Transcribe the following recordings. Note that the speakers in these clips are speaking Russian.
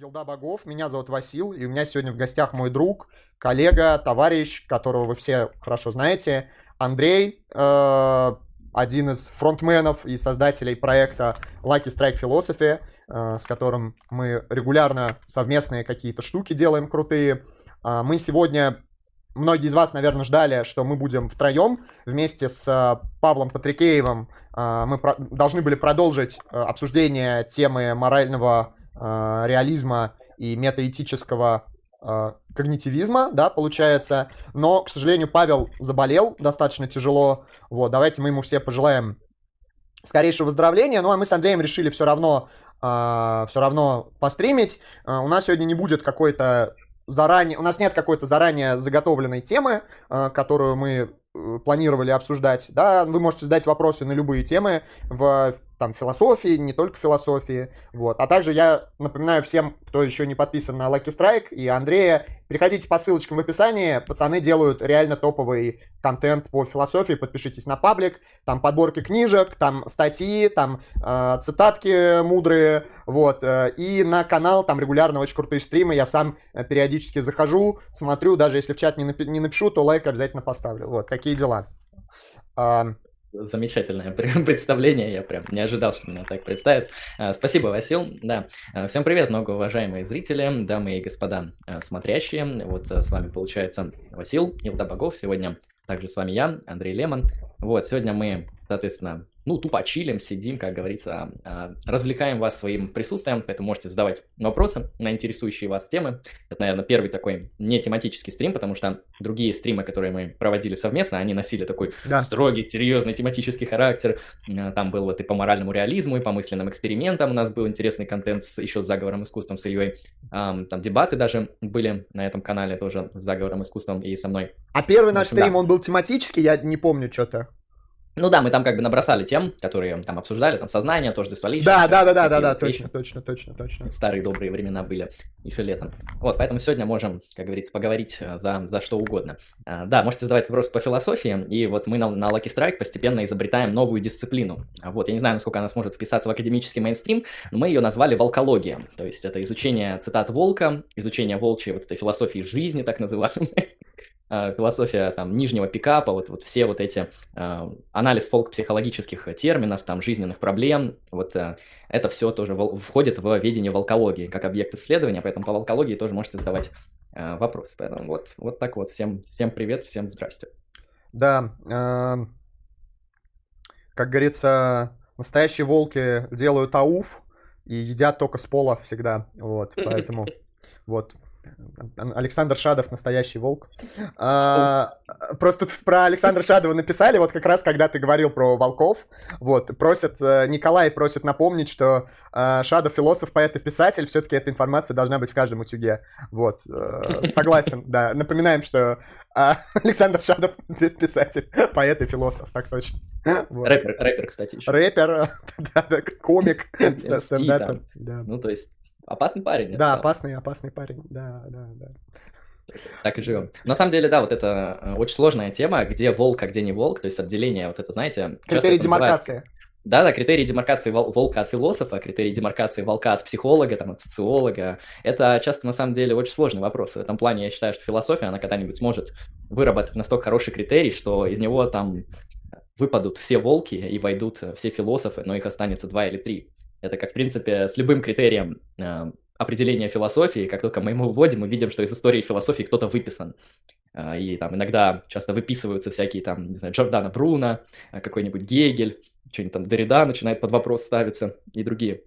Елда Богов. Меня зовут Васил, и у меня сегодня в гостях мой друг, коллега, товарищ, которого вы все хорошо знаете, Андрей, э, один из фронтменов и создателей проекта Lucky Strike Philosophy, э, с которым мы регулярно совместные какие-то штуки делаем крутые. Э, мы сегодня многие из вас, наверное, ждали, что мы будем втроем вместе с Павлом Патрикеевым. Мы должны были продолжить обсуждение темы морального э, реализма и метаэтического э, когнитивизма, да, получается. Но, к сожалению, Павел заболел достаточно тяжело. Вот, давайте мы ему все пожелаем скорейшего выздоровления. Ну, а мы с Андреем решили все равно, э, все равно постримить. Э, у нас сегодня не будет какой-то заранее, у нас нет какой-то заранее заготовленной темы, э, которую мы э, планировали обсуждать, да, вы можете задать вопросы на любые темы в там философии, не только философии, вот. А также я напоминаю всем, кто еще не подписан на Lucky Strike и Андрея, переходите по ссылочкам в описании, пацаны делают реально топовый контент по философии, подпишитесь на паблик, там подборки книжек, там статьи, там э, цитатки мудрые, вот, э, и на канал там регулярно очень крутые стримы, я сам э, периодически захожу, смотрю, даже если в чат не, напи- не напишу, то лайк обязательно поставлю, вот, такие дела. Замечательное представление, я прям не ожидал, что меня так представят. А, Спасибо, Васил. Да, А, всем привет, многоуважаемые зрители, дамы и господа а, смотрящие. Вот с вами получается Васил, Илда Богов. Сегодня также с вами я, Андрей Лемон. Вот, сегодня мы, соответственно, ну, тупо чилим, сидим, как говорится, а, развлекаем вас своим присутствием, поэтому можете задавать вопросы на интересующие вас темы. Это, наверное, первый такой не тематический стрим, потому что другие стримы, которые мы проводили совместно, они носили такой Да. строгий, серьезный тематический характер. Там был вот и по моральному реализму, и по мысленным экспериментам у нас был интересный контент с, еще с заговором искусством с Ильей. Ам, Там дебаты даже были на этом канале тоже с заговором искусством и со мной. а первый наш да. стрим, он был тематический, я не помню что-то. Ну да, мы там как бы набросали тем, которые там обсуждали, там сознание, тоже. Да, да, да, да, да, да, точно, точно, точно, точно. Старые добрые времена были еще летом. Вот, поэтому сегодня можем, как говорится, поговорить э, за, за что угодно. А, Да, можете задавать вопросы по философии, и вот мы на, на Lucky Strike постепенно изобретаем новую дисциплину. Вот, я не знаю, насколько она сможет вписаться в академический мейнстрим, но мы ее назвали волкология. То есть это изучение цитат волка, изучение волчьей вот этой философии жизни, так называемой. А, Философия там нижнего пикапа, вот, вот все вот эти а, анализ фолк-психологических терминов, там жизненных проблем, вот а, это все тоже вол- входит в ведение волкологии как объект исследования, поэтому по волкологии тоже можете задавать э, вопросы. Поэтому вот, вот так вот. Всем, всем привет, всем здрасте. Да, эм, как говорится, настоящие волки делают ауф и едят только с пола всегда, вот, поэтому, вот, Александр Шадов настоящий волк. А, просто тут про Александра Шадова написали, вот как раз когда ты говорил про волков, вот, просят, э, Николай просит напомнить, что э, Шадов философ, поэт и писатель, все-таки эта информация должна быть в каждом утюге, вот, э, согласен, да, напоминаем, что а, Александр Шадов писатель, поэт и философ, так точно. Вот. Рэпер, рэпер, кстати, еще. Рэпер, да, да, комик, стендапер, да. Ну, то есть, опасный парень. Да, опасный, опасный парень, да, да, да. Так и живем. На самом деле, да, вот это э, очень сложная тема, где волк, а где не волк, то есть отделение, вот это, знаете... Критерий демаркации. Да, да, критерий демаркации вол- волка от философа, критерий демаркации волка от психолога, там, от социолога. Это часто, на самом деле, очень сложный вопрос. В этом плане я считаю, что философия, она когда-нибудь сможет выработать настолько хороший критерий, что из него там выпадут все волки и войдут э, все философы, но их останется два или три. Это как, в принципе, с любым критерием э, определения философии, как только мы ему вводим, мы видим, что из истории философии кто-то выписан. А, И там иногда часто выписываются всякие там, не знаю, Джордана Бруно, а, какой-нибудь Гегель, что-нибудь там Дорида начинает под вопрос ставиться и другие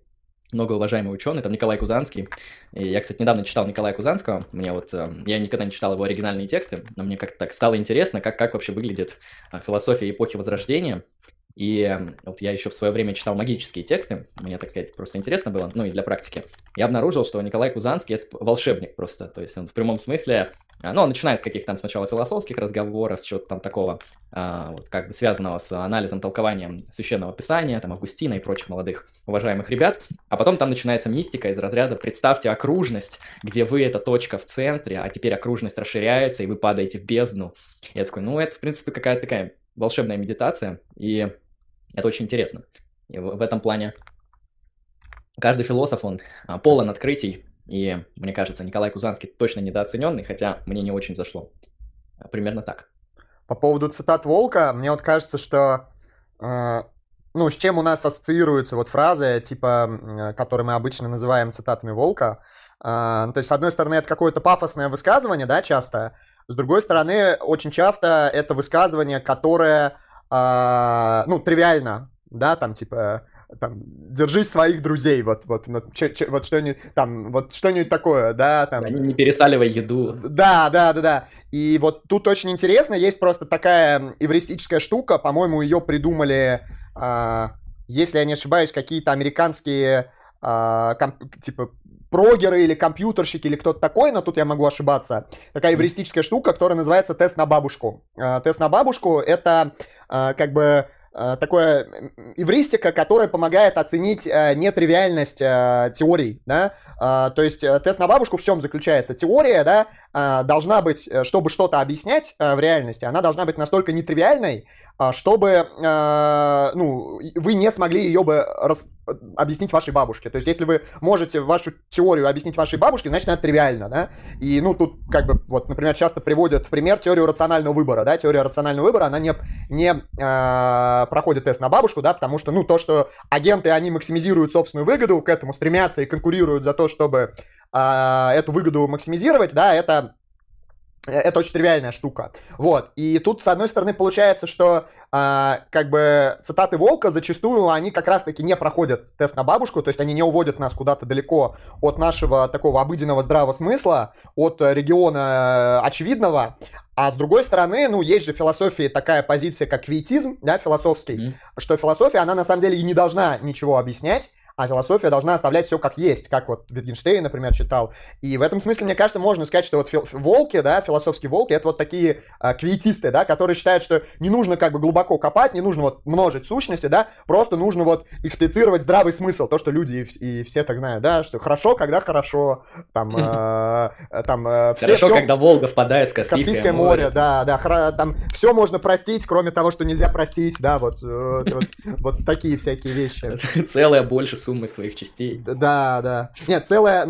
многоуважаемые ученые, там Николай Кузанский. И я, кстати, недавно читал Николая Кузанского, мне вот, э, я никогда не читал его оригинальные тексты, но мне как-то так стало интересно, как, как вообще выглядит а, философия эпохи Возрождения. И вот я еще в свое время читал магические тексты, мне, так сказать, просто интересно было, ну и для практики. Я обнаружил, что Николай Кузанский — это волшебник просто, то есть он в прямом смысле, а, ну, он начинает с каких-то там сначала философских разговоров, с чего-то там такого, а, вот как бы связанного с анализом, толкованием священного писания, там, Августина и прочих молодых уважаемых ребят, а потом там начинается мистика из разряда «представьте окружность, где вы эта точка в центре, а теперь окружность расширяется, и вы падаете в бездну». Я такой, ну, это, в принципе, какая-то такая волшебная медитация, и это очень интересно. И в, в этом плане каждый философ, он а, полон открытий, И мне кажется, Николай Кузанский точно недооцененный, хотя мне не очень зашло. Примерно так. По поводу цитат Волка, мне вот кажется, что э, ну, с чем у нас ассоциируются вот фразы, типа, которые мы обычно называем цитатами Волка. Э, то есть, с одной стороны, это какое-то пафосное высказывание, да, часто. С другой стороны, очень часто это высказывание, которое, э, ну, тривиально, да, там, типа, там, держись своих друзей, вот, вот, вот, че, че, вот что-нибудь, там, вот что-нибудь такое, да, там. Они не пересаливай еду. Да, да, да, да. И вот тут очень интересно, есть просто такая эвристическая штука, по-моему, ее придумали, а, если я не ошибаюсь, какие-то американские, а, комп, типа, прогеры или компьютерщики или кто-то такой, но тут я могу ошибаться. Такая эвристическая штука, которая называется тест на бабушку. А, тест на бабушку — это а, как бы Э, такое эвристика, которая помогает оценить э, нетривиальность э, теорий, да, то есть тест на бабушку в чем заключается? Теория, да, должна быть, чтобы что-то объяснять в реальности, она должна быть настолько нетривиальной, чтобы, ну, вы не смогли ее бы объяснить вашей бабушке. То есть, если вы можете вашу теорию объяснить вашей бабушке, значит, это тривиально, да? И, ну, тут, как бы, вот, например, часто приводят в пример теорию рационального выбора, да? Теория рационального выбора, она не, не э, проходит тест на бабушку, да, потому что, ну, то, что агенты, они максимизируют собственную выгоду, к этому стремятся и конкурируют за то, чтобы э, эту выгоду максимизировать, да, это это очень тривиальная штука. Вот. И тут, с одной стороны, получается, что а, как бы цитаты Волка зачастую они как раз-таки не проходят тест на бабушку, то есть они не уводят нас куда-то далеко от нашего такого обыденного здравого смысла, от региона очевидного, а с другой стороны, ну, есть же в философии такая позиция, как квиетизм, да, философский, mm-hmm. что философия, она на самом деле и не должна ничего объяснять, а философия должна оставлять все как есть, как вот Wittgenstein, например, читал. И в этом смысле, мне кажется, можно сказать, что вот фил- волки, да, философские волки, это вот такие а, квиетисты, да, которые считают, что не нужно как бы глубоко копать, не нужно вот множить сущности, да, просто нужно вот эксплицировать здравый смысл, то, что люди и, и все так знают, да, что хорошо, когда хорошо, там, э, там э, все... Хорошо, когда Волга впадает в Каспийское, Каспийское море. море. Да, да, хра, там все можно простить, кроме того, что нельзя простить, да, вот, вот, вот, вот такие всякие вещи. Целая больше суммы своих частей. Да, да. Нет, целая,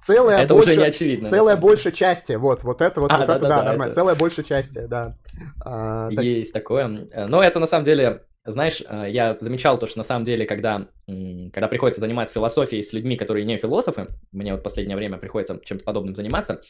целая это больше, уже не очевидно. Целая больше части, вот, вот это, вот, а, вот да, это, да, да, нормально. Это... Целая больше части, да. А, так... Есть такое. Но это на самом деле знаешь, э, я замечал то, что на самом деле, когда, когда приходится заниматься философией с людьми, которые не философы, мне вот в последнее время приходится чем-то подобным заниматься,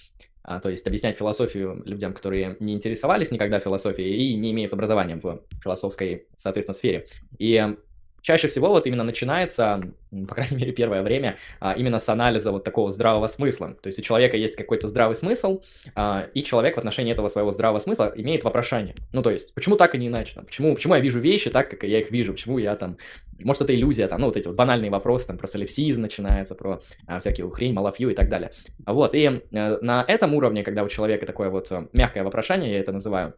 а, то есть объяснять философию людям, которые не интересовались никогда философией и не имеют образования в философской, соответственно, сфере. И чаще всего вот именно начинается, по крайней мере, первое время, а, именно с анализа вот такого здравого смысла. То есть у человека есть какой-то здравый смысл, а, и человек в отношении этого своего здравого смысла имеет вопрошание. Ну, то есть, почему так и не иначе? Почему, почему я вижу вещи так, как я их вижу? Почему я там... Может, это иллюзия, там, ну, вот эти вот банальные вопросы, там, про солипсизм начинается, про а, всякие хрень, малафью и так далее. Вот, и а, на этом уровне, когда у человека такое вот э, мягкое вопрошание, я это называю,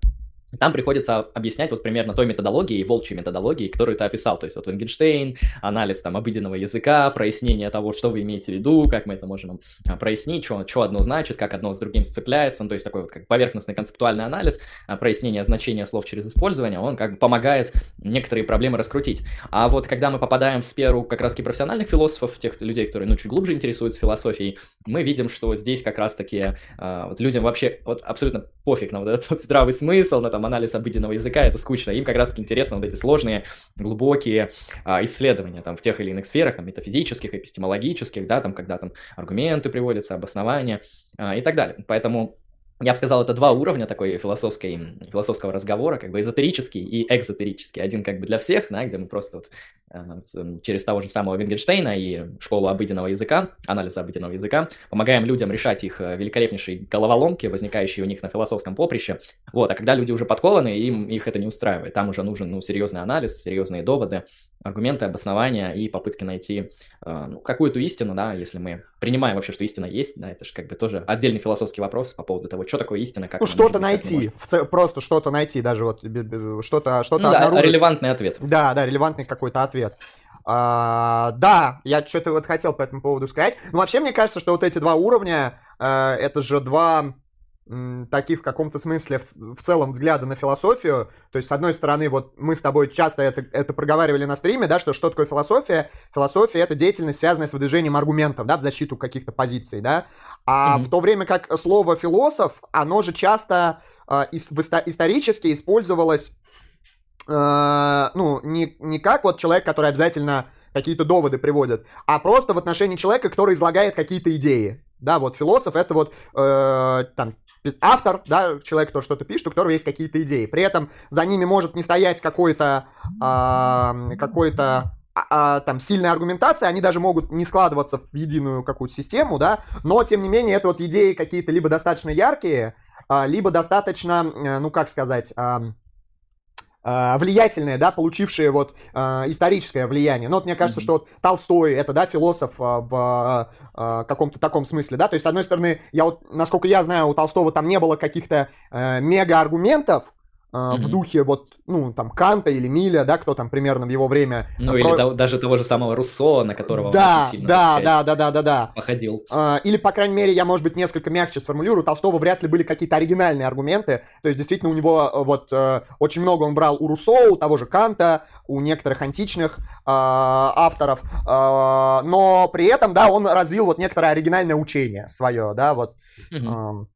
там приходится объяснять вот примерно той методологией, волчьей методологией, которую ты описал. То есть вот Wittgenstein, анализ там обыденного языка, прояснение того, что вы имеете в виду, как мы это можем а, прояснить, что, что одно значит, как одно с другим сцепляется. Ну, то есть такой вот как поверхностный концептуальный анализ, а, прояснение значения слов через использование, он как бы помогает некоторые проблемы раскрутить. А вот когда мы попадаем в сферу как раз-таки профессиональных философов, тех людей, которые ну, чуть глубже интересуются философией, мы видим, что здесь как раз-таки э, вот людям вообще вот абсолютно пофиг на вот этот вот здравый смысл, на там анализ обыденного языка, это скучно. Им как раз-таки интересно вот эти сложные, глубокие а, исследования там в тех или иных сферах, там метафизических, эпистемологических, да, там когда там аргументы приводятся, обоснования а, и так далее. Поэтому я бы сказал, это два уровня такой философской, философского разговора, как бы эзотерический и экзотерический. Один как бы для всех, да, где мы просто вот, э, через того же самого Вингенштейна и школу обыденного языка, анализа обыденного языка, помогаем людям решать их э, великолепнейшие головоломки, возникающие у них на философском поприще. Вот, а когда люди уже подкованы, им их это не устраивает. Там уже нужен ну, серьезный анализ, серьезные доводы, аргументы, обоснования и попытки найти э, ну, какую-то истину, да, если мы принимаем вообще, что истина есть, да, это же как бы тоже отдельный философский вопрос по поводу того, что такое истина, как... Ну, что-то найти, ц... просто что-то найти, даже вот что-то что ну, да, релевантный ответ. Да, да, релевантный какой-то ответ. А, да, я что-то вот хотел по этому поводу сказать. Ну, вообще, мне кажется, что вот эти два уровня, э, это же два таких в каком-то смысле в, в целом взгляда на философию. То есть, с одной стороны, вот мы с тобой часто это, это проговаривали на стриме, да, что что такое философия? Философия — это деятельность, связанная с выдвижением аргументов, да, в защиту каких-то позиций, да. А mm-hmm. в то время как слово «философ», оно же часто э, ис- исторически использовалось, э, ну, не, не как вот человек, который обязательно какие-то доводы приводит, а просто в отношении человека, который излагает какие-то идеи. Да, вот философ это вот э, там автор, да, человек, кто что-то пишет, у которого есть какие-то идеи. При этом за ними может не стоять какой-то э, какой-то а, а, там сильная аргументация, они даже могут не складываться в единую какую-то систему, да, но тем не менее это вот идеи какие-то либо достаточно яркие, э, либо достаточно, э, ну как сказать, э, влиятельные, да, получившие вот э, историческое влияние. Ну, вот мне кажется, mm-hmm. что вот Толстой это, да, философ э, в каком-то таком смысле, да, то есть, с одной стороны, я вот, насколько я знаю, у Толстого там не было каких-то э, мега-аргументов, Mm-hmm. в духе вот, ну, там, Канта или Миля, да, кто там примерно в его время... Ну, про... или того, даже того же самого Руссо, на которого да, он сильно, да, сказать, да, да, да, да, да. походил. А, или, по крайней мере, я, может быть, несколько мягче сформулирую, у Толстого вряд ли были какие-то оригинальные аргументы, то есть, действительно, у него э, вот э, очень много он брал у Руссо, у того же Канта, у некоторых античных а, авторов, но при этом, да, он развил вот некоторое оригинальное учение свое, да, вот... Mm-hmm.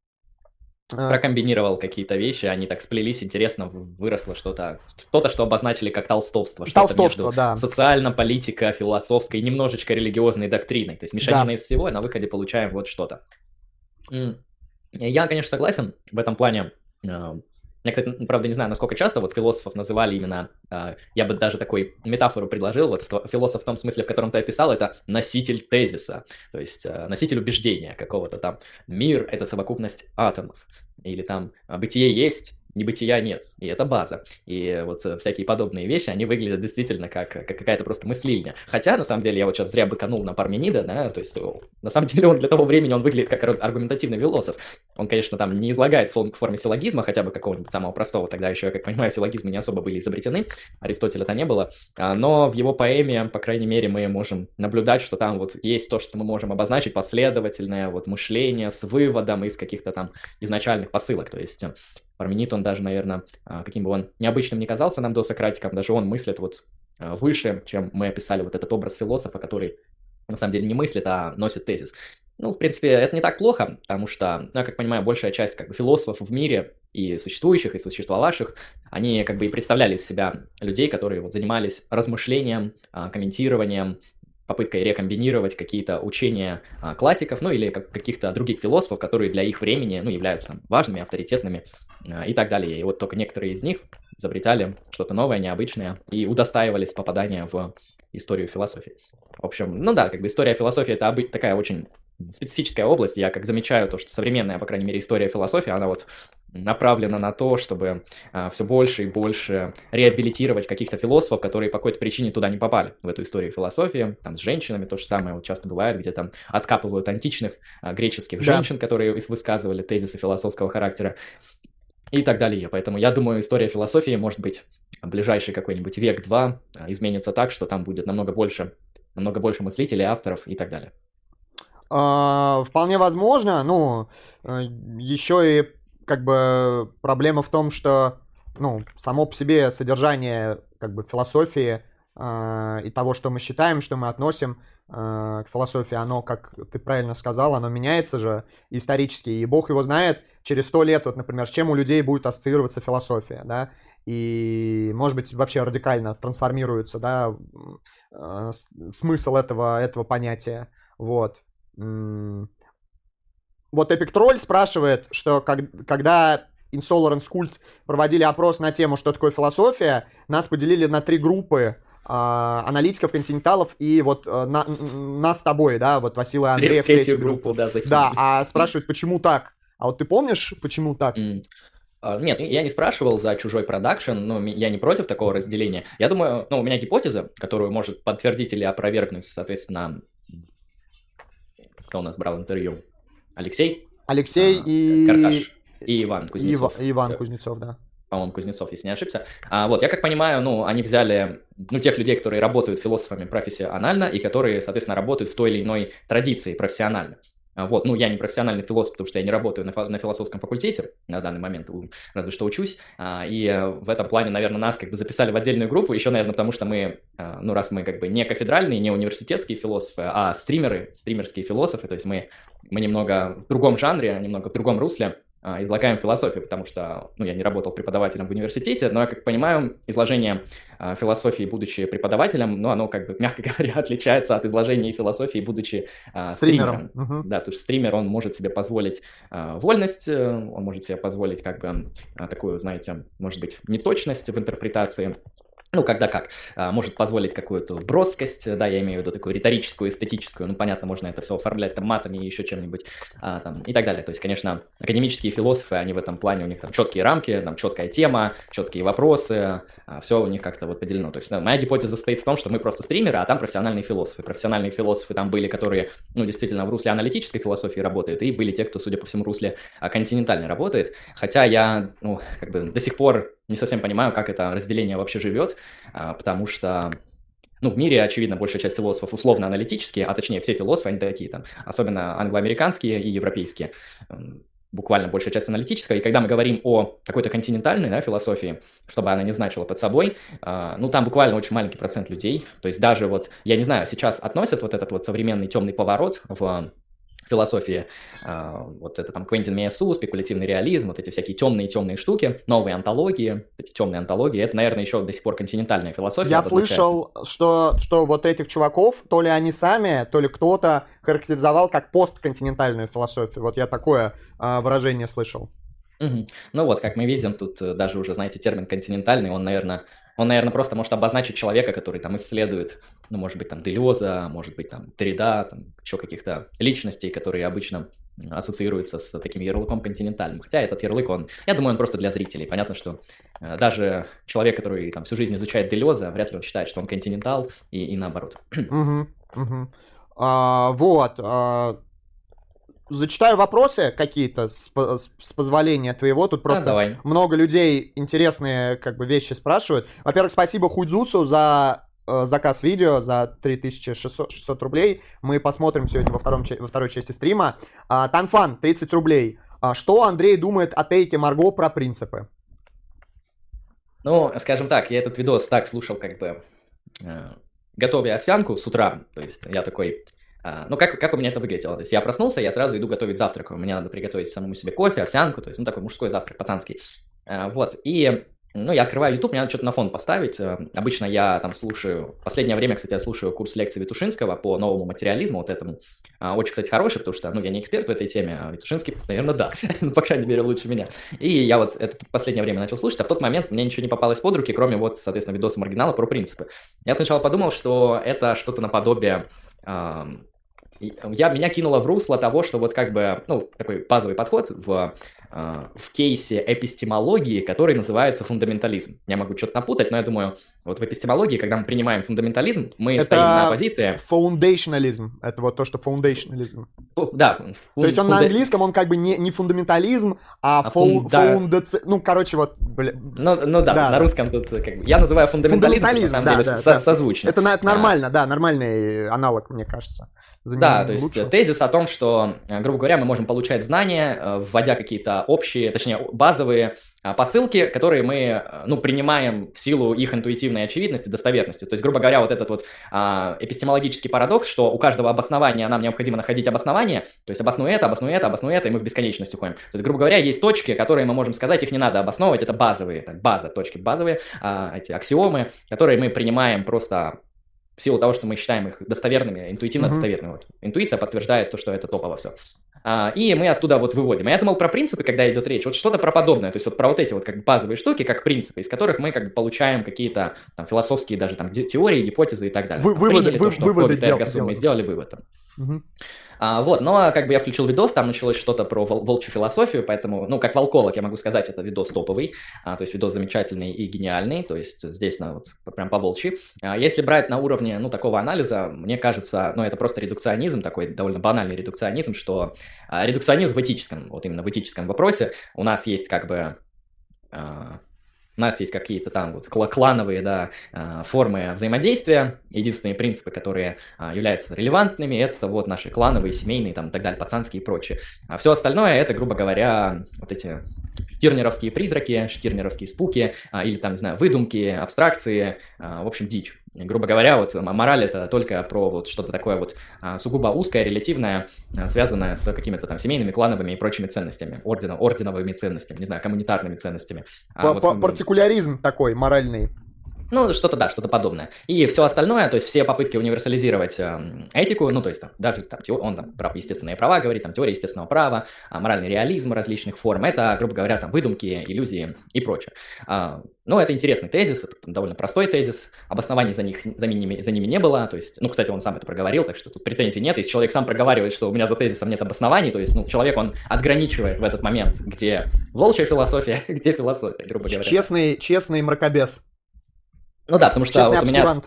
А. прокомбинировал какие-то вещи, они так сплелись, интересно, выросло что-то, что-то, что обозначили как толстовство, что-то толстовство, между да. социально, политика, философской, немножечко религиозной доктриной. То есть мешанина да. из всего, и на выходе получаем вот что-то. Я, конечно, согласен в этом плане. Я, кстати, правда, не знаю, насколько часто вот философов называли именно, э, я бы даже такой метафору предложил, вот философ в том смысле, в котором ты описал, это носитель тезиса, то есть э, носитель убеждения какого-то там. Мир — это совокупность атомов, или там бытие есть, небытия нет, и это база. И вот э, всякие подобные вещи, они выглядят действительно как, как какая-то просто мыслильня. Хотя, на самом деле, я вот сейчас зря быканул на Парменида, да, то есть, на самом деле, он для того времени, он выглядит как аргументативный философ. Он, конечно, там не излагает в форме силлогизма, хотя бы какого-нибудь самого простого, тогда еще, я как понимаю, силлогизмы не особо были изобретены, Аристотеля-то не было, а, но в его поэме, по крайней мере, мы можем наблюдать, что там вот есть то, что мы можем обозначить, последовательное вот мышление с выводом из каких-то там изначальных посылок, то есть Парменид, он даже, наверное, а, каким бы он необычным не казался нам до Сократиком, даже он мыслит вот а, выше, чем мы описали вот этот образ философа, который на самом деле не мыслит, а носит тезис. Ну, в принципе, это не так плохо, потому что, ну, я как понимаю, большая часть как бы, философов в мире, и существующих, и существовавших, они как бы и представляли из себя людей, которые вот занимались размышлением, а, комментированием, попыткой рекомбинировать какие-то учения а, классиков, ну или как, каких-то других философов, которые для их времени, ну, являются там, важными, авторитетными а, и так далее. И вот только некоторые из них изобретали что-то новое, необычное и удостаивались попадания в историю философии. В общем, ну да, как бы история философии это такая очень специфическая область. Я как замечаю то, что современная, по крайней мере, история философии, она вот направлена на то, чтобы а, все больше и больше реабилитировать каких-то философов, которые по какой-то причине туда не попали, в эту историю философии. Там с женщинами то же самое вот часто бывает, где там откапывают античных а, греческих да. женщин, которые высказывали тезисы философского характера и так далее. Поэтому я думаю, история философии, может быть, ближайший какой-нибудь век-два а, изменится так, что там будет намного больше, намного больше мыслителей, авторов и так далее. А, вполне возможно. Ну, э, еще и как бы проблема в том, что ну, само по себе содержание как бы философии э, и того, что мы считаем, что мы относим э, к философии, оно, как ты правильно сказал, оно меняется же исторически, и бог его знает, через сто лет, вот, например, чем у людей будет ассоциироваться философия, да, и, может быть, вообще радикально трансформируется, да, э, смысл этого, этого понятия, вот. Вот Epic Troll спрашивает, что как, когда Insolence Cult проводили опрос на тему, что такое философия, нас поделили на три группы э, аналитиков, континенталов и вот э, на, нас с тобой, да, вот Василий Андреев. Третью, третью группу, да, закинули. Да, а спрашивают, почему так? А вот ты помнишь, почему так? Mm. Нет, я не спрашивал за чужой продакшн, но я не против такого разделения. Я думаю, ну, у меня гипотеза, которую может подтвердить или опровергнуть, соответственно, кто у нас брал интервью? Алексей? Алексей а, и... Каркаш. И Иван Кузнецов. И Иван Кузнецов, да. По-моему, Кузнецов, если не ошибся. А, вот, я как понимаю, ну, они взяли, ну, тех людей, которые работают философами профессионально и которые, соответственно, работают в той или иной традиции профессионально. А, вот, ну, я не профессиональный философ, потому что я не работаю на, на философском факультете на данный момент, разве что учусь, а, и э, в этом плане, наверное, нас как бы записали в отдельную группу, еще, наверное, потому что мы, а, ну, раз мы как бы не кафедральные, не университетские философы, а стримеры, стримерские философы, то есть мы, мы немного в другом жанре, немного в другом русле, излагаем философию, потому что, ну, я не работал преподавателем в университете, но я, как понимаю, изложение а, философии, будучи преподавателем, ну, оно, как бы, мягко говоря, отличается от изложения философии, будучи а, стримером. стримером. Угу. Да, то есть стример, он может себе позволить а, вольность, э, он может себе позволить, как бы, а, такую, знаете, может быть, неточность в интерпретации, ну, когда как, а, может позволить какую-то броскость, да, я имею в виду такую риторическую, эстетическую, ну, понятно, можно это все оформлять там матами и еще чем-нибудь, а, там, и так далее. То есть, конечно, академические философы, они в этом плане, у них там четкие рамки, там четкая тема, четкие вопросы, а, все у них как-то вот поделено. То есть, да, моя гипотеза состоит в том, что мы просто стримеры, а там профессиональные философы. Профессиональные философы там были, которые, ну, действительно, в русле аналитической философии работают, и были те, кто, судя по всему, в русле а, континентальной работает. Хотя я, ну, как бы до сих пор не совсем понимаю, как это разделение вообще живет, а, потому что ну, в мире, очевидно, большая часть философов условно-аналитические, а точнее все философы, они такие там, особенно англоамериканские и европейские, буквально большая часть аналитическая, и когда мы говорим о какой-то континентальной да, философии, чтобы она не значила под собой, э, ну, там буквально очень маленький процент людей, то есть даже вот, я не знаю, сейчас относят вот этот вот современный темный поворот в философии, а, вот это там Квентин Миасу, спекулятивный реализм, вот эти всякие темные-темные штуки, новые антологии, эти темные антологии, это, наверное, еще до сих пор континентальная философия. Я слышал, что, что вот этих чуваков, то ли они сами, то ли кто-то характеризовал как постконтинентальную философию. Вот я такое э, выражение слышал. Угу. Ну вот, как мы видим, тут э, даже уже, знаете, термин континентальный, он, наверное, он, наверное, просто может обозначить человека, который там исследует, ну, может быть, там, Делеза, может быть, там, Терида, там, еще каких-то личностей, которые обычно ассоциируются с таким ярлыком континентальным. Хотя этот ярлык, он, я думаю, он просто для зрителей. Понятно, что э, даже человек, который там всю жизнь изучает Делеза, вряд ли он считает, что он континентал, и, и наоборот. Угу, угу. А, вот, а, зачитаю вопросы какие-то с, с, с позволения твоего. Тут просто а, давай. много людей интересные как бы вещи спрашивают. Во-первых, спасибо Худзусу за э, заказ видео за 3600 600 рублей. Мы посмотрим сегодня во, втором, во второй части стрима. А, Танфан, 30 рублей. А, что Андрей думает о Тейте Марго про принципы? Ну, скажем так, я этот видос так слушал, как бы, э, готовя овсянку с утра. То есть я такой, а, ну, как, как у меня это выглядело? То есть я проснулся, я сразу иду готовить завтрак. Мне надо приготовить самому себе кофе, овсянку, то есть, ну, такой мужской завтрак, пацанский. А, вот, и, ну, я открываю YouTube, мне надо что-то на фон поставить. Э, обычно я там слушаю, последнее время, кстати, я слушаю курс лекций Витушинского по новому материализму, вот этому. А, очень, кстати, хороший, потому что, ну, я не эксперт в этой теме, а Витушинский, наверное, да, ну, по крайней мере, лучше меня. И я вот это последнее время начал слушать, а в тот момент мне ничего не попалось под руки, кроме вот, соответственно, видоса маргинала про принципы. Я сначала подумал, что это что-то наподобие я, меня кинуло в русло того, что вот как бы, ну, такой базовый подход в, э, в кейсе эпистемологии, который называется фундаментализм. Я могу что-то напутать, но я думаю, вот в эпистемологии, когда мы принимаем фундаментализм, мы это стоим на позиции... Фундационализм. Это вот то, что фундационализм. Да. Фун... То есть он фунда... на английском, он как бы не, не фундаментализм, а, а фу... фунда... фундаци... Ну, короче, вот... Бля... Ну, ну да, да, на русском тут как бы... Я называю фундаментализм, фундаментализм на самом да, деле, да, со- да. созвучно. Это, это нормально, а. да, нормальный аналог, мне кажется да, то есть лучше. тезис о том, что, э, грубо говоря, мы можем получать знания, э, вводя какие-то общие, точнее, базовые а, посылки, которые мы, э, ну, принимаем в силу их интуитивной очевидности, достоверности. То есть, грубо говоря, вот этот вот а, эпистемологический парадокс, что у каждого обоснования нам необходимо находить обоснование, то есть обосную это, обосную это, обосную это, и мы в бесконечность уходим. То есть, грубо говоря, есть точки, которые мы можем сказать, их не надо обосновывать, это базовые, это база, точки базовые, а, эти аксиомы, которые мы принимаем просто в силу того, что мы считаем их достоверными, интуитивно mm-hmm. достоверными. Вот. Интуиция подтверждает то, что это топово все. А, и мы оттуда вот выводим. А я думал про принципы, когда идет речь, вот что-то про подобное, то есть вот про вот эти вот как базовые штуки, как принципы, из которых мы как бы получаем какие-то там, философские даже там теории, гипотезы и так далее. Вы, выводы, вы, то, что выводы дел, мы сделали вывод. А, вот, но как бы я включил видос, там началось что-то про вол- волчью философию, поэтому, ну, как волколог я могу сказать, это видос топовый, а, то есть видос замечательный и гениальный, то есть здесь, ну, вот, прям по волчьи. А, если брать на уровне, ну, такого анализа, мне кажется, ну, это просто редукционизм, такой довольно банальный редукционизм, что а, редукционизм в этическом, вот именно в этическом вопросе у нас есть как бы... А, У нас есть какие-то там вот клановые, да, а, формы взаимодействия. Единственные принципы, которые а, являются релевантными, это вот наши клановые, семейные, там, и так далее, пацанские и прочее. А все остальное, это, грубо говоря, вот эти штирнеровские призраки, штирнеровские спуки, или там, не знаю, выдумки, абстракции, в общем, дичь. Грубо говоря, вот мораль это только про вот что-то такое вот сугубо узкое, релятивное, связанное с какими-то там семейными, клановыми и прочими ценностями, ордена, орденовыми ценностями, не знаю, коммунитарными ценностями. По вот, Партикуляризм такой моральный. Ну, что-то, да, что-то подобное. И все остальное, то есть все попытки универсализировать э, этику, ну, то есть там, даже там, он там про естественные права говорит, там теория естественного права, а, моральный реализм различных форм, это, грубо говоря, там выдумки, иллюзии и прочее. А, ну, это интересный тезис, это довольно простой тезис, обоснований за, них, за, ними, за ними не было, то есть, ну, кстати, он сам это проговорил, так что тут претензий нет, если человек сам проговаривает, что у меня за тезисом нет обоснований, то есть, ну, человек, он отграничивает в этот момент, где волчья философия, где философия, грубо говоря. Честный, честный мракобес. Ну да, потому что вот у меня...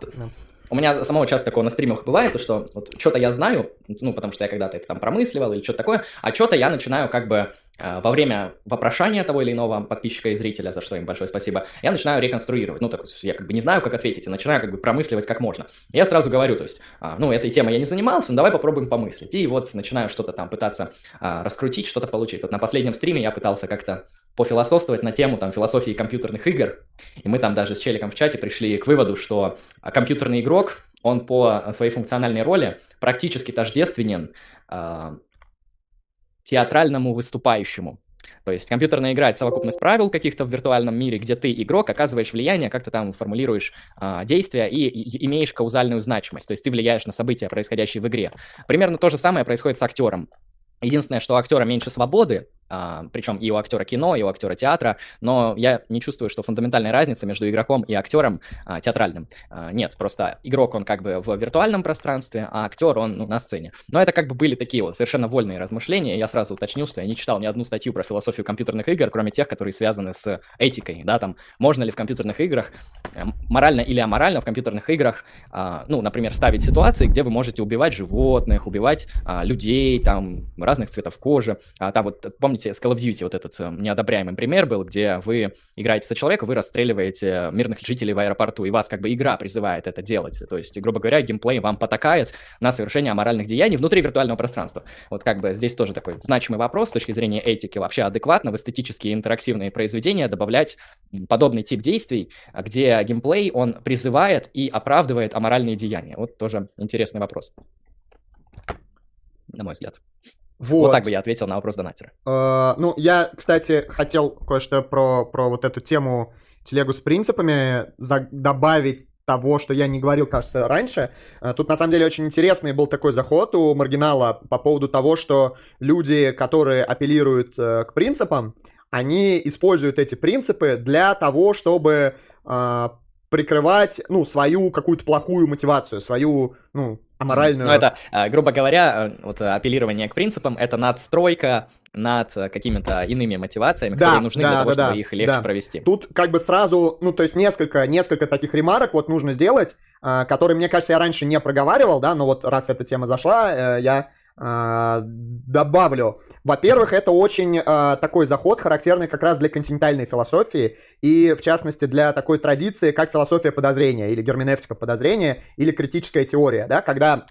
У меня самого часто такого на стримах бывает, что вот что-то я знаю, ну, потому что я когда-то это там промысливал или что-то такое, а что-то я начинаю как бы во время вопрошания того или иного подписчика и зрителя, за что им большое спасибо, я начинаю реконструировать. Ну, так, я как бы не знаю, как ответить, и начинаю как бы промысливать как можно. Я сразу говорю, то есть, а, ну, этой темой я не занимался, но давай попробуем помыслить. И вот начинаю что-то там пытаться а, раскрутить, что-то получить. Вот на последнем стриме я пытался как-то пофилософствовать на тему там философии компьютерных игр, и мы там даже с Челиком в чате пришли к выводу, что компьютерный игрок, он по своей функциональной роли практически тождественен э, театральному выступающему. То есть компьютерная игра — это совокупность правил каких-то в виртуальном мире, где ты, игрок, оказываешь влияние, как то там формулируешь э, действия и, и имеешь каузальную значимость. То есть ты влияешь на события, происходящие в игре. Примерно то же самое происходит с актером. Единственное, что у актера меньше свободы, а, причем и у актера кино, и у актера театра, но я не чувствую, что фундаментальная разница между игроком и актером а, театральным. А, нет, просто игрок, он как бы в виртуальном пространстве, а актер, он ну, на сцене. Но это как бы были такие вот совершенно вольные размышления. Я сразу уточню, что я не читал ни одну статью про философию компьютерных игр, кроме тех, которые связаны с этикой, да, там, можно ли в компьютерных играх, э, морально или аморально в компьютерных играх, ну, например, ставить ситуации, где вы можете убивать животных, убивать людей, там, разных цветов кожи. А, там вот, помните, с Call of Duty вот этот э, неодобряемый пример был, где вы играете за человека, вы расстреливаете мирных жителей в аэропорту, и вас как бы игра призывает это делать. То есть, грубо говоря, геймплей вам потакает на совершение аморальных деяний внутри виртуального пространства. Вот как бы здесь тоже такой значимый вопрос с точки зрения этики. Вообще адекватно в эстетические интерактивные произведения добавлять подобный тип действий, где геймплей, он призывает и оправдывает аморальные деяния. Вот тоже интересный вопрос на мой взгляд. Вот. вот так бы я ответил на вопрос донатера. Uh, ну, я, кстати, хотел кое-что про, про вот эту тему телегу с принципами за- добавить того, что я не говорил, кажется, раньше. Uh, тут, на самом деле, очень интересный был такой заход у Маргинала по поводу того, что люди, которые апеллируют uh, к принципам, они используют эти принципы для того, чтобы прикрывать, ну, свою какую-то плохую мотивацию, свою, ну, аморальную... Ну, это, а, грубо говоря, э, вот апеллирование к принципам — это надстройка над какими-то иными мотивациями, да, которые нужны да, для того, да, чтобы да, их легче да. провести. Тут как бы сразу, ну, то есть несколько, несколько таких ремарок вот нужно сделать, которые, мне кажется, я раньше не проговаривал, да, но вот раз эта тема зашла, э, я добавлю. Во-первых, это очень э, такой заход, характерный как раз для континентальной философии, и в частности для такой традиции, как философия подозрения, или герменевтика подозрения, или критическая теория, да, когда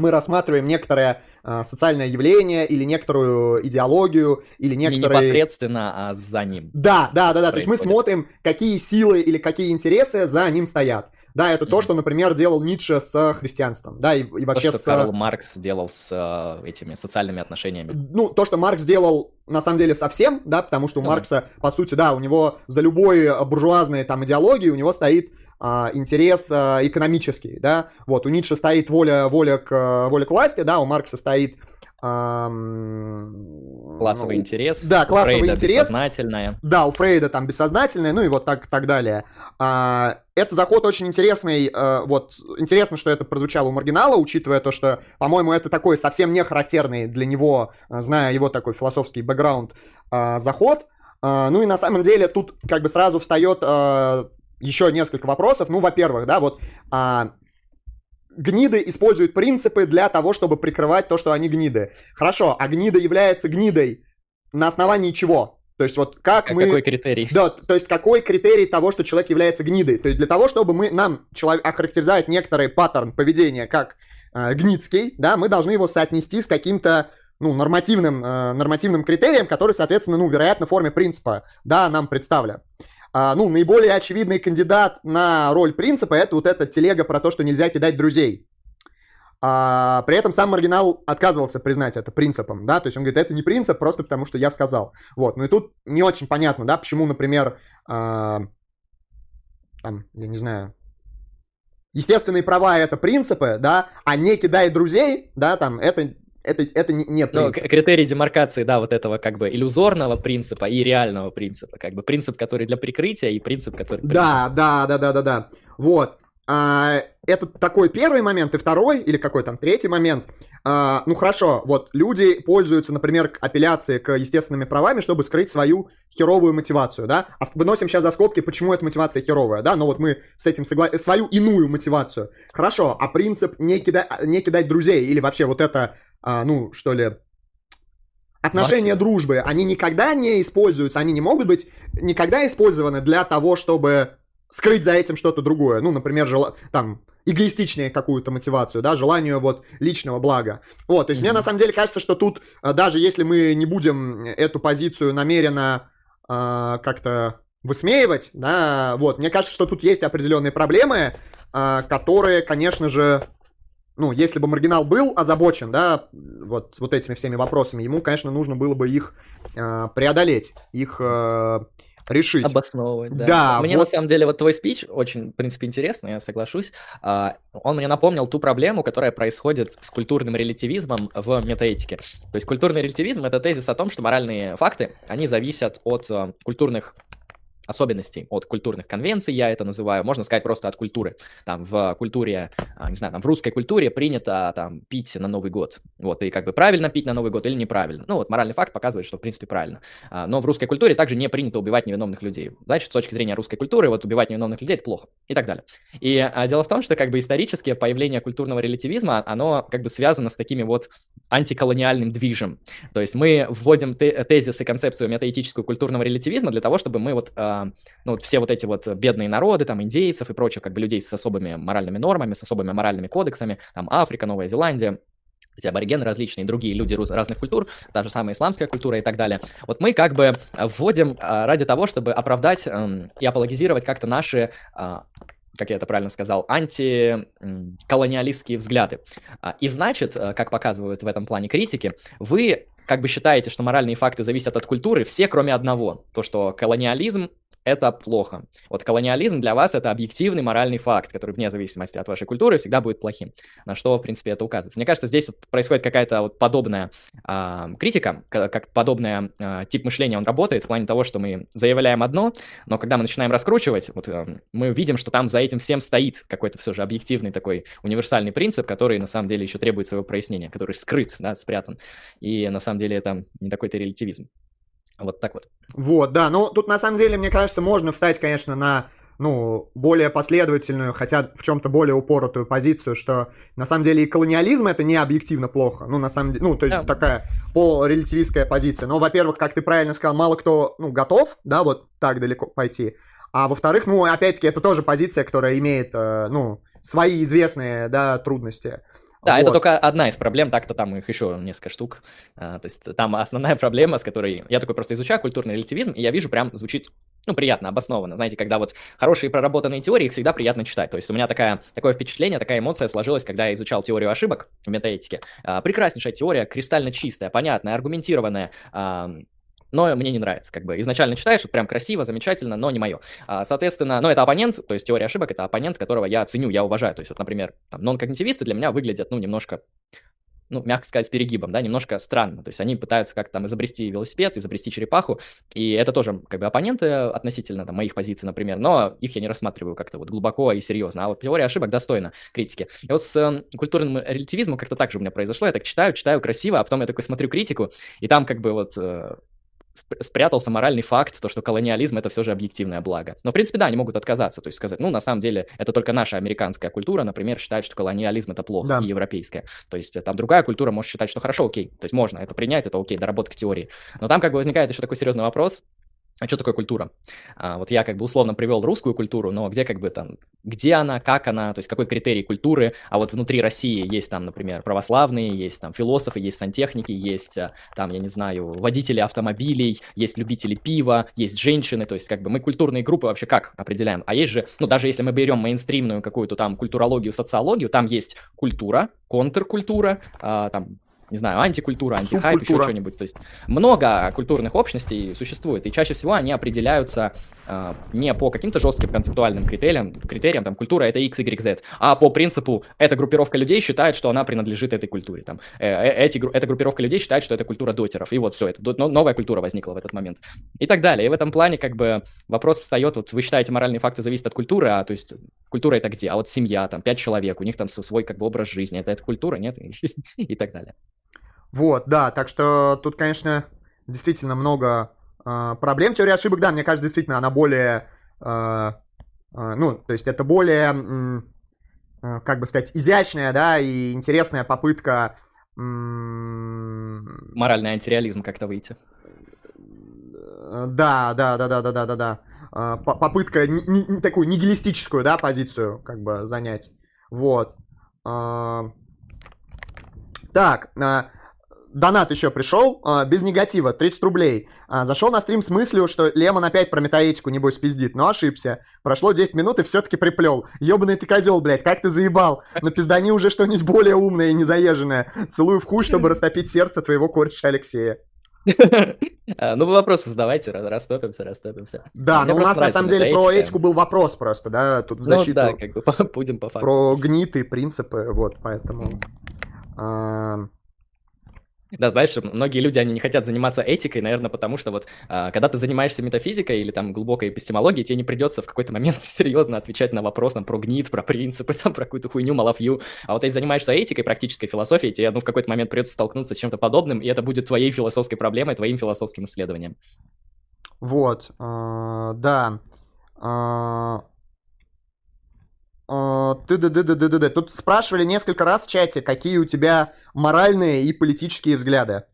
мы рассматриваем некоторое э, социальное явление или некоторую идеологию или некоторые... Не непосредственно, а за ним. Да, да, да, да. То есть мы смотрим, какие силы или какие интересы за ним стоят. Да, это mm-hmm. то, что, например, делал Ницше с христианством, да, и, и вообще то, что с... Карл Маркс делал с э, этими социальными отношениями. Ну, то, что Маркс делал, на самом деле, совсем, да, потому что у ну, Маркса, по сути, да, у него за любой буржуазной там идеологией у него стоит а, интерес а, экономический, да, вот, у Ницше стоит воля, воля, к, воля к власти, да, у Маркса стоит Классовый ну, интерес. Да, классовый Фрейда интерес. Бессознательное. Да, у Фрейда там бессознательное, ну и вот так, так далее. А, это заход очень интересный. А, вот интересно, что это прозвучало у маргинала, учитывая то, что, по-моему, это такой совсем не характерный для него, зная его такой философский бэкграунд, а, заход. А, ну и на самом деле тут как бы сразу встает а, еще несколько вопросов. Ну, во-первых, да, вот а, гниды используют принципы для того, чтобы прикрывать то, что они гниды. Хорошо, а гнида является гнидой на основании чего? То есть вот как Как- мы... Какой критерий? Да, то есть какой критерий того, что человек является гнидой? То есть для того, чтобы мы, нам человек охарактеризовать некоторый паттерн поведения как э, гнидский, да, мы должны его соотнести с каким-то ну, нормативным, э, нормативным критерием, который, соответственно, ну, вероятно, в форме принципа, да, нам представлен. А, ну, наиболее очевидный кандидат на роль принципа это вот эта телега про то, что нельзя кидать друзей. А, при этом сам маргинал отказывался признать это принципом, да, то есть он говорит, это не принцип, просто потому что я сказал. Вот, ну и тут не очень понятно, да, почему, например, а, там, я не знаю, естественные права это принципы, да, а не кидай друзей, да, там, это, это, это не, не Ну, принцип. к- критерий демаркации, да, вот этого как бы иллюзорного принципа и реального принципа. Как бы принцип, который для прикрытия, и принцип, который... принцип. Да, да, да, да, да, да. Вот. А, это такой первый момент, и второй, или какой там третий момент. А, ну хорошо, вот люди пользуются, например, к апелляции к естественными правами, чтобы скрыть свою херовую мотивацию, да? А выносим сейчас за скобки, почему эта мотивация херовая, да? Но вот мы с этим согласны, свою иную мотивацию. Хорошо, а принцип не, кида... не кидать друзей, или вообще вот это, а, ну, что ли, Отношения Мартин. дружбы, они никогда не используются, они не могут быть никогда использованы для того, чтобы скрыть за этим что-то другое. Ну, например, жела... там, эгоистичнее какую-то мотивацию, да, желанию вот личного блага. Вот, то есть мне Мгм. на самом деле кажется, что тут, э, даже если мы не будем эту позицию намеренно э, как-то высмеивать, да, вот, мне кажется, что тут есть определенные проблемы, э, которые, конечно же, ну, если бы маргинал был озабочен, да, вот, вот этими всеми вопросами, ему, конечно, нужно было бы их э, преодолеть, их э, решить. Обосновывать, да. Да, Мне вот. на самом деле вот твой спич очень, в принципе, интересный, я соглашусь. А, Он мне напомнил ту проблему, которая происходит с культурным релятивизмом в метаэтике. То есть культурный релятивизм — это тезис о том, что моральные факты, они зависят от э, культурных особенностей, от культурных конвенций, я это называю, можно сказать просто от культуры. Там в культуре, а, не знаю, там в русской культуре принято там пить на Новый год. Вот, и как бы правильно пить на Новый год или неправильно. Ну вот моральный факт показывает, что в принципе правильно. А, Но в русской культуре также не принято убивать невиновных людей. Значит, с точки зрения русской культуры, вот убивать невиновных людей это плохо. И так далее. И а, дело в том, что как бы исторически появление культурного релятивизма, оно как бы связано с такими вот антиколониальным движем. То есть мы вводим те- тезис и концепцию метаэтического культурного релятивизма для того, чтобы мы вот, а, ну, вот все вот эти вот бедные народы, там, индейцев и прочих, как бы людей с особыми моральными нормами, с особыми моральными кодексами, там, Африка, Новая Зеландия, эти аборигены различные, другие люди разных культур, та же самая антиисламская культура и так далее. Вот мы как бы а, вводим а, ради того, чтобы оправдать эм, и апологизировать как-то наши, а, как я это правильно сказал, антиколониалистские взгляды. А, И значит, э, как показывают в этом плане критики, вы как бы считаете, что моральные факты зависят от культуры, все кроме одного, то, что колониализм это плохо. Вот колониализм для вас это объективный моральный факт, который вне зависимости от вашей культуры всегда будет плохим. На что, в принципе, это указывается. Мне кажется, здесь вот происходит какая-то вот подобная а, критика, ка- как подобная а, тип мышления он работает в плане того, что мы заявляем одно, но когда мы начинаем раскручивать, вот эм, мы видим, что там за этим всем стоит какой-то все же объективный такой универсальный принцип, который на самом деле еще требует своего прояснения, который скрыт, да, спрятан. И на самом деле это не такой-то релятивизм. Вот так вот. Вот, да, ну тут на самом деле, мне кажется, можно встать, конечно, на ну, более последовательную, хотя в чем-то более упоротую позицию, что на самом деле и колониализм это не объективно плохо. Ну, на самом деле, ну, то есть Да. такая полурелятивистская позиция. Но, во-первых, как ты правильно сказал, мало кто, ну, готов, да, вот так далеко пойти. А во-вторых, ну, опять-таки, это тоже позиция, которая имеет, э, ну, свои известные, да, трудности. Да, это Вот. только одна из проблем, так-то там их еще несколько штук. А, то есть там основная проблема, с которой я такой просто изучаю культурный релятивизм, и я вижу, прям звучит, ну, приятно, обоснованно. Знаете, когда вот хорошие проработанные теории, их всегда приятно читать. То есть у меня такая, такое впечатление, такая эмоция сложилась, когда я изучал теорию ошибок в метаэтике. А, прекраснейшая теория, кристально чистая, понятная, аргументированная, а, но мне не нравится, как бы. Изначально читаешь, вот прям красиво, замечательно, но не мое. А, Соответственно, ну, это оппонент, то есть теория ошибок, это оппонент, которого я ценю, я уважаю. То есть, вот, например, там, нон-когнитивисты для меня выглядят, ну, немножко, ну, мягко сказать, с перегибом, да, немножко странно. То есть они пытаются как-то там изобрести велосипед, изобрести черепаху, и это тоже как бы оппоненты относительно там, моих позиций, например, но их я не рассматриваю как-то вот глубоко и серьезно. А вот теория ошибок достойна критики. И вот с э, культурным релятивизмом как-то так же у меня произошло. Я так читаю, читаю красиво, а потом я такой смотрю критику, и там как бы вот э, спрятался моральный факт, то, что колониализм это все же объективное благо. Но, в принципе, да, они могут отказаться, то есть сказать, ну, на самом деле, это только наша американская культура, например, считает, что колониализм это плохо, Да. и европейская. То есть э, там другая культура может считать, что хорошо, окей, то есть можно это принять, это окей, доработка теории. Но там как бы возникает еще такой серьезный вопрос, а что такое культура? А, вот я как бы условно привел русскую культуру, но где как бы там, где она, как она, то есть какой критерий культуры, а вот внутри России есть там, например, православные, есть там философы, есть сантехники, есть а, там, я не знаю, водители автомобилей, есть любители пива, есть женщины, то есть как бы мы культурные группы вообще как определяем? А есть же, ну даже если мы берем мейнстримную какую-то там культурологию, социологию, там есть культура, контркультура, а, там не знаю, антикультура, антихайп, еще что-нибудь. То есть много культурных общностей существует, и чаще всего они определяются э, не по каким-то жестким концептуальным критериям, критериям, там, культура это X, Y, Z, а по принципу, эта группировка людей считает, что она принадлежит этой культуре, там, э, э эти, эта группировка людей считает, что это культура дотеров, и вот все, это новая культура возникла в этот момент, и так далее. И в этом плане, как бы, вопрос встает, вот вы считаете, моральные факты зависят от культуры, а то есть культура это где? А вот семья, там, пять человек, у них там свой, как бы, образ жизни, это, это культура, нет? и так далее. Вот, да, так что тут, конечно, действительно много э, проблем. Теория ошибок, да, мне кажется, действительно, она более, э, э, ну, то есть это более, э, как бы сказать, изящная, да, и интересная попытка... Э, Моральный антиреализм как-то выйти. Да, да, да, да, да, да, да, да. Попытка не, не, такую нигилистическую, да, позицию как бы занять. Вот. Так, донат еще пришел, э, без негатива, 30 рублей. Э, зашел на стрим с мыслью, что Лемон опять про метаэтику, небось, пиздит, но ошибся. Прошло 10 минут и все-таки приплел. Ебаный ты козел, блядь, как ты заебал. На пиздани уже что-нибудь более умное и незаезженное. Целую в хуй, чтобы растопить сердце твоего кореша Алексея. А, ну, вы вопросы задавайте, растопимся, растопимся. Да, но у нас на самом деле про этику был вопрос просто, да, тут в защиту. Ну да, как бы будем по факту. Про гниты, принципы, вот, поэтому... Да, знаешь, многие люди, они не хотят заниматься этикой, наверное, потому что вот а, когда ты занимаешься метафизикой или там глубокой эпистемологией, тебе не придется в какой-то момент серьезно отвечать на вопрос там, про гнит, про принципы, там, про какую-то хуйню, малафью. А вот если занимаешься этикой, практической философией, тебе ну, в какой-то момент придется столкнуться с чем-то подобным, и это будет твоей философской проблемой, твоим философским исследованием. Вот, э, да. Э, ты ды ды ды ды ды Тут спрашивали несколько раз в чате, какие у тебя моральные и политические взгляды.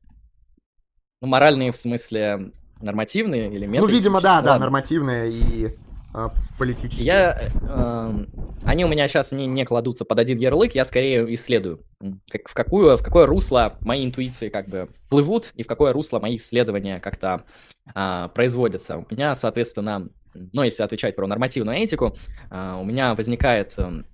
Ну, моральные в смысле нормативные или Ну, видимо, да, да, нормативные и э, политические. Я, э, они у меня сейчас не, не кладутся под один ярлык, я скорее исследую, как, в, какую, в какое русло мои интуиции как бы плывут и в какое русло мои исследования как-то э, производятся. У меня, соответственно, но если отвечать про нормативную этику, а, у меня возникает эм,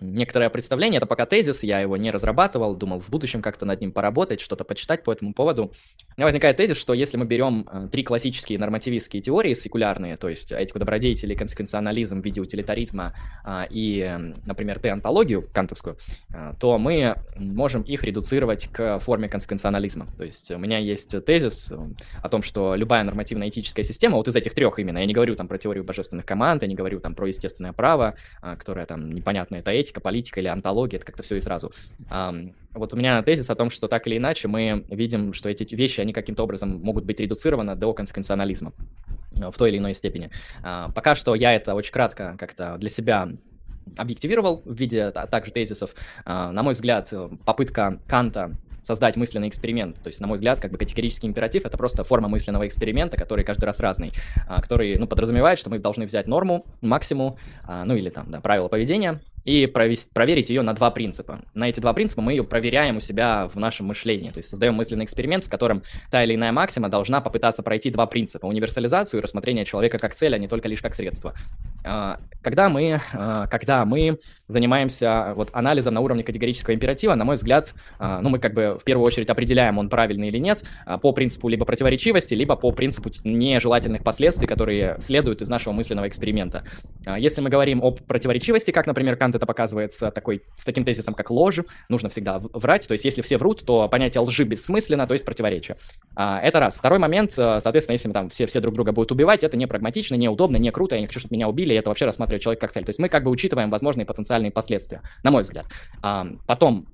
некоторое представление, это пока тезис, я его не разрабатывал, думал в будущем как-то над ним поработать, что-то почитать по этому поводу. У меня возникает тезис, что если мы берем э, три классические нормативистские теории секулярные, то есть этику добродетели, консеквенционализм в виде утилитаризма а, и, эм, например, теонтологию кантовскую, э, то мы можем их редуцировать к форме консеквенционализма. То есть у меня есть тезис э, о том, что любая нормативно-этическая система, вот из этих трех именно, я не говорю там про теорию божественных команд, я не говорю там про естественное право, а, которое там непонятно, это этика, политика или антология, это как-то все и сразу. Вот у меня тезис о том, что так или иначе мы видим, что эти вещи, они каким-то образом могут быть редуцированы до консеквенционализма э, в той или иной степени. А, пока что я это очень кратко как-то для себя объективировал в виде также тезисов. А, на мой взгляд, попытка Канта создать мысленный эксперимент. То есть, на мой взгляд, как бы категорический императив — это просто форма мысленного эксперимента, который каждый раз разный, а, который, ну, подразумевает, что мы должны взять норму, максимум, ну, или там, да, правила поведения, и провести, проверить ее на два принципа. На эти два принципа мы ее проверяем у себя в нашем мышлении, то есть создаем мысленный эксперимент, в котором та или иная максима должна попытаться пройти два принципа. Универсализацию и рассмотрение человека как цель, а не только лишь как средство. А, когда мы, а, когда мы занимаемся вот анализом на уровне категорического императива, на мой взгляд, а, ну мы как бы в первую очередь определяем, он правильный или нет, по принципу либо противоречивости, либо по принципу нежелательных последствий, которые следуют из нашего мысленного эксперимента. Если мы говорим об противоречивости, как, например, Кант это показывается такой, с таким тезисом, как ложь, нужно всегда врать, то есть если все врут, то понятие лжи бессмысленно, то есть противоречие. Это раз. Второй момент, соответственно, если мы там все, все друг друга будут убивать, это не прагматично, неудобно, не круто, я не хочу, чтобы меня убили, это вообще рассматривать человека как цель. То есть мы как бы учитываем возможные потенциальные последствия, на мой взгляд. А, потом,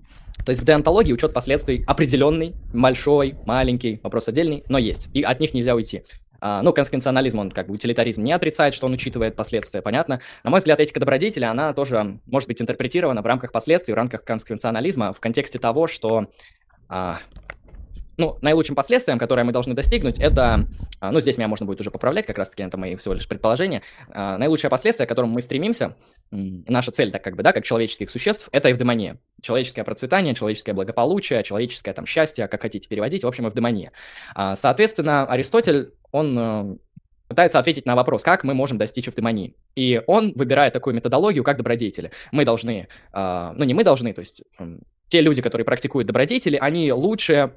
то есть в деонтологии учет последствий определенный, большой, маленький, вопрос отдельный, но есть, и от них нельзя уйти. А, ну, консквенционализм, он как бы утилитаризм не отрицает, что он учитывает последствия, понятно. На мой взгляд, этика добродетели, она тоже может быть интерпретирована в рамках последствий, в рамках консквенционализма, в контексте того, что а, ну, наилучшим последствием, которое мы должны достигнуть, это, а, ну, здесь меня можно будет уже поправлять, как раз-таки это мои всего лишь предположения, а, наилучшее последствие, к которому мы стремимся, наша цель, так как бы, да, как человеческих существ, это эвдемония. Человеческое процветание, человеческое благополучие, человеческое там счастье, как хотите переводить, в общем, эвдемония. А, соответственно, Аристотель, он э, пытается ответить на вопрос, как мы можем достичь эвдемонии. И он выбирает такую методологию, как добродетели. Мы должны, ну не мы должны, то есть те люди, которые практикуют добродетели, они лучше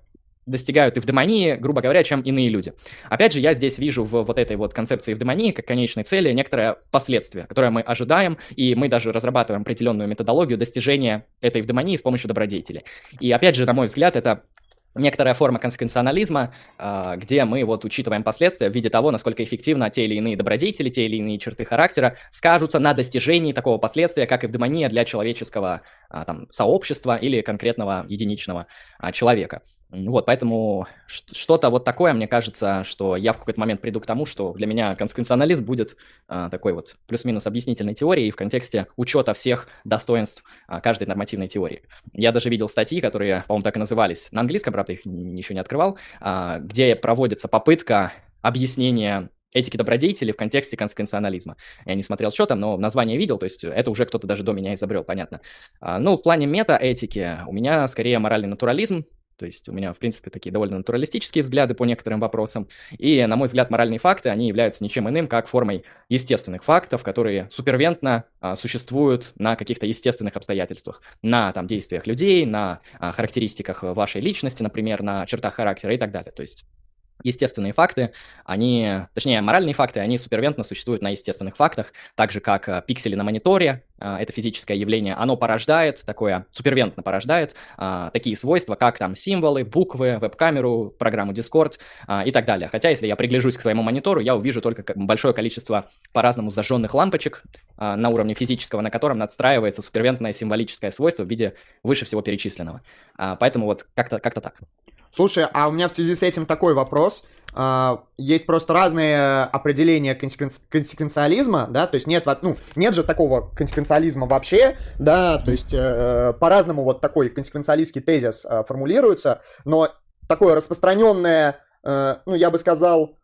достигают эвдемонии, грубо говоря, чем иные люди. Опять же, я здесь вижу в вот этой вот концепции эвдемонии как конечной цели некоторое последствие, которое мы ожидаем, и мы даже разрабатываем определенную методологию достижения этой эвдемонии с помощью добродетели. И опять же, на мой взгляд, это некоторая форма консеквенционализма, а, где мы вот учитываем последствия в виде того, насколько эффективно те или иные добродетели, те или иные черты характера скажутся на достижении такого последствия, как эвдемония для человеческого а, там, сообщества или конкретного единичного а, человека. Вот, поэтому что-то вот такое, мне кажется, что я в какой-то момент приду к тому, что для меня консеквенционализм будет а, такой вот плюс-минус объяснительной теорией в контексте учета всех достоинств а, каждой нормативной теории. Я даже видел статьи, которые, по-моему, так и назывались, на английском, правда, их еще не открывал, а, где проводится попытка объяснения этики добродетели в контексте консеквенционализма. Я не смотрел, что там, но название видел, то есть это уже кто-то даже до меня изобрел, понятно. А, ну, в плане метаэтики у меня скорее моральный натурализм, то есть у меня, в принципе, такие довольно натуралистические взгляды по некоторым вопросам. И, на мой взгляд, моральные факты, они являются ничем иным, как формой естественных фактов, которые супервентно а, существуют на каких-то естественных обстоятельствах. На там, действиях людей, на а, характеристиках вашей личности, например, на чертах характера и так далее. То есть естественные факты, они, точнее, моральные факты, они супервентно существуют на естественных фактах, так же, как э, пиксели на мониторе, э, это физическое явление, оно порождает, такое супервентно порождает а, такие свойства, как там символы, буквы, веб-камеру, программу Discord и так далее. Хотя, если я пригляжусь к своему монитору, я увижу только большое количество по-разному зажженных лампочек на уровне физического, на котором надстраивается супервентное символическое свойство в виде выше всего перечисленного. Поэтому вот как-то как так. Слушай, а у меня в связи с этим такой вопрос. Uh, есть просто разные определения консеквенци- консеквенциализма, да, то есть нет, ну, нет же такого консеквенциализма вообще, да, то есть uh, по-разному вот такой консеквенциалистский тезис uh, формулируется, но такое распространенное, ну, я бы сказал,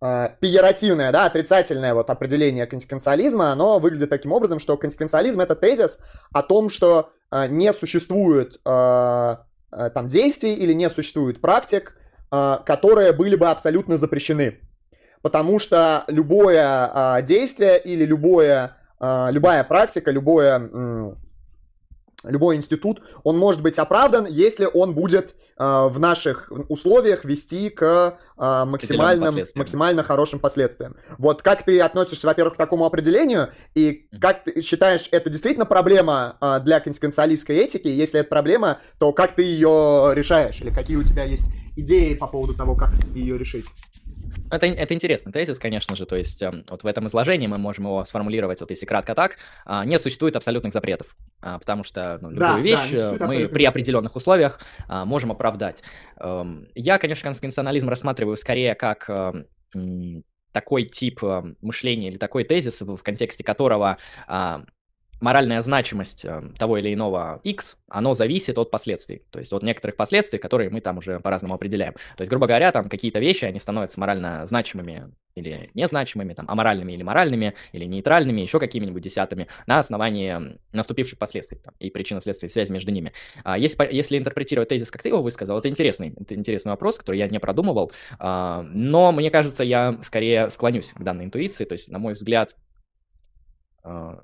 пиеративное, да, отрицательное вот определение консеквенциализма, оно выглядит таким образом, что консеквенциализм это тезис о том, что не существует а, а, там действий или не существует практик, которые были бы абсолютно запрещены. Потому что любое действие или любое, любая практика, любое любой институт, он может быть оправдан, если он будет э, в наших условиях вести к э, максимальным, максимально хорошим последствиям. Вот как ты относишься, во-первых, к такому определению, и как ты считаешь, это действительно проблема э, для консеквенциалистской этики? Если это проблема, то как ты ее решаешь? Или какие у тебя есть идеи по поводу того, как ее решить? Это, это интересный тезис, конечно же, то есть э, вот в этом изложении мы можем его сформулировать, вот если кратко так, э, не существует абсолютных запретов, э, потому что ну, любую да, вещь да, мы при определенных условиях э, можем оправдать. Э, я, конечно, конституционализм рассматриваю скорее как э, такой тип мышления или такой тезис, в контексте которого моральная значимость э, того или иного x, оно зависит от последствий. То есть от некоторых последствий, которые мы там уже по-разному определяем. То есть, грубо говоря, там какие-то вещи, они становятся морально значимыми или незначимыми, там, аморальными или моральными, или нейтральными, еще какими-нибудь десятыми, на основании наступивших последствий там, и причинно-следственной связи между ними. А если, если интерпретировать тезис, как ты его высказал, это интересный, это интересный вопрос, который я не продумывал, а, но мне кажется, я скорее склонюсь к данной интуиции, то есть, на мой взгляд, а,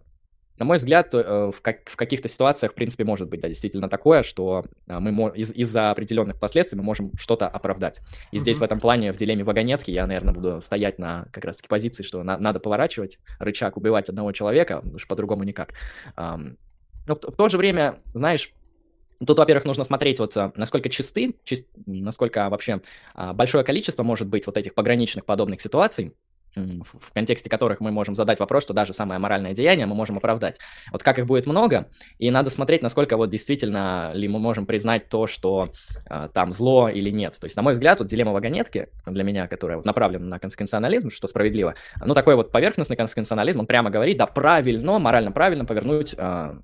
на мой взгляд, э, в, как, в каких-то ситуациях, в принципе, может быть, да, действительно такое, что э, мы из- из-за определенных последствий мы можем что-то оправдать. И mm-hmm. здесь в этом плане, в дилемме вагонетки, я, наверное, буду стоять на как раз-таки позиции, что на- надо поворачивать рычаг, убивать одного человека, потому что по-другому никак. Но в, в то же время, знаешь, Тут, во-первых, нужно смотреть, вот э, насколько чисты, чист, насколько вообще а, большое количество может быть вот этих пограничных подобных ситуаций, в контексте которых мы можем задать вопрос, что даже самое моральное деяние мы можем оправдать. Вот как их будет много, и надо смотреть, насколько вот действительно ли мы можем признать то, что э, там зло или нет. То есть, на мой взгляд, вот дилемма вагонетки для меня, которая вот направлена на консеквенционализм, что справедливо, ну, такой вот поверхностный консеквенционализм, он прямо говорит, да, правильно, морально правильно повернуть э,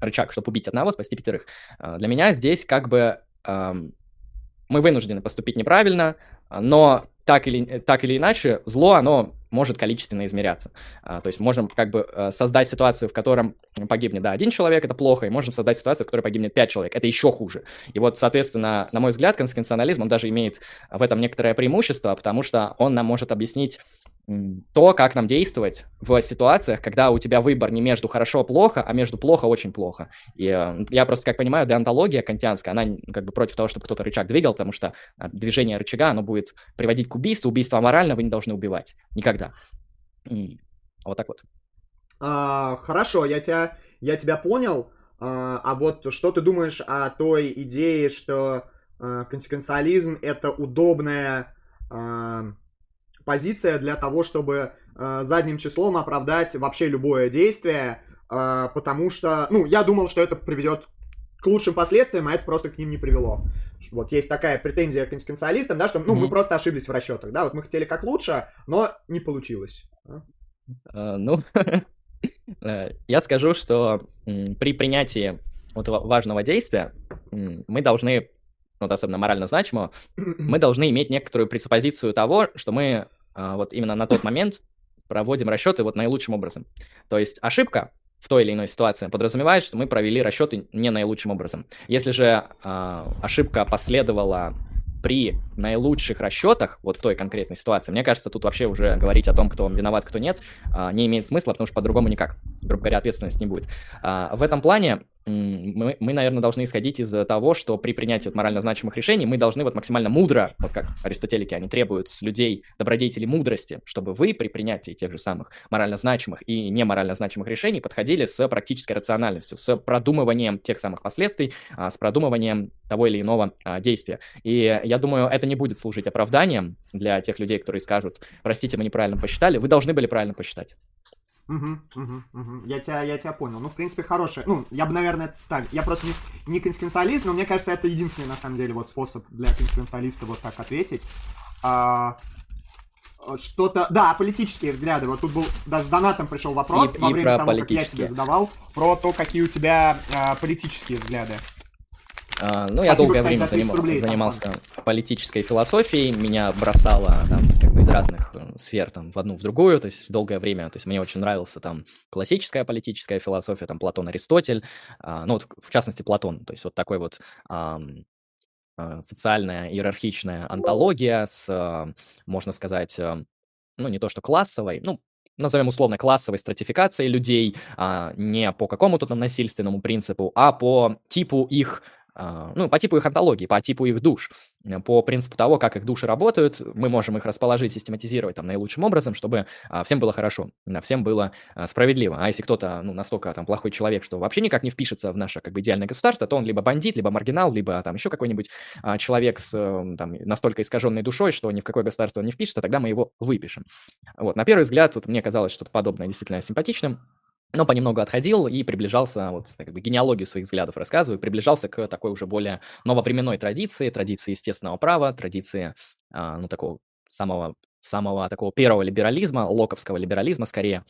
рычаг, чтобы убить одного, спасти пятерых. Э, для меня здесь как бы мы вынуждены поступить неправильно, но так или, так или иначе, зло, оно может количественно измеряться. А, то есть можем как бы э, создать ситуацию, в котором погибнет, да, один человек, это плохо, и можем создать ситуацию, в которой погибнет пять человек, это еще хуже. И вот, соответственно, на мой взгляд, консеквенционализм, он даже имеет в этом некоторое преимущество, потому что он нам может объяснить то, как нам действовать в ситуациях, когда у тебя выбор не между хорошо-плохо, а между плохо-очень плохо. И э, я просто, как понимаю, деонтология кантианская, она как бы против того, чтобы кто-то рычаг двигал, потому что э, движение рычага, оно будет приводить к убийству, убийство аморально, вы не должны убивать. Никогда. Вот так вот. А, хорошо, я тебя, я тебя понял. А, а вот что ты думаешь о той идее, что а, консеквенциализм это удобная а, позиция для того, чтобы э, задним числом оправдать вообще любое действие, э, потому что, ну, я думал, что это приведет к лучшим последствиям, а это просто к ним не привело. Вот есть такая претензия к консеквенциалистам, да, что, ну, mm-hmm. мы просто ошиблись в расчетах, да, вот мы хотели как лучше, но не получилось. Uh, ну, э, я скажу, что при принятии вот важного действия мы должны, вот особенно морально значимого, мы должны иметь некоторую пресуппозицию того, что мы а, вот именно на тот момент проводим расчеты вот наилучшим образом. То есть ошибка в той или иной ситуации подразумевает, что мы провели расчеты не наилучшим образом. Если же э, ошибка последовала при наилучших расчетах, вот в той конкретной ситуации, мне кажется, тут вообще уже говорить о том, кто виноват, кто нет, э, не имеет смысла, потому что по-другому никак. Грубо говоря, ответственности не будет. Э, в этом плане мы, мы, наверное, должны исходить из того, что при принятии вот морально значимых решений мы должны вот максимально мудро, вот как аристотелики, они требуют с людей добродетели мудрости, чтобы вы при принятии тех же самых морально значимых и не морально значимых решений подходили с практической рациональностью, с продумыванием тех самых последствий, а, с продумыванием того или иного а, действия. И я думаю, это не будет служить оправданием для тех людей, которые скажут, простите, мы неправильно посчитали, вы должны были правильно посчитать. Угу, угу, угу. Я тебя, я тебя понял. Ну, в принципе, хорошая. Ну, я бы, наверное, так. Я просто не, не консеквенциалист, но мне кажется, это единственный, на самом деле, вот способ для консеквенциалиста вот так ответить. А, что-то... Да, политические взгляды. Вот тут был даже с донатом пришел вопрос и, во и время того, как я тебе задавал, про то, какие у тебя а, политические взгляды. А, ну, Спасибо, я долгое кстати, время заним... рублей, занимался там, политической философией, меня бросало там, разных э, сфер там, в одну, в другую, то есть долгое время, то есть мне очень нравился там классическая политическая философия, там Платон, Аристотель, а, ну, вот в частности Платон, то есть вот такой вот а, социальная иерархичная антология с, а, можно сказать, ну, не то что классовой, ну, назовем условно классовой стратификацией людей, а, не по какому-то там насильственному принципу, а по типу их ну, по типу их антологии, по типу их душ, по принципу того, как их души работают, мы можем их расположить, систематизировать там наилучшим образом, чтобы а, всем было хорошо, всем было а, справедливо. А если кто-то, ну, настолько там плохой человек, что вообще никак не впишется в наше как бы идеальное государство, то он либо бандит, либо маргинал, либо там еще какой-нибудь человек с э, там настолько искаженной душой, что ни в какое государство он не впишется, тогда мы его выпишем. Вот, на первый взгляд, вот мне казалось что-то подобное действительно симпатичным, но понемногу отходил и приближался, вот как бы генеалогию своих взглядов рассказываю, приближался к такой уже более нововременной традиции, традиции естественного права, традиции, а, ну, такого самого, самого такого первого либерализма, локовского либерализма скорее,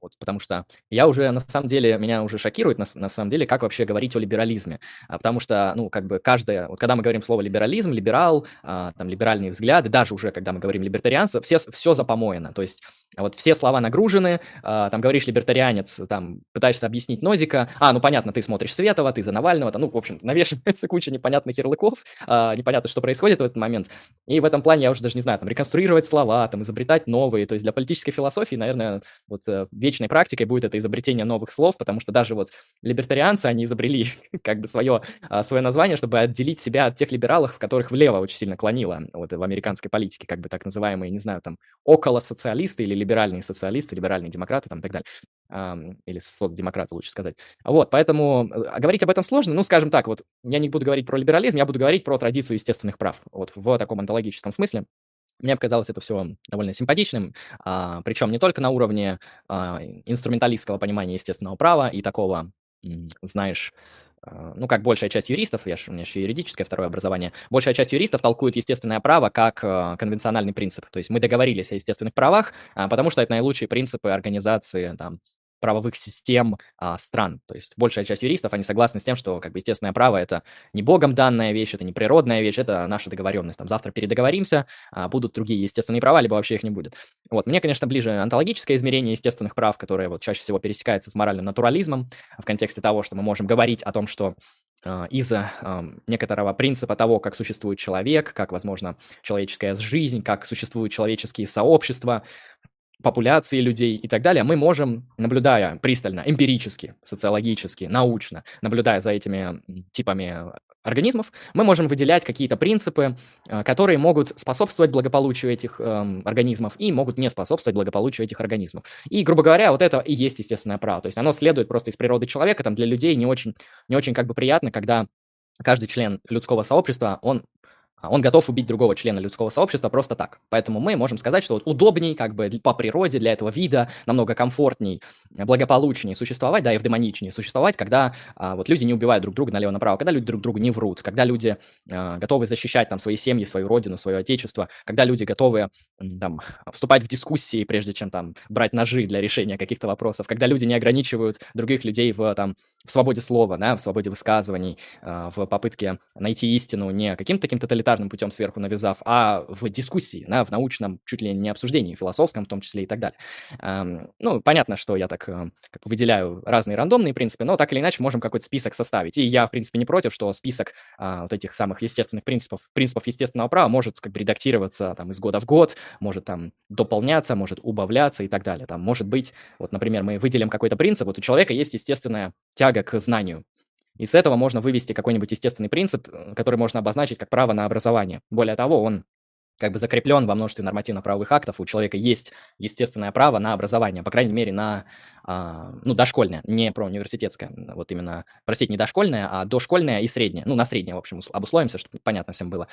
вот, потому что я уже, на самом деле, меня уже шокирует, на, на самом деле, как вообще говорить о либерализме. А, потому что, ну, как бы каждое, вот когда мы говорим слово либерализм, либерал, а, там, либеральные взгляды, даже уже, когда мы говорим либертарианство, все, все запомоено. То есть вот все слова нагружены, а, там, говоришь либертарианец, там, пытаешься объяснить Нозика, а, ну, понятно, ты смотришь Светова, ты за Навального, там, ну, в общем, навешивается куча непонятных ярлыков, а, непонятно, что происходит в этот момент. И в этом плане я уже даже не знаю, там, реконструировать слова, там, изобретать новые. То есть для политической философии, наверное, вот э, вечной практикой будет это изобретение новых слов, потому что даже вот либертарианцы, они изобрели как бы свое, а, свое название, чтобы отделить себя от тех либералов, которых влево очень сильно клонило вот в американской политике, как бы так называемые, не знаю, там, около социалисты или либеральные социалисты, либеральные демократы там и так далее. Или соцдемократы, лучше сказать. Вот, поэтому э, говорить об этом сложно. Ну, скажем так, вот я не буду говорить про либерализм, я буду говорить про традицию естественных прав. Вот в таком онтологическом смысле. Мне показалось это все довольно симпатичным, а, причем не только на уровне а, инструменталистского понимания естественного права и такого, знаешь, а, ну, как большая часть юристов, я же, у меня еще юридическое второе образование, большая часть юристов толкует естественное право как э, конвенциональный принцип. То есть мы договорились о естественных правах, а, потому что это наилучшие принципы организации там, правовых систем а, стран. То есть большая часть юристов, они согласны с тем, что как бы естественное право это не богом данная вещь, это не природная вещь, это наша договоренность. Там завтра передоговоримся, а, будут другие естественные права, либо вообще их не будет. Вот мне, конечно, ближе онтологическое измерение естественных прав, которое вот чаще всего пересекается с моральным натурализмом в контексте того, что мы можем говорить о том, что а, из-за некоторого принципа того, как существует человек, как, возможно, человеческая жизнь, как существуют человеческие сообщества, популяции людей и так далее, мы можем, наблюдая пристально, эмпирически, социологически, научно, наблюдая за этими типами организмов, мы можем выделять какие-то принципы, э, которые могут способствовать благополучию этих э, организмов и могут не способствовать благополучию этих организмов. И, грубо говоря, вот это и есть естественное право. То есть оно следует просто из природы человека. Там для людей не очень, не очень как бы приятно, когда каждый член людского сообщества, он он готов убить другого члена людского сообщества просто так. Поэтому мы можем сказать, что вот удобней, как бы по природе для этого вида, намного комфортней, благополучнее существовать, да, и эвдемоничнее существовать, когда а, вот люди не убивают друг друга налево-направо, когда люди друг другу не врут, когда люди а, готовы защищать там свои семьи, свою родину, свое отечество, когда люди готовы там вступать в дискуссии, прежде чем там брать ножи для решения каких-то вопросов, когда люди не ограничивают других людей в там в свободе слова, да, в свободе высказываний, а, в попытке найти истину не каким-то таким тоталитарным путем сверху навязав, а в дискуссии, да, в научном чуть ли не обсуждении, философском в том числе и так далее. Ну, понятно, что я так э, как выделяю разные рандомные принципы, но так или иначе можем какой-то список составить. И я, в принципе, не против, что список а, вот этих самых естественных принципов, принципов естественного права может как бы редактироваться там из года в год, может там дополняться, может убавляться и так далее. Там может быть, вот, например, мы выделим какой-то принцип, вот у человека есть естественная тяга к знанию. И с этого можно вывести какой-нибудь естественный принцип, э, который можно обозначить как право на образование. Более того, он как бы закреплен во множестве нормативно-правовых актов. У человека есть естественное право на образование, по крайней мере, на ну, дошкольное, не про университетское, вот именно, простите, не дошкольное, а дошкольное и среднее, ну, на среднее, в общем, обусловимся, чтобы понятно всем было.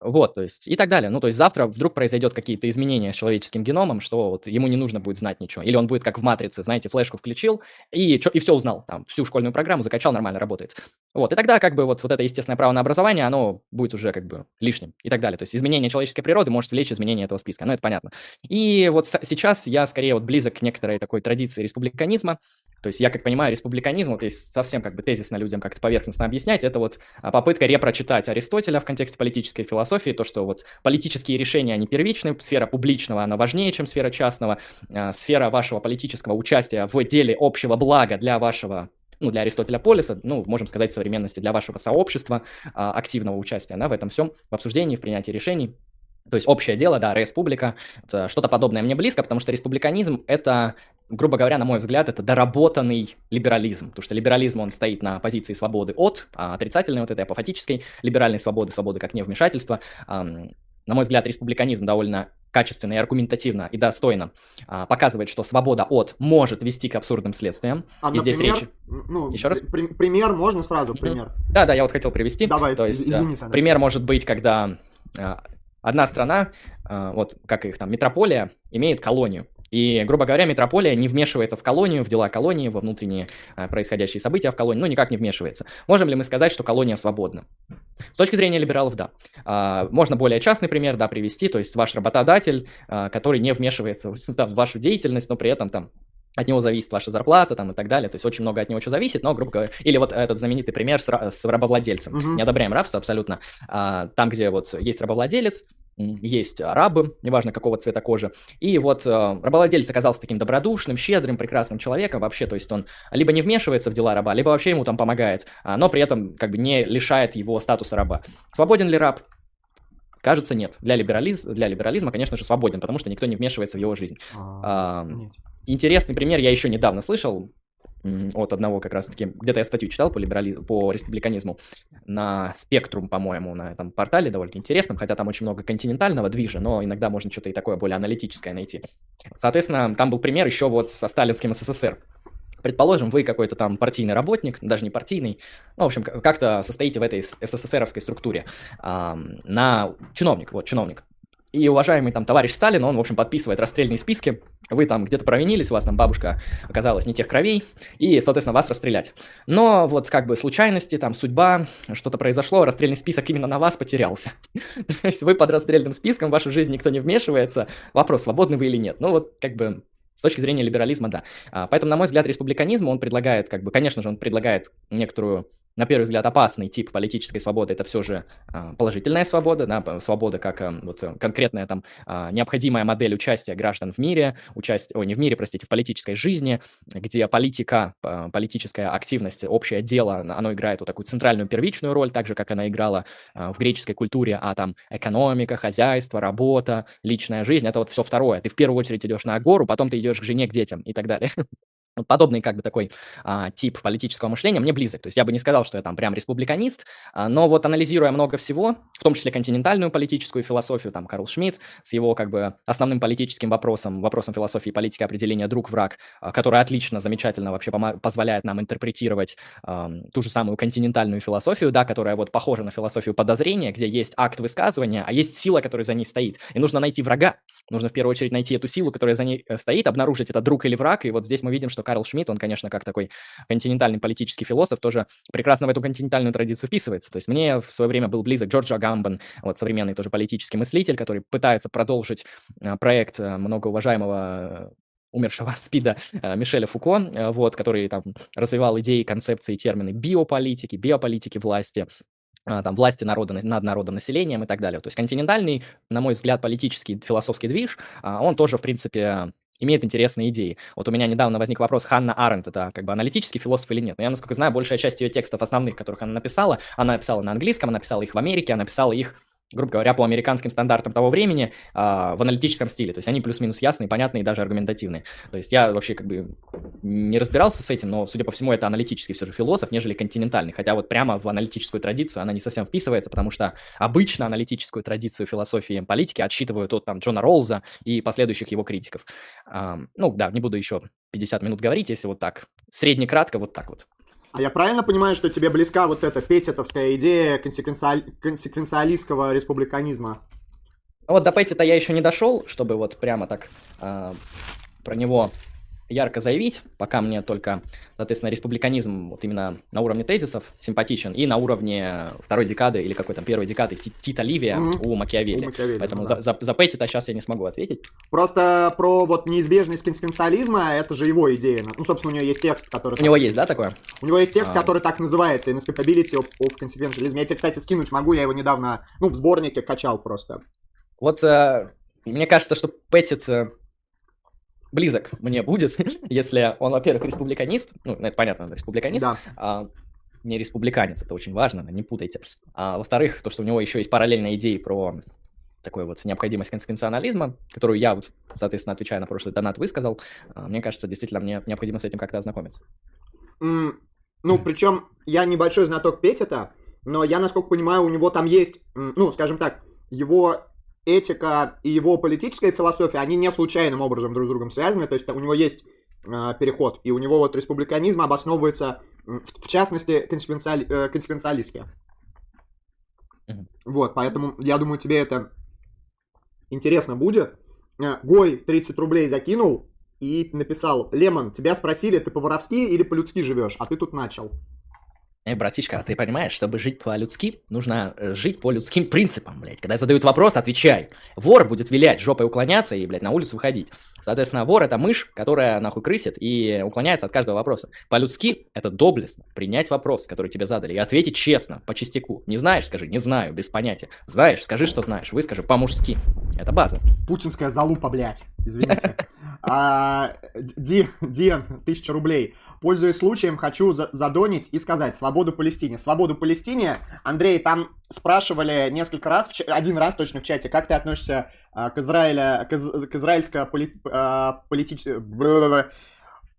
Вот, то есть, и так далее. Ну, то есть завтра вдруг произойдет какие-то изменения с человеческим геномом, что вот ему не нужно будет знать ничего. Или он будет как в «Матрице», знаете, флешку включил и, и все узнал, там, всю школьную программу закачал, нормально работает. Вот, и тогда как бы вот, вот это естественное право на образование, оно будет уже как бы лишним и так далее. То есть изменение человеческой природы может влечь изменение этого списка, ну, это понятно. И вот сейчас я скорее вот близок к некоторой такой традиции традиции республиканизма. То есть я, как понимаю, республиканизм, вот если совсем как бы тезисно людям как-то поверхностно объяснять, это вот а, попытка репрочитать Аристотеля в контексте политической философии, то, что вот политические решения, они первичны, сфера публичного, она важнее, чем сфера частного, а, сфера вашего политического участия в деле общего блага для вашего ну, для Аристотеля Полиса, ну, можем сказать, современности для вашего сообщества, а, активного участия да, в этом всем, в обсуждении, в принятии решений. То есть общее дело, да, республика, что-то подобное мне близко, потому что республиканизм – это, грубо говоря, на мой взгляд, это доработанный либерализм, потому что либерализм, он стоит на позиции свободы от, а отрицательной вот этой апофатической либеральной свободы, свободы как невмешательство. На мой взгляд, республиканизм довольно качественно и аргументативно и достойно а, показывает, что свобода от может вести к абсурдным следствиям. А, и здесь например, речь... Ну, Еще раз? При, пример можно сразу, пример. Да, да, я вот хотел привести. Давай, То есть, извини. Пример может быть, когда а, одна страна, а, вот как их там, метрополия, имеет колонию. И, грубо говоря, метрополия не вмешивается в колонию, в дела колонии, во внутренние а, происходящие события в колонии, ну, никак не вмешивается. Можем ли мы сказать, что колония свободна? С точки зрения либералов, да. А, можно более частный пример, да, привести, то есть ваш работодатель, а, который не вмешивается там, в вашу деятельность, но при этом там от него зависит ваша зарплата там и так далее, то есть очень много от него чего зависит, но, грубо говоря, или вот этот знаменитый пример с, с рабовладельцем. Uh-huh. Не одобряем рабство абсолютно. А, там, где вот есть рабовладелец, есть рабы, неважно какого цвета кожи, и вот э, рабовладелец оказался таким добродушным, щедрым, прекрасным человеком вообще, то есть он либо не вмешивается в дела раба, либо вообще ему там помогает, а, но при этом как бы не лишает его статуса раба. Свободен ли раб? Кажется, нет. Для, либерализ... для либерализма, конечно же, свободен, потому что никто не вмешивается в его жизнь. А, а, интересный пример я еще недавно слышал от одного как раз-таки, где-то я статью читал по, либерали... по республиканизму на Спектрум, по-моему, на этом портале довольно интересном, хотя там очень много континентального движа, но иногда можно что-то и такое более аналитическое найти. Соответственно, там был пример еще вот со сталинским СССР. Предположим, вы какой-то там партийный работник, даже не партийный, ну, в общем, как-то состоите в этой СССРовской структуре, э, на чиновник, вот, чиновник. И уважаемый там товарищ Сталин, он, в общем, подписывает расстрельные списки. Вы там где-то провинились, у вас там бабушка оказалась не тех кровей, и, соответственно, вас расстрелять. Но вот как бы случайности, там судьба, что-то произошло, расстрельный список именно на вас потерялся. То есть вы под расстрельным списком, в вашу жизнь никто не вмешивается. Вопрос, свободны вы или нет. Ну вот как бы С точки зрения либерализма, да. А, поэтому, на мой взгляд, республиканизм, он предлагает, как бы, конечно же, он предлагает некоторую на первый взгляд, опасный тип политической свободы, это все же а, положительная свобода, да, свобода как а, вот, э, конкретная там а, необходимая модель участия граждан в мире, участие, ой, не в мире, простите, в политической жизни, где политика, политическая активность, общее дело, оно играет вот такую центральную первичную роль, так же, как она играла в греческой культуре, а там экономика, хозяйство, работа, личная жизнь, это вот все второе. Ты в первую очередь идешь на гору, потом ты идешь к жене, к детям и так далее. подобный как бы такой а, тип политического мышления мне близок. То есть я бы не сказал, что я там прям республиканист, а, но вот анализируя много всего, в том числе континентальную политическую философию, там Карл Шмидт с его как бы основным политическим вопросом, вопросом философии и политики определения друг-враг, а, который отлично, замечательно вообще позволяет нам интерпретировать а, ту же самую континентальную философию, да, которая вот похожа на философию подозрения, где есть акт высказывания, а есть сила, которая за ней стоит. И нужно найти врага, нужно в первую очередь найти эту силу, которая за ней э, стоит, обнаружить это друг или враг, и вот здесь мы видим, что что Карл Шмидт, он, конечно, как такой континентальный политический философ, тоже прекрасно в эту континентальную традицию вписывается. То есть мне в свое время был близок Джордж Агамбан, вот современный тоже политический мыслитель, который пытается продолжить э, проект э, многоуважаемого э, умершего от СПИДа Мишеля Фуко, вот, который там развивал идеи, концепции, термины биополитики, биополитики власти, там, власти народа над народом, населением и так далее. То есть континентальный, на мой взгляд, политический, философский движ, а, он тоже, в принципе, имеет интересные идеи. Вот у меня недавно возник вопрос, Ханна Аренд это как бы аналитический философ или нет? Но я, насколько знаю, большая часть ее текстов основных, которых она написала, она написала на английском, она написала их в Америке, она написала их грубо говоря, по американским стандартам того времени э, в аналитическом стиле. То есть они плюс-минус ясные, понятные и даже аргументативные. То есть я вообще как бы не разбирался с этим, но, судя по всему, это аналитический все же философ, нежели континентальный. Хотя вот прямо в аналитическую традицию она не совсем вписывается, потому что обычно аналитическую традицию философии политики отсчитывают от там Джона Роллза и последующих его критиков. Ну да, не буду еще 50 минут говорить, если вот так, средне-кратко, вот так вот. А я правильно понимаю, что тебе близка вот эта петитовская идея консеквенциаль... консеквенциалистского республиканизма? Вот до Петита я еще не дошел, чтобы вот прямо так э, про него ярко заявить, пока мне только, соответственно, республиканизм вот именно на уровне тезисов симпатичен и на уровне второй декады или какой-то первой декады Тита Ливия mm-hmm. у Макиавелли. Макиавелли Поэтому ну, да. за, за, за Петтита сейчас я не смогу ответить. Просто про вот неизбежность консеквенциализма, это же его идея. Ну, собственно, у него есть текст, который... У него есть, да, такое? У него есть текст, а... который так называется, Inescapability of, of Consequentialism. Я тебе, кстати, скинуть могу, я его недавно, ну, в сборнике качал просто. Вот э, мне кажется, что Петтит близок мне будет, если он, во-первых, республиканист, ну, это понятно, он республиканист, да. а, не республиканец, это очень важно, не путайте. А, во-вторых, то, что у него еще есть параллельные идеи про такой вот необходимость конституционализма, которую я вот, соответственно, отвечая на прошлый донат, высказал, а, мне кажется, действительно, мне необходимо с этим как-то ознакомиться. Mm, ну, причем я небольшой знаток Петита, но я, насколько понимаю, у него там есть, ну, скажем так, его этика и его политическая философия, они не случайным образом друг с другом связаны, то есть у него есть э, переход, и у него вот республиканизм обосновывается, в, в частности, консеквенциали, э, консеквенциалистски. Mm-hmm. Вот, поэтому я думаю, тебе это интересно будет. Э, Гой 30 рублей закинул и написал, Лемон, тебя спросили, ты по-воровски или по-людски живешь, а ты тут начал. Эй, братишка, а ты понимаешь, чтобы жить по-людски, нужно э, жить по людским принципам, блядь. Когда задают вопрос, отвечай. Вор будет вилять, жопой уклоняться и, блядь, на улицу выходить. Соответственно, вор — это мышь, которая нахуй крысит и уклоняется от каждого вопроса. По-людски — это доблестно. Принять вопрос, который тебе задали, и ответить честно, по чистяку. Не знаешь, скажи, не знаю, без понятия. Знаешь, скажи, что знаешь. Выскажи по-мужски. Это база. Путинская залупа, блядь. Извините. А, Ди, Диан, тысяча рублей. Пользуясь случаем, хочу задонить и сказать свободу Палестине. Свободу Палестине. Андрей, там спрашивали несколько раз, один раз точно в чате, как ты относишься а, к, Израиля, к, из, к израильско поли, а, политическому...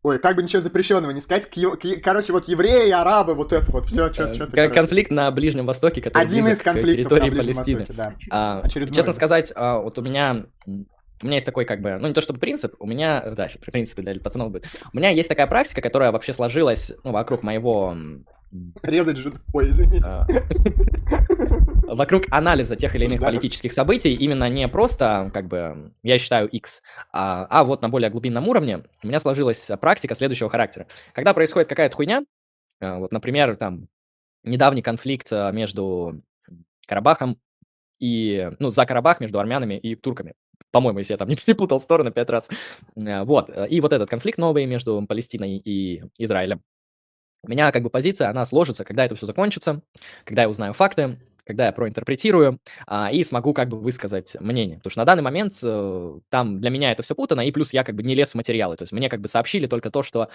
Ой, как бы ничего запрещенного не сказать. К, к, короче, вот евреи, арабы, вот это вот все, что что Конфликт на Ближнем Востоке, который Один из конфликтов территории на Палестины. Востоке, да. А, честно сказать, а, вот у меня у меня есть такой, как бы, ну не то чтобы принцип, у меня, да, в принципе для пацанов будет. У меня есть такая практика, которая вообще сложилась, ну, вокруг моего... Резать же, ой, извините. А, вокруг анализа тех или иных политических событий, именно не просто, как бы, я считаю X, а, а вот на более глубинном уровне у меня сложилась практика следующего характера. Когда происходит какая-то хуйня, а, вот, например, там, недавний конфликт а, между Карабахом и, ну, за Карабах между армянами и турками. по-моему, если я там не перепутал стороны пять раз. Э, вот. И вот этот конфликт новый между Палестиной и Израилем. У меня как бы позиция, она сложится, когда это все закончится, когда я узнаю факты, когда я проинтерпретирую а, и смогу как бы высказать мнение. Потому что на данный момент э, там для меня это все путано, и плюс я как бы не лез в материалы. То есть мне как бы сообщили только то, что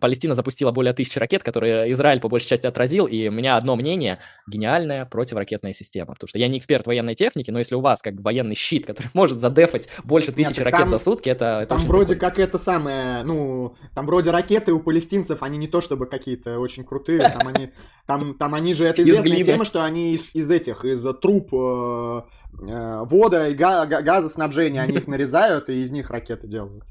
Палестина запустила более тысячи ракет, которые Израиль по большей части отразил, и у меня одно мнение – гениальная противоракетная система. Потому что я не эксперт военной техники, но если у вас как бы военный щит, который может задефать больше тысячи Нет, ракет там, за сутки, это, это Там вроде прикольно. как это самое, ну, там вроде ракеты у палестинцев, они не то чтобы какие-то очень крутые, там они, там, там они же, это известная тема, что они из, из этих, из труб э, э, вода и га- газоснабжения, они их нарезают и из них ракеты делают.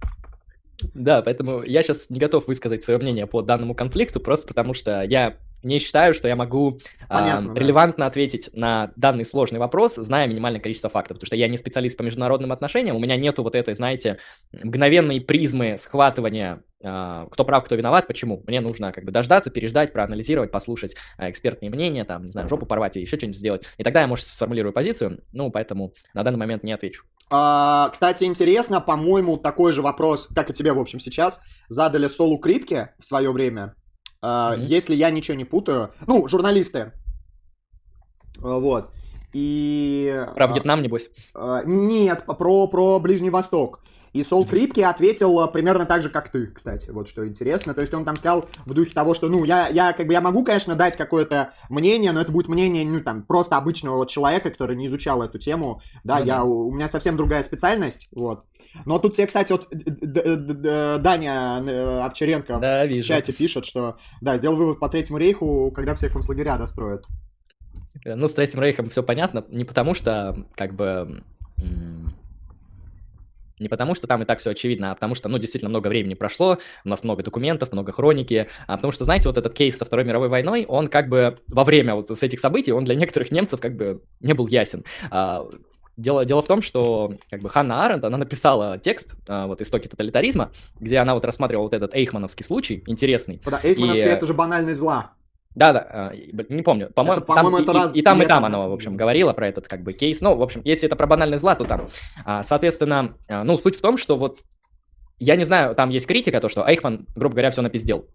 Да, поэтому я сейчас не готов высказать свое мнение по данному конфликту, просто потому что я не считаю, что я могу Понятно, э, да. релевантно ответить на данный сложный вопрос, зная минимальное количество фактов, потому что я не специалист по международным отношениям, у меня нету вот этой, знаете, мгновенной призмы схватывания, э, кто прав, кто виноват, почему. Мне нужно как бы дождаться, переждать, проанализировать, послушать э, экспертные мнения, там, не знаю, жопу порвать или еще что-нибудь сделать. И тогда я, может, сформулирую позицию, ну, поэтому на данный момент не отвечу. А, кстати, интересно, по-моему, такой же вопрос, как и тебе, в общем, сейчас, задали Солу Крипке в свое время. Mm-hmm. Если я ничего не путаю. Ну, журналисты. Uh, вот. И... Про Вьетнам, небось? Нет, про, про Ближний Восток. И Сол Крипки ответил э, примерно так же, как ты, кстати, вот что интересно. То есть он там сказал в духе того, что, ну, я, я как бы, я могу, конечно, дать какое-то мнение, но это будет мнение, ну, там, просто обычного человека, который не изучал эту тему. Да, mm-hmm. я, у меня совсем другая специальность, вот. Но тут тебе, кстати, вот Даня э, Овчаренко да, в чате пишет, что, да, сделал вывод по Третьему рейху, когда все концлагеря достроят. Ну, с Третьим рейхом все понятно, не потому что, как бы, не потому, что там и так все очевидно, а потому что, ну, действительно много времени прошло, у нас много документов, много хроники, а потому что, знаете, вот этот кейс со Второй мировой войной, он как бы во время вот с этих событий, он для некоторых немцев как бы не был ясен. А, Дело, дело в том, что как бы Ханна Аренд, она написала текст, а, вот «Истоки тоталитаризма», где она вот рассматривала вот этот эйхмановский случай, интересный. Да, эйхмановский и... это же банальный зла. Да, да, не помню. По-моему, это, по-моему, там, это и, раз... и, и там, и там она, в общем, говорила про этот как бы кейс. Ну, в общем, если это про банальный зла, то там. А, соответственно, а, ну, суть в том, что вот я не знаю, там есть критика, то, что Эйхман, грубо говоря, все напиздел.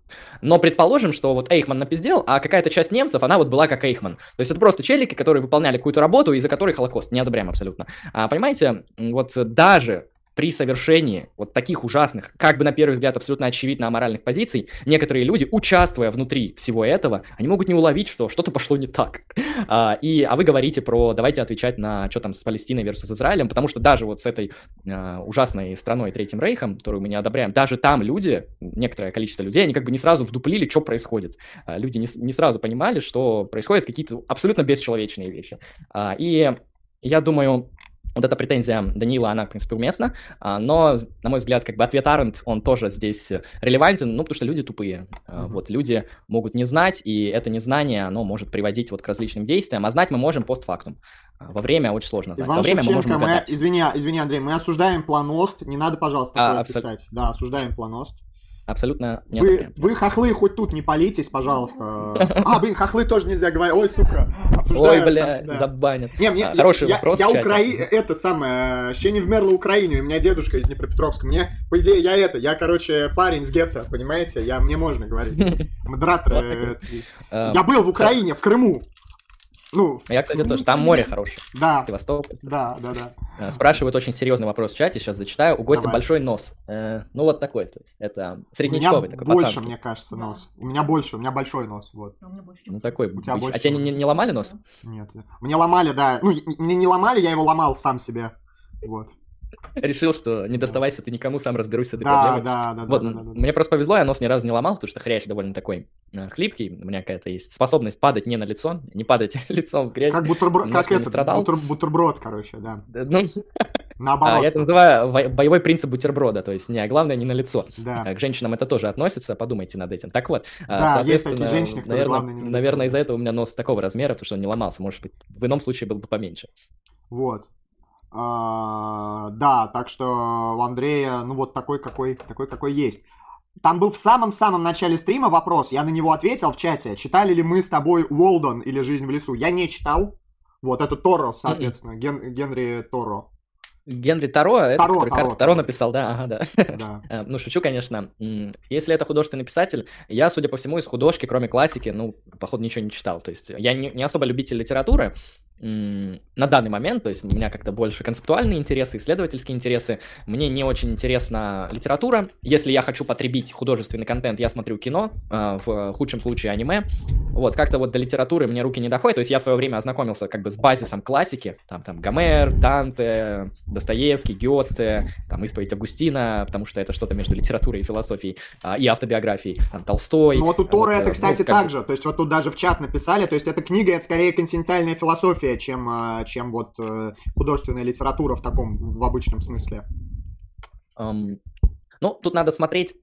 Но предположим, что вот Эйхман напиздел, а какая-то часть немцев, она вот была как Эйхман. То есть это просто челики, которые выполняли какую-то работу, из-за которой Холокост. Не одобряем абсолютно. А, понимаете, вот даже при совершении вот таких ужасных, как бы на первый взгляд абсолютно очевидно аморальных позиций, некоторые люди, участвуя внутри всего этого, они могут не уловить, что что-то пошло не так. А, и, а вы говорите про давайте отвечать на что там с Палестиной versus Израилем, потому что даже вот с этой а, ужасной страной Третьим Рейхом, которую мы не одобряем, даже там люди, некоторое количество людей, они как бы не сразу вдуплили, что происходит. А, люди не, не сразу понимали, что происходят какие-то абсолютно бесчеловечные вещи. А, и я думаю, вот эта претензия Данила, она, в принципе, уместна, а, но, на мой взгляд, как бы ответ Арент, он тоже здесь релевантен, ну, потому что люди тупые. Mm-hmm. Вот, люди могут не знать, и это незнание, оно может приводить вот к различным действиям, а знать мы можем постфактум. А, во время очень сложно знать. Иван Во время Шевченко, мы можем мы, извини, извини, Андрей, мы осуждаем планост, не надо, пожалуйста, такое а, писать. Да, осуждаем планост. Абсолютно нет. Вы, вы хохлы хоть тут не палитесь, пожалуйста. А, блин, хохлы тоже нельзя говорить. Ой, сука. Ой, бля, забанят. Не, мне, а, Хороший я, вопрос Я, Украи... Это самое, еще не вмерла Украине, у меня дедушка из Днепропетровска. Мне, по идее, я это, я, короче, парень с гетто, понимаете? Я, мне можно говорить. Модератор. Э, я был в Украине, в Крыму. Ну, я, кстати, тоже. Там море хорошее. Да. Севастополь. Да, да, да. Э, спрашивают очень серьезный вопрос в чате, сейчас зачитаю. У гостя Давай. большой нос. Э, ну, вот такой, то есть. Это среднячковый такой, больше, пацанский. мне кажется, нос. У меня больше, у меня большой нос, вот. А ну, такой. У тебя больше. А тебя не, не, не ломали нос? Нет. Мне ломали, да. Ну, мне не ломали, я его ломал сам себе. Вот. Решил, что не доставайся ты никому, сам разберусь с этой да, проблемой. Да, да, вот, да, да, да. Мне просто повезло, я нос ни разу не ломал, потому что хрящ довольно такой э, хлипкий. У меня какая-то есть способность падать не на лицо, не падать лицом в грязь. Как, бутерброд, как это, страдал. Бутер, бутерброд, короче, да. Ну, Наоборот. А, я это называю боевой принцип бутерброда, то есть не, а главное не на лицо. Да. К женщинам это тоже относится, подумайте над этим. Так вот, а, да, соответственно, есть женщины, наверное, наверное из-за этого у меня нос такого размера, потому что он не ломался, может быть, в ином случае был бы поменьше. Вот. А, да, так что у Андрея, ну вот такой, какой, такой, какой есть. Там был в самом-самом начале стрима вопрос, я на него ответил в чате. Читали ли мы с тобой Уолдон или «Жизнь в лесу»? Я не читал. Вот, это Торо, соответственно, Ген, Генри Торо. Генри Таро, это, Таро, который Таро, Таро Таро. написал, да, ага, да. Да. Э, Ну, шучу, конечно. Если это художественный писатель, я, судя по всему, из художки, кроме классики, ну, походу, ничего не читал. То есть я не, не особо любитель литературы на данный момент, то есть у меня как-то больше концептуальные интересы, исследовательские интересы. Мне не очень интересна литература. Если я хочу потребить художественный контент, я смотрю кино, э, в худшем случае аниме. Вот, как-то вот до литературы мне руки не доходят. То есть я в свое время ознакомился как бы с базисом классики. Там, там Гомер, Данте, Достоевский, Гёте, там исповедь Августина, потому что это что-то между литературой и философией, а, и автобиографией. Там Толстой. Ну вот у а Тора вот, это, э, кстати, ну, как так же. То есть вот тут даже в чат написали, то есть эта книга это скорее континентальная философия, чем, э, чем вот э, художественная литература в таком, в обычном смысле. Ам, ну, тут надо смотреть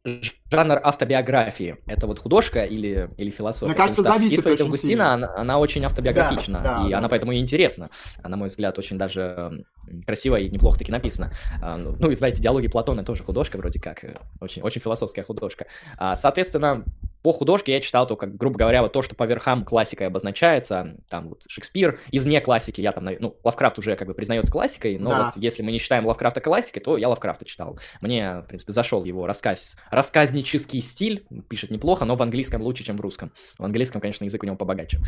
жанр автобиографии. Это вот художка или, или философия? Мне кажется, Потому зависит «Исповедь очень Августина, сильно. она, она очень автобиографична, Да, да, и да. она поэтому и интересна. На мой взгляд, очень даже красиво и неплохо таки написано. А, Ну, и знаете, диалоги Платона тоже художка вроде как, э, очень, очень философская художка. А, Соответственно, по художке я читал только, грубо говоря, вот то, что по верхам классикой обозначается, там вот Шекспир, из не классики, я там, ну, Лавкрафт уже как бы признается классикой, но Да. вот если мы не считаем Лавкрафта классикой, то я Лавкрафта читал. Мне, в принципе, зашел его рассказ, рассказнический стиль, пишет неплохо, но в английском лучше, чем в русском. В английском, конечно, язык у него побогаче.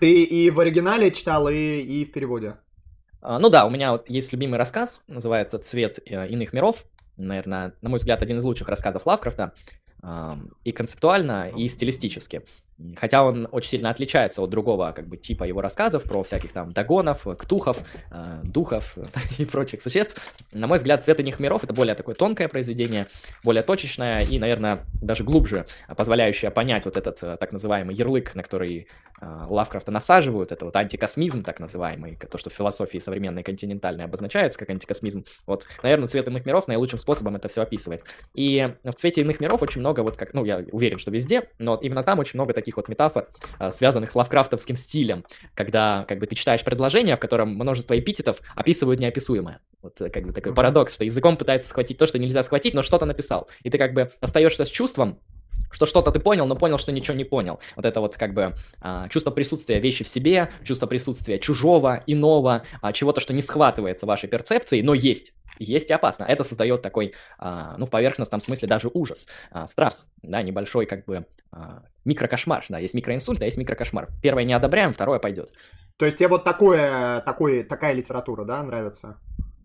Ты и в оригинале читал, и, и в переводе. А, Ну да, у меня вот есть любимый рассказ, называется «Цвет э, иных миров». Наверное, на мой взгляд, один из лучших рассказов Лавкрафта. И концептуально, и стилистически. Хотя он очень сильно отличается от другого как бы типа его рассказов про всяких там догонов, ктухов, э, духов и прочих существ. На мой взгляд, «Цвет иных миров» — это более такое тонкое произведение, более точечное и, наверное, даже глубже, позволяющее понять вот этот э, так называемый ярлык, на который э, Лавкрафта насаживают, это вот антикосмизм так называемый, то, что в философии современной континентальной обозначается как антикосмизм. Вот, наверное, «Цвет иных миров» наилучшим способом это все описывает. И в «Цвете иных миров» очень много вот как, ну, я уверен, что везде, но именно там очень много таких вот метафор, э, связанных с лавкрафтовским стилем, когда как бы ты читаешь предложение, в котором множество эпитетов описывают неописуемое. Вот э, как бы такой парадокс, что языком пытается схватить то, что нельзя схватить, но что-то написал. И ты как бы остаешься с чувством, что что-то ты понял, но понял, что ничего не понял. Вот это вот как бы а, чувство присутствия вещи в себе, чувство присутствия чужого, иного, а, чего-то, что не схватывается вашей перцепцией, но есть. Есть и опасно. Это создает такой, а, ну, в поверхностном смысле даже ужас, а, страх, да, небольшой как бы микрокошмар, да, есть микроинсульт, а есть микрокошмар. Первое не одобряем, второе пойдет. То есть тебе вот такое, такой, такая литература, да, нравится?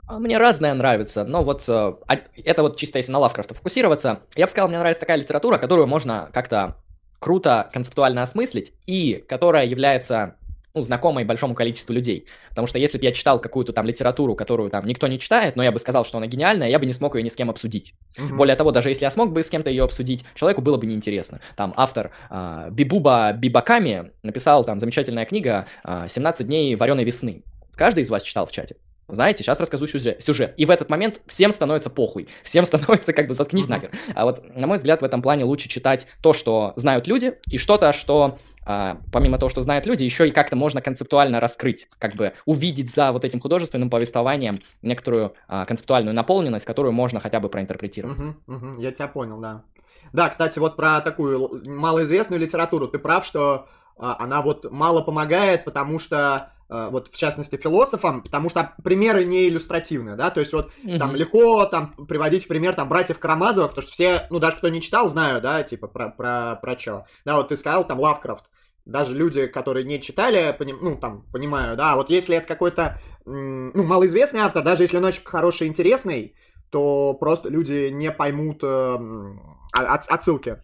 А, Мне разное нравится, но вот э, а- это вот чисто если на Лавкрафта фокусироваться, я бы сказал, мне нравится такая литература, которую можно как-то круто концептуально осмыслить и которая является ну, знакомой большому количеству людей. Потому что если бы я читал какую-то там литературу, которую там никто не читает, но я бы сказал, что она гениальная, я бы не смог ее ни с кем обсудить. Мгм. Более того, даже если я смог бы с кем-то ее обсудить, человеку было бы неинтересно. Там автор а, Бибуба Бибаками написал там замечательная книга а, «17 дней вареной весны». Каждый из вас читал в чате? Знаете, сейчас расскажу сюжет. И в этот момент всем становится похуй. Всем становится как бы заткнись нахер. А вот, на мой взгляд, в этом плане лучше читать то, что знают люди, и что-то, что а, помимо того, что знают люди, еще и как-то можно концептуально раскрыть, как бы увидеть за вот этим художественным повествованием некоторую а, концептуальную наполненность, которую можно хотя бы проинтерпретировать. Мгм, мгм, я тебя понял, да. Да, кстати, вот про такую малоизвестную литературу ты прав, что а, она вот мало помогает, потому что вот в частности философам, потому что примеры не иллюстративные, да, то есть вот там Мгм. легко там приводить в пример там братьев Карамазовых, потому что все, ну даже кто не читал, знают, да, типа про про про чё. Да, вот ты сказал там Лавкрафт. Даже люди, которые не читали, поним- ну, там, понимаю, да, вот если это какой-то, ну, малоизвестный автор, даже если он очень хороший, интересный, то просто люди не поймут э, м, о- от- отсылки.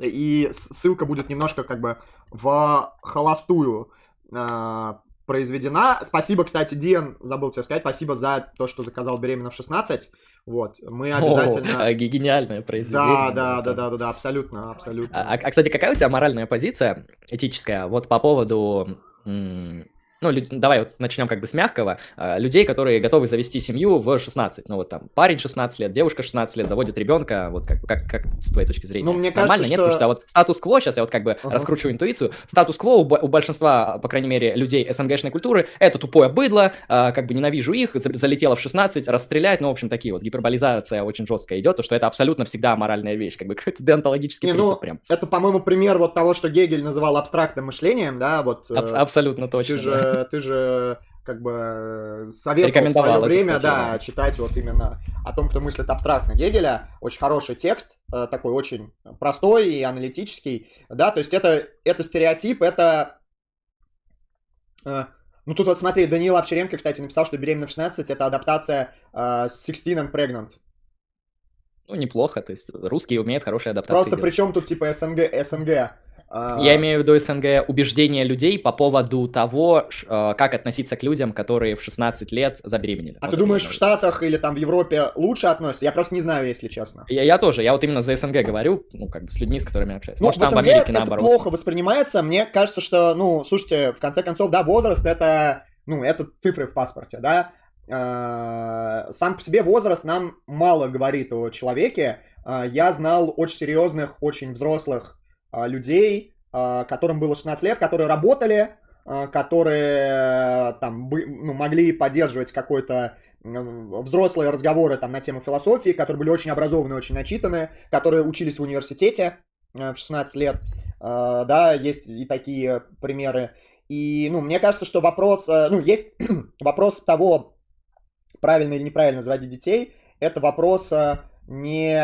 И ссылка будет немножко как бы в холостую э, произведена. Спасибо, кстати, Диан, забыл тебе сказать, спасибо за то, что заказал «Беременна в 16». Вот, мы обязательно... О, ге- гениальное произведение. Да, да, да, да, да, да, абсолютно, абсолютно. А, а, кстати, какая у тебя моральная позиция этическая вот по поводу... Ну, люд- давай вот начнем как бы с мягкого. А, Людей, которые готовы завести семью в 16. Ну, вот там парень 16 лет, девушка 16 лет, заводит ребенка. Вот как, как, как с твоей точки зрения? Ну, мне Нормально, кажется, нет? что- Потому что вот статус-кво, сейчас я вот как бы Ага. раскручу интуицию, статус-кво у, у большинства, по крайней мере, людей СНГшной культуры, это тупое быдло, а, как бы ненавижу их, за- залетело в 16, расстрелять, ну, в общем, такие вот гиперболизация очень жесткая идет, то, что это абсолютно всегда моральная вещь, как бы какой-то деонтологический Не, принцип ну, прям. Это, по-моему, пример вот того, что Гегель называл абстрактным мышлением, да, вот... э, Абс- абсолютно точно. Ты да. Же, ты же как бы советовал в свое время, статью, да, да, читать вот именно о том, кто мыслит абстрактно Гегеля. Очень хороший текст, э, такой очень простой и аналитический, да, то есть это, это стереотип, это... Э, ну тут вот смотри, Даниил Овчаренко, кстати, написал, что «Беременна в 16» это адаптация «Sixteen and Pregnant». Ну, неплохо, то есть русские умеют хорошие адаптации Просто делать. причем тут типа СНГ, СНГ Я имею в виду СНГ убеждения людей по поводу того, э, как относиться к людям, которые в 16 лет забеременели. А вот ты думаешь, в Штатах или там в Европе лучше относятся? Я просто не знаю, если честно. Я, я тоже, я вот именно за СНГ говорю, ну, как бы с людьми, с которыми общаюсь. Ну, Может, в там СНГ в Америке это наоборот. плохо воспринимается. Мне кажется, что, ну, слушайте, в конце концов, да, возраст это, ну, это цифры в паспорте, да. Э, сам по себе возраст нам мало говорит о человеке. Э, я знал очень серьезных, очень взрослых а, людей, а, которым было 16 лет, которые работали, а, которые там ну, могли поддерживать какой-то взрослые разговоры там на тему философии, которые были очень образованные, очень начитанные, которые учились в университете в 16 лет, да, есть и такие примеры. И, ну, мне кажется, что вопрос, ну, есть вопрос того, правильно или неправильно заводить детей, это вопрос не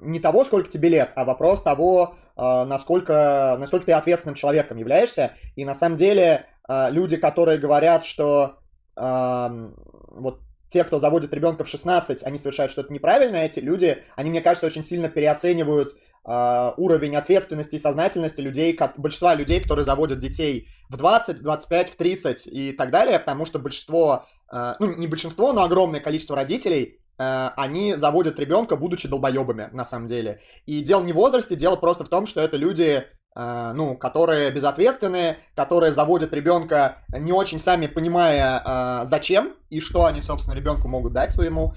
не того, сколько тебе лет, а вопрос того, а, насколько, насколько ты ответственным человеком являешься. И на самом деле а, люди, которые говорят, что вот те, кто заводит ребенка в 16, они совершают что-то неправильное, эти люди, они, мне кажется, очень сильно переоценивают уровень ответственности и сознательности людей, как, большинства людей, которые заводят детей в 20, в 25, в 30 и так далее, потому что большинство, ну не большинство, но огромное количество родителей Э, они заводят ребенка, будучи долбоебами, на самом деле. И дело не в возрасте, дело просто в том, что это люди, э, ну, которые безответственные, которые заводят ребенка, не очень сами понимая, э, зачем и что они, собственно, ребенку могут дать своему.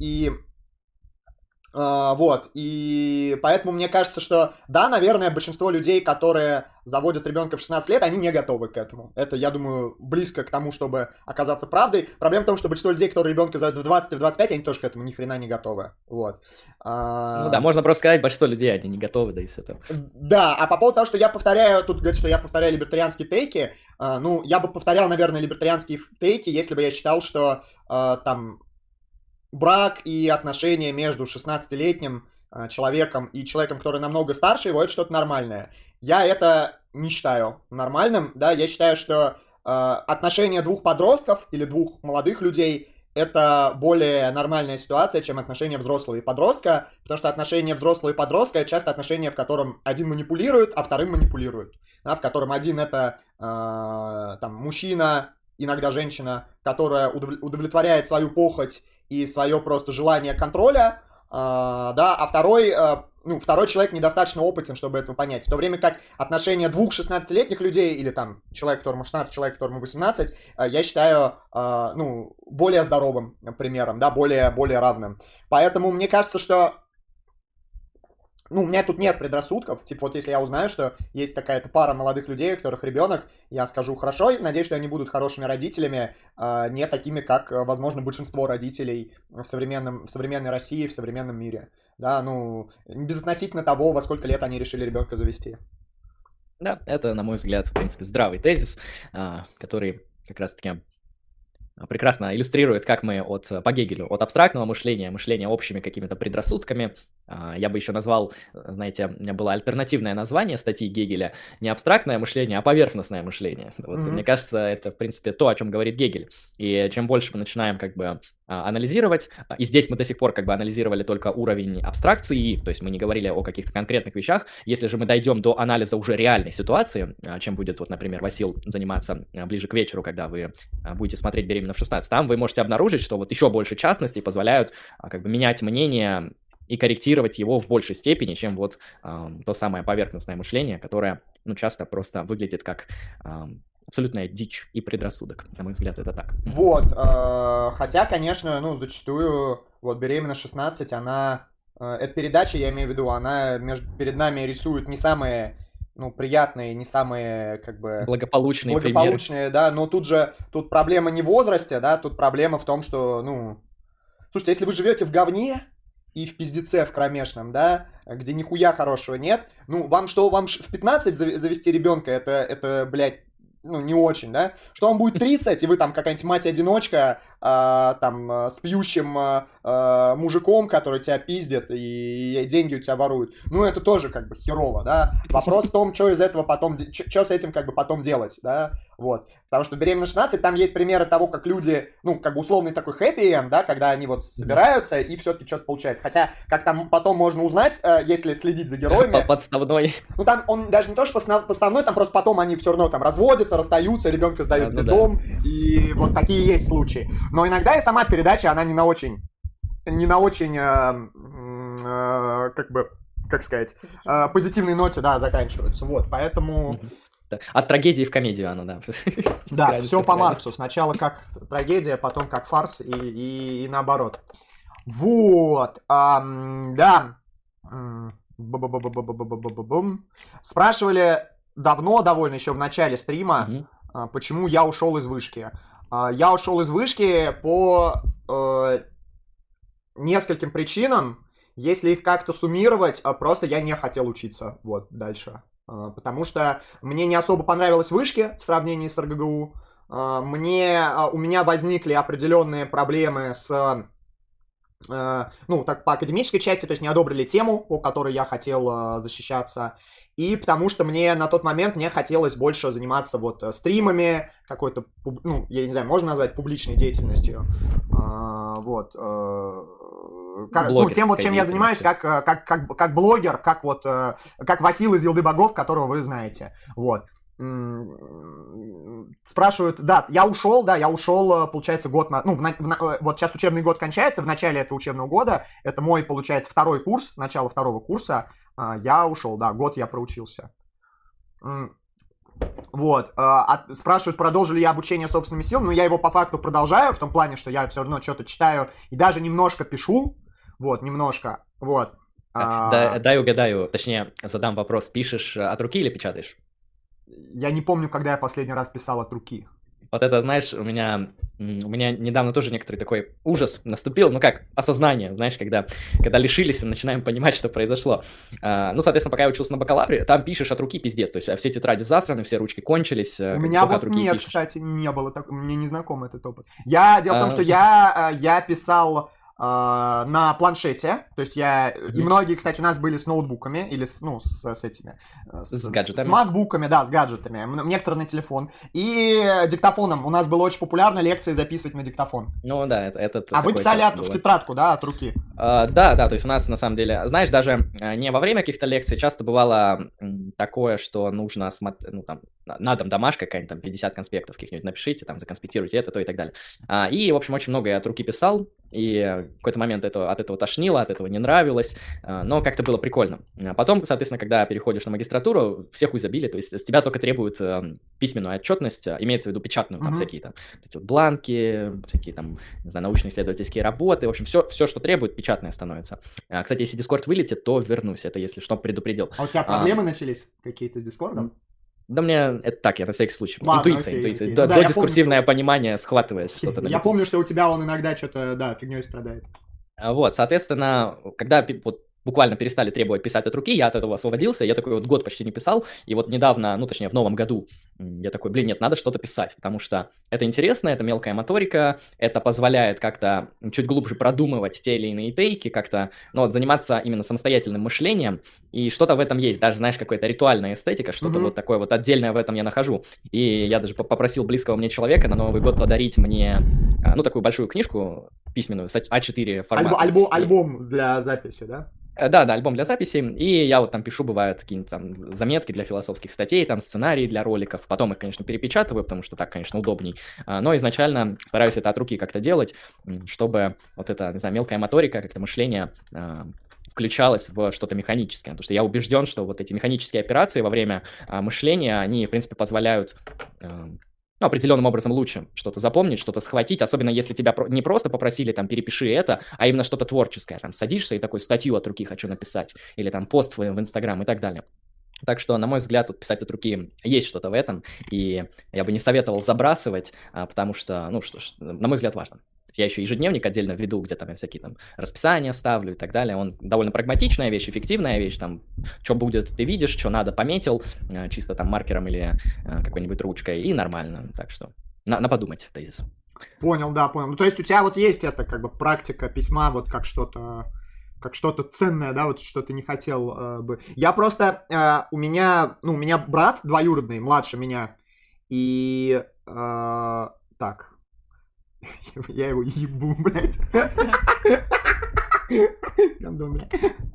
И вот, и поэтому мне кажется, что да, наверное, большинство людей, которые заводят ребенка в 16 лет, они не готовы к этому. Это, я думаю, близко к тому, чтобы оказаться правдой. Проблема в том, что большинство людей, которые ребенка заводят в 20 и в 25, они тоже к этому ни хрена не готовы. Вот. Uh... Ну да, можно просто сказать, большинство людей, они не готовы, да и все там. Да, а по поводу того, что я повторяю, тут говорят, что я повторяю либертарианские тейки, uh, ну, я бы повторял, наверное, либертарианские тейки, если бы я считал, что там брак и отношения между 16-летним а, человеком и человеком, который намного старше его, это что-то нормальное. Я это не считаю нормальным, да, я считаю, что э, отношения двух подростков или двух молодых людей это более нормальная ситуация, чем отношения взрослого и подростка, потому что отношения взрослого и подростка это часто отношения, в котором один манипулирует, а вторым манипулирует, да, в котором один это э, там мужчина, иногда женщина, которая удовлетворяет свою похоть и свое просто желание контроля, э, да, а второй, э, ну, второй человек недостаточно опытен, чтобы это понять. В то время как отношения двух 16-летних людей, или там человек, которому 16, человек, которому 18, э, я считаю, э, ну, более здоровым примером, да, более, более равным. Поэтому мне кажется, что ну, у меня тут нет предрассудков. Типа, вот если я узнаю, что есть какая-то пара молодых людей, у которых ребенок, я скажу хорошо, надеюсь, что они будут хорошими родителями, а не такими, как, возможно, большинство родителей в, современном, в современной России, в современном мире. Да, ну, безотносительно того, во сколько лет они решили ребенка завести. Да, это, на мой взгляд, в принципе, здравый тезис, а, который как раз-таки прекрасно иллюстрирует, как мы от, по Гегелю, от абстрактного мышления, мышления общими какими-то предрассудками, а, я бы еще назвал, знаете, у меня было альтернативное название статьи Гегеля, не абстрактное мышление, а поверхностное мышление. Вот, mm-hmm. Мне кажется, это, в принципе, то, о чем говорит Гегель. И чем больше мы начинаем как бы анализировать, а, и здесь мы до сих пор как бы анализировали только уровень абстракции, то есть мы не говорили о каких-то конкретных вещах. Если же мы дойдем до анализа уже реальной ситуации, чем будет, вот, например, Васил заниматься ближе к вечеру, когда вы будете смотреть «Беременна в 16», там вы можете обнаружить, что вот еще больше частностей позволяют как бы менять мнение и корректировать его в большей степени, чем вот э, то самое поверхностное мышление, которое, ну, часто просто выглядит как абсолютная дичь и предрассудок. На мой взгляд, это так. Вот, э, хотя, конечно, ну, зачастую, вот «Беременна 16», она, э, эта передача, я имею в виду, она между, перед нами рисует не самые ну, приятные, не самые, как бы... Благополучные Благополучные, примеры. да, но тут же, тут проблема не в возрасте, да, тут проблема в том, что, ну... Слушайте, если вы живете в говне, и в пиздеце в кромешном, да, где нихуя хорошего нет. Ну, вам что, вам в 15 завести ребенка, это, это, блядь, ну, не очень, да, что он будет 30, и вы там какая-нибудь мать-одиночка, э, там, э, с пьющим э, мужиком, который тебя пиздит и, деньги у тебя воруют. Ну, это тоже как бы херово, да. Вопрос в том, что из этого потом, что с этим как бы потом делать, да, вот. Потому что беременна 16, там есть примеры того, как люди, ну, как бы условный такой хэппи да, когда они вот собираются и все-таки что-то получается. Хотя, как там потом можно узнать, э, если следить за героями. Подставной. Ну, там он даже не то, что подставной, там просто потом они все равно там разводятся, расстаются, ребенка сдают в дом, да. и вот такие есть случаи. Но иногда и сама передача, она не на очень, не на очень, э, э, как бы, как сказать, Позитивной. э, позитивной ноте, да, заканчивается. Вот, поэтому... От трагедии в комедию оно, да. Да, все по Марксу. Сначала как трагедия, потом как фарс и, и, и наоборот. Вот, эм, да. Спрашивали давно, довольно еще в начале стрима, mm-hmm. почему я ушел из вышки. А, я ушел из вышки по э, нескольким причинам. Если их как-то суммировать, а, просто я не хотел учиться вот дальше. Потому что мне не особо понравилось вышки в сравнении с РГГУ. Мне, у меня возникли определенные проблемы с ну, так по академической части, то есть не одобрили тему, по которой я хотел защищаться. И потому что мне на тот момент мне хотелось больше заниматься вот э, стримами, какой-то, ну, я не знаю, можно назвать публичной деятельностью, вот, э, как, ну, тем вот, чем я занимаюсь, как, э, как, как, как блогер, как вот, как Васил из Елды Богов, которого вы знаете, вот. Спрашивают, да, я ушел, да, я ушел, получается, год на, ну, в, в, вот сейчас учебный год кончается, в начале этого учебного года, это мой, получается, второй курс, начало второго курса, а, я ушел, да, год я проучился. Вот, а, спрашивают, продолжу ли я обучение собственными силами, но я его по факту продолжаю, в том плане, что я все равно что-то читаю и даже немножко пишу, вот, немножко, вот. А, дай, дай угадаю, точнее, задам вопрос, пишешь от руки или печатаешь? Я не помню, когда я последний раз писал от руки. Вот это, знаешь, у меня, у меня недавно тоже некоторый такой ужас наступил, ну как, осознание, знаешь, когда, когда лишились и начинаем понимать, что произошло. А, ну, соответственно, пока я учился на бакалавре, там пишешь от руки пиздец, то есть а все тетради засраны, все ручки кончились. Э, у меня вот нет, пишешь. кстати, не было, так, мне не знаком этот опыт. Я, дело в том, а... что я, э, я писал на планшете, то есть я, mm-hmm. и многие, кстати, у нас были с ноутбуками, или с, ну, с, с этими, с, с гаджетами. С макбуками, да, с гаджетами, некоторые на телефон, и диктофоном, у нас было очень популярно лекции записывать на диктофон. Ну да, это... это а вы писали от, в тетрадку, да, от руки? Uh, да, да, то есть у нас на самом деле, знаешь, даже э, не во время каких-то лекций, часто бывало такое, что нужно, смотреть, ну там, на дом домашка какая-нибудь, там 50 конспектов каких-нибудь напишите, там законспектируйте это, то и так далее. Uh, и, в общем, очень много я от руки писал, и в какой-то момент это, от этого тошнило, от этого не нравилось, а, но как-то было прикольно. А потом, соответственно, когда переходишь на магистратуру, всех хуй забили, то есть с тебя только требуют эм, письменную отчетность, а, имеется в виду печатную, там mm-hmm. всякие там эти вот бланки, всякие там, не знаю, научно-исследовательские работы, в общем, все, все, что требует, печатное становится. Кстати, если Discord вылетит, то вернусь, это если что, предупредил. А у тебя проблемы а, начались какие-то с Дискордом? Да мне это так, я на всякий случай. Ладно, интуиция, окей, интуиция. Окей. До, ну, да, дискурсивное помню, понимание схватываешь что-то. Я помню, что у тебя он иногда что-то, да, фигней страдает. Вот, соответственно, когда вот буквально перестали требовать писать от руки, я от этого освободился, я такой вот год почти не писал, и вот недавно, ну, точнее, в новом году я такой, блин, нет, надо что-то писать, потому что это интересно, это мелкая моторика, это позволяет как-то чуть глубже продумывать те или иные тейки, как-то, ну, вот, заниматься именно самостоятельным мышлением, и что-то в этом есть, даже, знаешь, какая-то ритуальная эстетика, что-то mm-hmm. вот такое вот отдельное в этом я нахожу, и я даже попросил близкого мне человека на Новый год подарить мне, а, ну, такую большую книжку письменную, А4 формата. Альбом, альбом для записи, да? Э, да, да, альбом для записи, и я вот там пишу, бывают какие-нибудь там заметки для философских статей, там сценарии для роликов, потом их, конечно, перепечатываю, потому что так, конечно, удобней, а, но изначально стараюсь это от руки как-то делать, чтобы вот эта, не знаю, мелкая моторика, как-то мышление а, включалось в что-то механическое, потому что я убежден, что вот эти механические операции во время а, мышления, они, в принципе, позволяют ну, определенным образом лучше что-то запомнить, что-то схватить, особенно если тебя не просто попросили там перепиши это, а именно что-то творческое, там садишься и такой статью от руки хочу написать, или там пост в Инстаграм и так далее. Так что, на мой взгляд, вот писать от руки есть что-то в этом, и я бы не советовал забрасывать, а, потому что, ну, что, на мой взгляд, важно. Я еще ежедневник отдельно веду, где там я всякие там расписания ставлю и так далее. Он довольно прагматичная вещь, эффективная вещь, там, что будет, ты видишь, что надо, пометил, э, чисто там маркером или э, какой-нибудь ручкой, и нормально. Так что на, на подумать тезис. Понял, да, понял. Ну, то есть у тебя вот есть эта как бы практика письма вот как что-то как что-то ценное, да, вот что ты не хотел э, бы. Я просто, э, у меня, ну, у меня брат двоюродный, младше меня, и, э, так, я его ебу, блядь.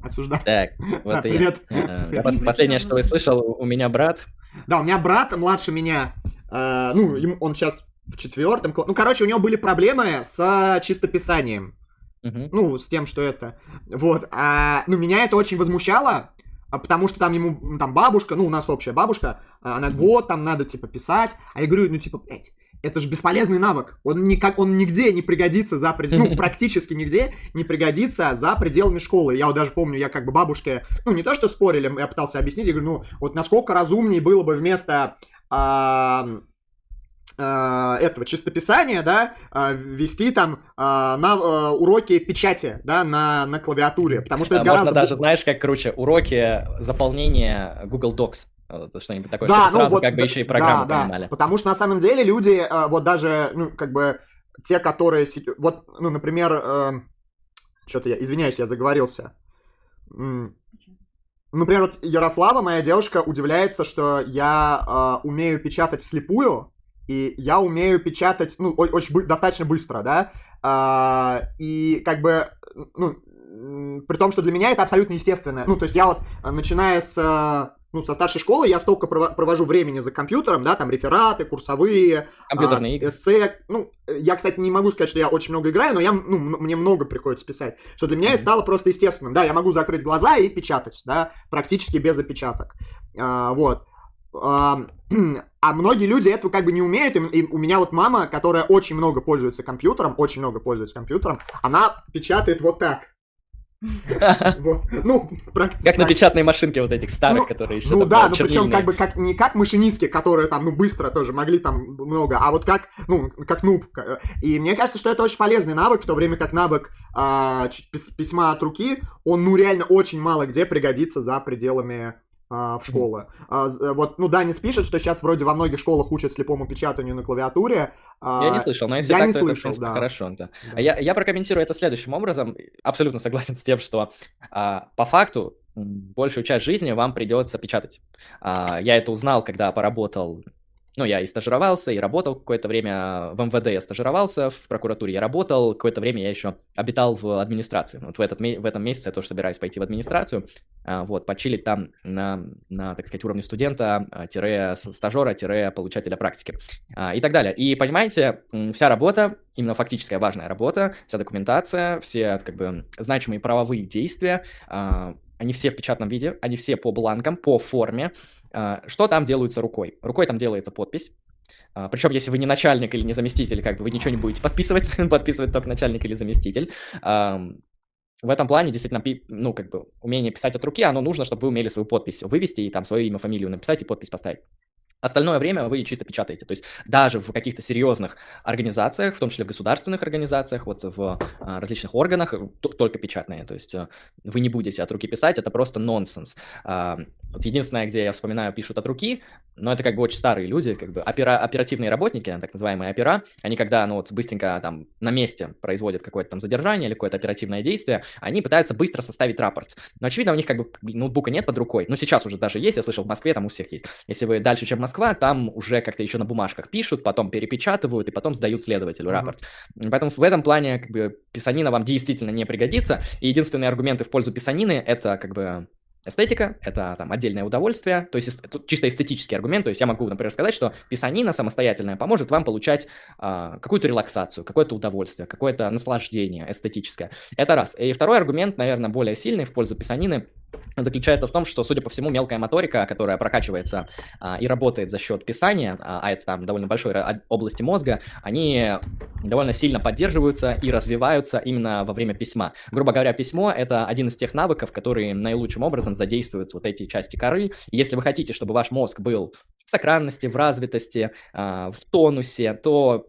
Осуждаю. Так, вот да, привет. я. Э, последнее, что я слышал, у меня брат. Да, у меня брат младше меня. Э, ну, он сейчас в четвертом. Ну, короче, у него были проблемы с чистописанием. Uh-huh. Ну, с тем, что это. Вот. А, ну, меня это очень возмущало, а, потому что там ему, там бабушка, ну, у нас общая бабушка, а, она, вот, там надо, типа, писать. А я говорю, ну, типа, блядь, это же бесполезный навык. Он, никак, он нигде не пригодится за пределами, ну, практически нигде не пригодится за пределами школы. Я вот даже помню, я как бы бабушке, ну, не то, что спорили, я пытался объяснить, я говорю, ну, вот насколько разумнее было бы вместо... А, Э, этого чистописания, да, э, вести там э, на уроки печати, да, на, на клавиатуре, потому что это Можно гораздо... даже, знаешь, как круче, уроки заполнения Google Docs. Что-нибудь такое, да, чтобы ну, сразу вот, как бы еще и программу да, понимали. Да, потому что на самом деле люди, вот даже, ну, как бы, те, которые, вот, ну, например, что-то я, извиняюсь, я заговорился. Например, вот Ярослава, моя девушка, удивляется, что я э, умею печатать вслепую, и я умею печатать, ну, очень достаточно быстро, да, и как бы, ну, при том, что для меня это абсолютно естественно. Ну, то есть я вот, начиная с ну, со старшей школы я столько провожу времени за компьютером, да, там рефераты, курсовые, компьютерные а, игры. эссе. Ну, я, кстати, не могу сказать, что я очень много играю, но я, ну, мне много приходится писать. Что для меня mm-hmm. это стало просто естественным. Да, я могу закрыть глаза и печатать, да, практически без опечаток. А, вот. А многие люди этого как бы не умеют. И у меня вот мама, которая очень много пользуется компьютером, очень много пользуется компьютером, она печатает вот так. Ну, Как на печатной машинке вот этих старых, ну, которые еще Ну да, ну причем как бы как не как машинистки, которые там, ну, быстро тоже могли там много, а вот как, ну, как нуб. И мне кажется, что это очень полезный навык, в то время как навык а, письма от руки, он, ну, реально очень мало где пригодится за пределами в школы. А, э, вот, ну, Данис пишет, что сейчас вроде во многих школах учат слепому печатанию на клавиатуре. А, я не слышал, но если я так, не то слышал, это, в принципе, да. хорошо. Да. Да. Я, я прокомментирую это следующим образом. Абсолютно согласен с тем, что а, по факту большую часть жизни вам придется печатать. А, я это узнал, когда поработал ну, я и стажировался, и работал какое-то время в МВД, я стажировался, в прокуратуре я работал, какое-то время я еще обитал в администрации. Вот в, этот, в этом месяце я тоже собираюсь пойти в администрацию, а, вот, почилить там на, на так сказать, уровне студента, а, тире стажера, тире получателя практики а, и так далее. И понимаете, вся работа, именно фактическая важная работа, вся документация, все как бы значимые правовые действия, они все в печатном виде, они все по бланкам, по форме, что там делается рукой? Рукой там делается подпись. А, Причем, если вы не начальник или не заместитель, как бы вы ничего не будете подписывать, подписывать только начальник или заместитель. В этом плане действительно, ну, как бы, умение писать от руки, оно нужно, чтобы вы умели свою подпись вывести и там свое имя, фамилию написать и подпись поставить. Остальное время вы чисто печатаете. То есть даже в каких-то серьезных организациях, в том числе в государственных организациях, вот в а, различных органах, только печатные. То есть а, вы не будете от руки писать, это просто нонсенс. А, вот единственное, где я вспоминаю, пишут от руки, но это как бы очень старые люди, как бы опера, оперативные работники, так называемые опера, они когда, ну вот, быстренько там на месте производят какое-то там задержание или какое-то оперативное действие, они пытаются быстро составить рапорт. Но очевидно, у них как бы ноутбука нет под рукой. Ну сейчас уже даже есть, я слышал, в Москве там у всех есть. Если вы дальше, чем Москва, там уже как-то еще на бумажках пишут, потом перепечатывают и потом сдают следователю mm-hmm. рапорт. Поэтому в этом плане как бы писанина вам действительно не пригодится. И единственные аргументы в пользу писанины это как бы Эстетика — это там отдельное удовольствие, то есть тут чисто эстетический аргумент, то есть я могу, например, сказать, что писанина самостоятельная поможет вам получать а, какую-то релаксацию, какое-то удовольствие, какое-то наслаждение эстетическое. Это раз. И второй аргумент, наверное, более сильный в пользу писанины — заключается в том, что, судя по всему, мелкая моторика, которая прокачивается а, и работает за счет писания, а, а это там довольно большой области мозга, они довольно сильно поддерживаются и развиваются именно во время письма. Грубо говоря, письмо — это один из тех навыков, которые наилучшим образом задействуют вот эти части коры. если вы хотите, чтобы ваш мозг был в сохранности, в развитости, а, в тонусе, то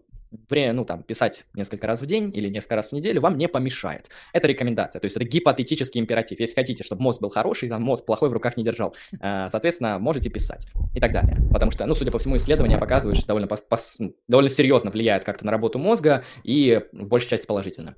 ну, там, писать несколько раз в день или несколько раз в неделю вам не помешает. Это рекомендация, то есть это гипотетический императив. Если хотите, чтобы мозг был хороший, там, мозг плохой в руках не держал, э, соответственно, можете писать и так далее. Потому что, ну, судя по всему, исследования показывают, что довольно, ну, довольно серьезно влияет как-то на работу мозга и в большей части положительно.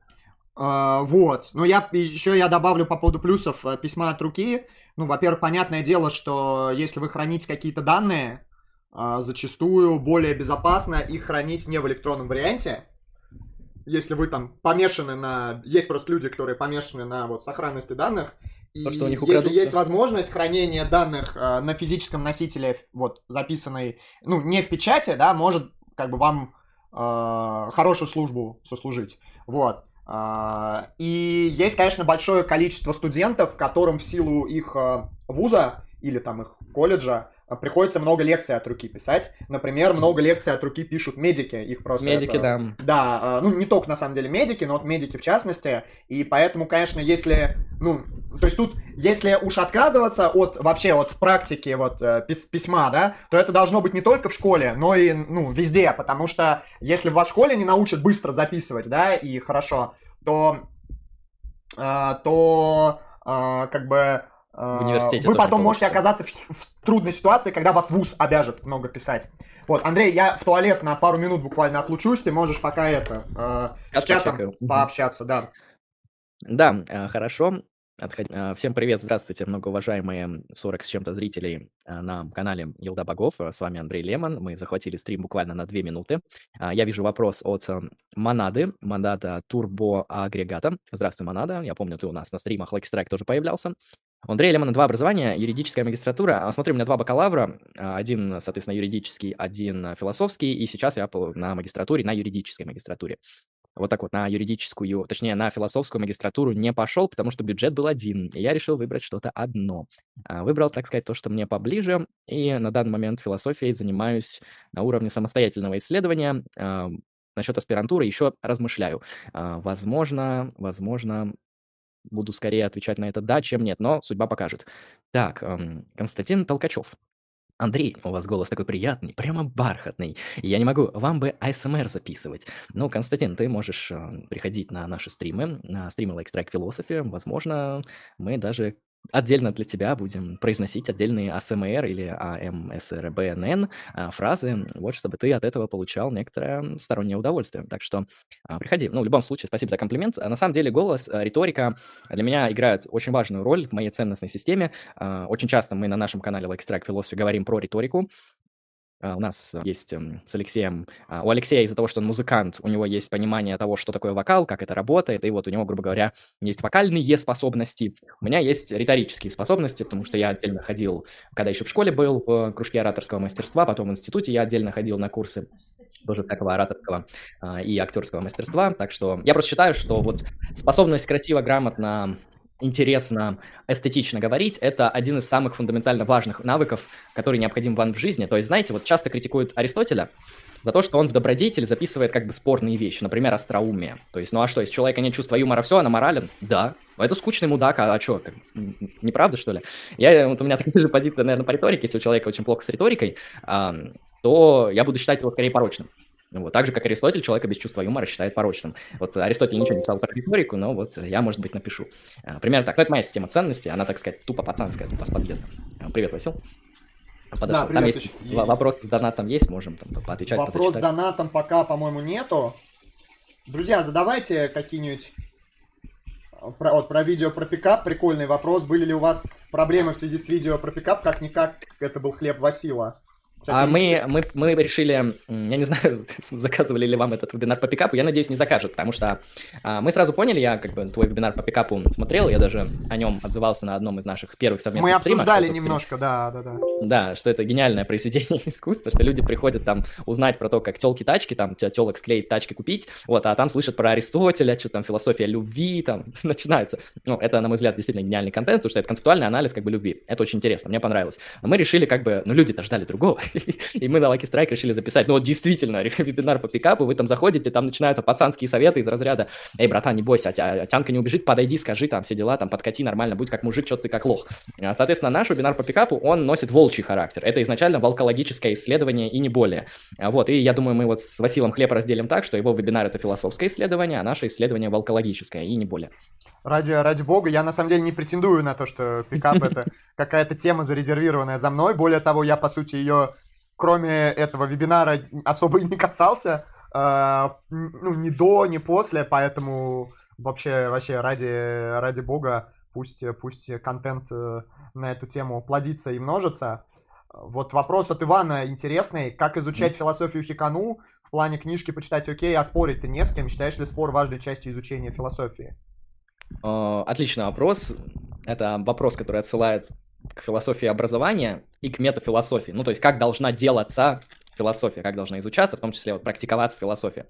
Uh, вот. Но я еще я добавлю по поводу плюсов э, письма от руки. Ну, во-первых, понятное дело, что если вы храните какие-то данные, а, зачастую более безопасно их хранить не в электронном варианте. Если вы там помешаны на... Есть просто люди, которые помешаны на вот сохранности данных. И То, что у них если есть возможность хранения данных э, на физическом носителе, вот, записанной, ну, не в печати, да, может как бы вам э, хорошую службу сослужить. Вот. Uh, и есть, конечно, большое количество студентов, которым в силу их uh, вуза или там их колледжа а, приходится много лекций от руки писать. Например, много лекций от руки пишут медики, их просто... Медики, это, да. Да, а, ну не только на самом деле медики, но вот медики в частности. И поэтому, конечно, если, ну, то есть тут, если уж отказываться от вообще от практики вот э, пис письма, да, то это должно быть не только в школе, но и, ну, везде, потому что если в вас в школе не научат быстро записывать, да, и хорошо, то, э, то э, как бы в университете. Вы потом можете оказаться в, в трудной ситуации, когда вас вуз обяжет много писать. Вот, Андрей, я в туалет на пару минут буквально отлучусь, ты можешь пока это э, с чатом пообщаться, да. Да, э, хорошо. Отход... Э, всем привет, здравствуйте, многоуважаемые 40 с чем-то зрителей э, на канале Елда Богов. С вами Андрей Лемон. Мы захватили стрим буквально на 2 минуты. Я вижу вопрос от Монады, Монада Турбо Агрегата. Здравствуй, Монада. Я помню, ты у нас на стримах Lucky Strike тоже появлялся. У Андрея Лемона два образования, юридическая магистратура. А, смотри, у меня два бакалавра, а, один, соответственно, юридический, один философский, и сейчас я на магистратуре, на юридической магистратуре. Вот так вот, на юридическую, точнее, на философскую магистратуру не пошел, потому что бюджет был один, и я решил выбрать что-то одно. А, выбрал, так сказать, то, что мне поближе, и на данный момент философией занимаюсь на уровне самостоятельного исследования. Насчет аспирантуры еще размышляю. Возможно, возможно, буду скорее отвечать на это «да», чем «нет», но судьба покажет. Так, эм, Константин Толкачев. Андрей, у вас голос такой приятный, прямо бархатный. Я не могу, вам бы АСМР записывать. Ну, Константин, ты можешь э, приходить на наши стримы, на стримы Like Strike Philosophy. Возможно, мы даже отдельно для тебя будем произносить отдельные ASMR или AMSRBNN а, фразы, вот, чтобы ты от этого получал некоторое стороннее удовольствие. Так что а, приходи. Ну, в любом случае, спасибо за комплимент. А на самом деле голос, риторика для меня играют очень важную роль в моей ценностной системе. Очень часто мы на нашем канале Like Strike Philosophy говорим про риторику, у нас есть эм, с Алексеем, а, у Алексея из-за того, что он музыкант, у него есть понимание того, что такое вокал, как это работает, и вот у него, грубо говоря, есть вокальные способности, у меня есть риторические способности, потому что я отдельно ходил, когда еще в школе был, в кружке ораторского мастерства, потом в институте я отдельно ходил на курсы тоже такого ораторского а, и актерского мастерства, так что я просто считаю, что вот способность красиво, грамотно интересно, эстетично говорить, это один из самых фундаментально важных навыков, который необходим вам в жизни. То есть, знаете, вот часто критикуют Аристотеля за то, что он в добродетель записывает как бы спорные вещи, например, остроумие. То есть, ну а что, если человека нет чувства юмора, все, она морален? Да. Это скучный мудак, а, а что, неправда, что ли? Я, вот у меня такая же позиция, наверное, по риторике, если у человека очень плохо с риторикой, а, то я буду считать его скорее порочным. Вот, так же, как Аристотель, человека без чувства юмора считает порочным. Вот Аристотель ничего не писал про риторику, но вот я, может быть, напишу. А, примерно так. Но это моя система ценностей, она, так сказать, тупо пацанская, тупо с подъезда. Привет, Васил. Подошел. Да, привет, там есть и... вопрос с донатом есть, можем там поотвечать. Вопрос с донатом пока, по-моему, нету. Друзья, задавайте какие-нибудь про, вот, про видео про пикап, прикольный вопрос. Были ли у вас проблемы в связи с видео про пикап? Как-никак, это был хлеб Васила. Кстати, а мы, мы, мы решили, я не знаю, заказывали ли вам этот вебинар по пикапу, я надеюсь, не закажут, потому что а, мы сразу поняли, я как бы твой вебинар по пикапу смотрел, я даже о нем отзывался на одном из наших первых совместных мы обсуждали немножко, да, да, да. Да, что это гениальное произведение искусства, что люди приходят там узнать про то, как телки тачки, там, тебя телок склеить тачки купить, вот, а там слышат про Аристотеля, что там философия любви, там, начинается. Ну, это, на мой взгляд, действительно гениальный контент, потому что это концептуальный анализ как бы любви. Это очень интересно, мне понравилось. Мы решили как бы, ну, люди-то ждали другого. И мы на Lucky Strike решили записать. Ну вот действительно, вебинар по пикапу, вы там заходите, там начинаются пацанские советы из разряда, эй, братан, не бойся, а, тянка не убежит, подойди, скажи там все дела, там подкати нормально, будь как мужик, что ты как лох. А, соответственно, наш вебинар по пикапу, он носит волчий характер. Это изначально волкологическое исследование и не более. А, вот, и я думаю, мы вот с Василием хлеб разделим так, что его вебинар это философское исследование, а наше исследование волкологическое и не более. Ради, ради бога, я на самом деле не претендую на то, что пикап это какая-то тема зарезервированная за мной. Более того, я, по сути, ее, кроме этого вебинара, особо и не касался. Э, ну, ни до, ни после, поэтому вообще, вообще ради, ради бога, пусть, пусть контент э, на эту тему плодится и множится. Вот вопрос от Ивана интересный. Как изучать философию Хикану? В плане книжки почитать окей, а спорить ты не с кем? Считаешь ли спор важной частью изучения философии? Э, отличный вопрос. Это вопрос, который отсылает к философии образования и к метафилософии. Ну, то есть, как должна делаться философия, как должна изучаться, в том числе вот, практиковаться философия.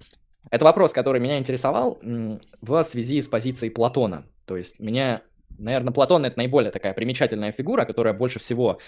Это вопрос, который меня интересовал в связи с позицией Платона. То есть, меня, наверное, Платон это наиболее такая примечательная фигура, которая больше всего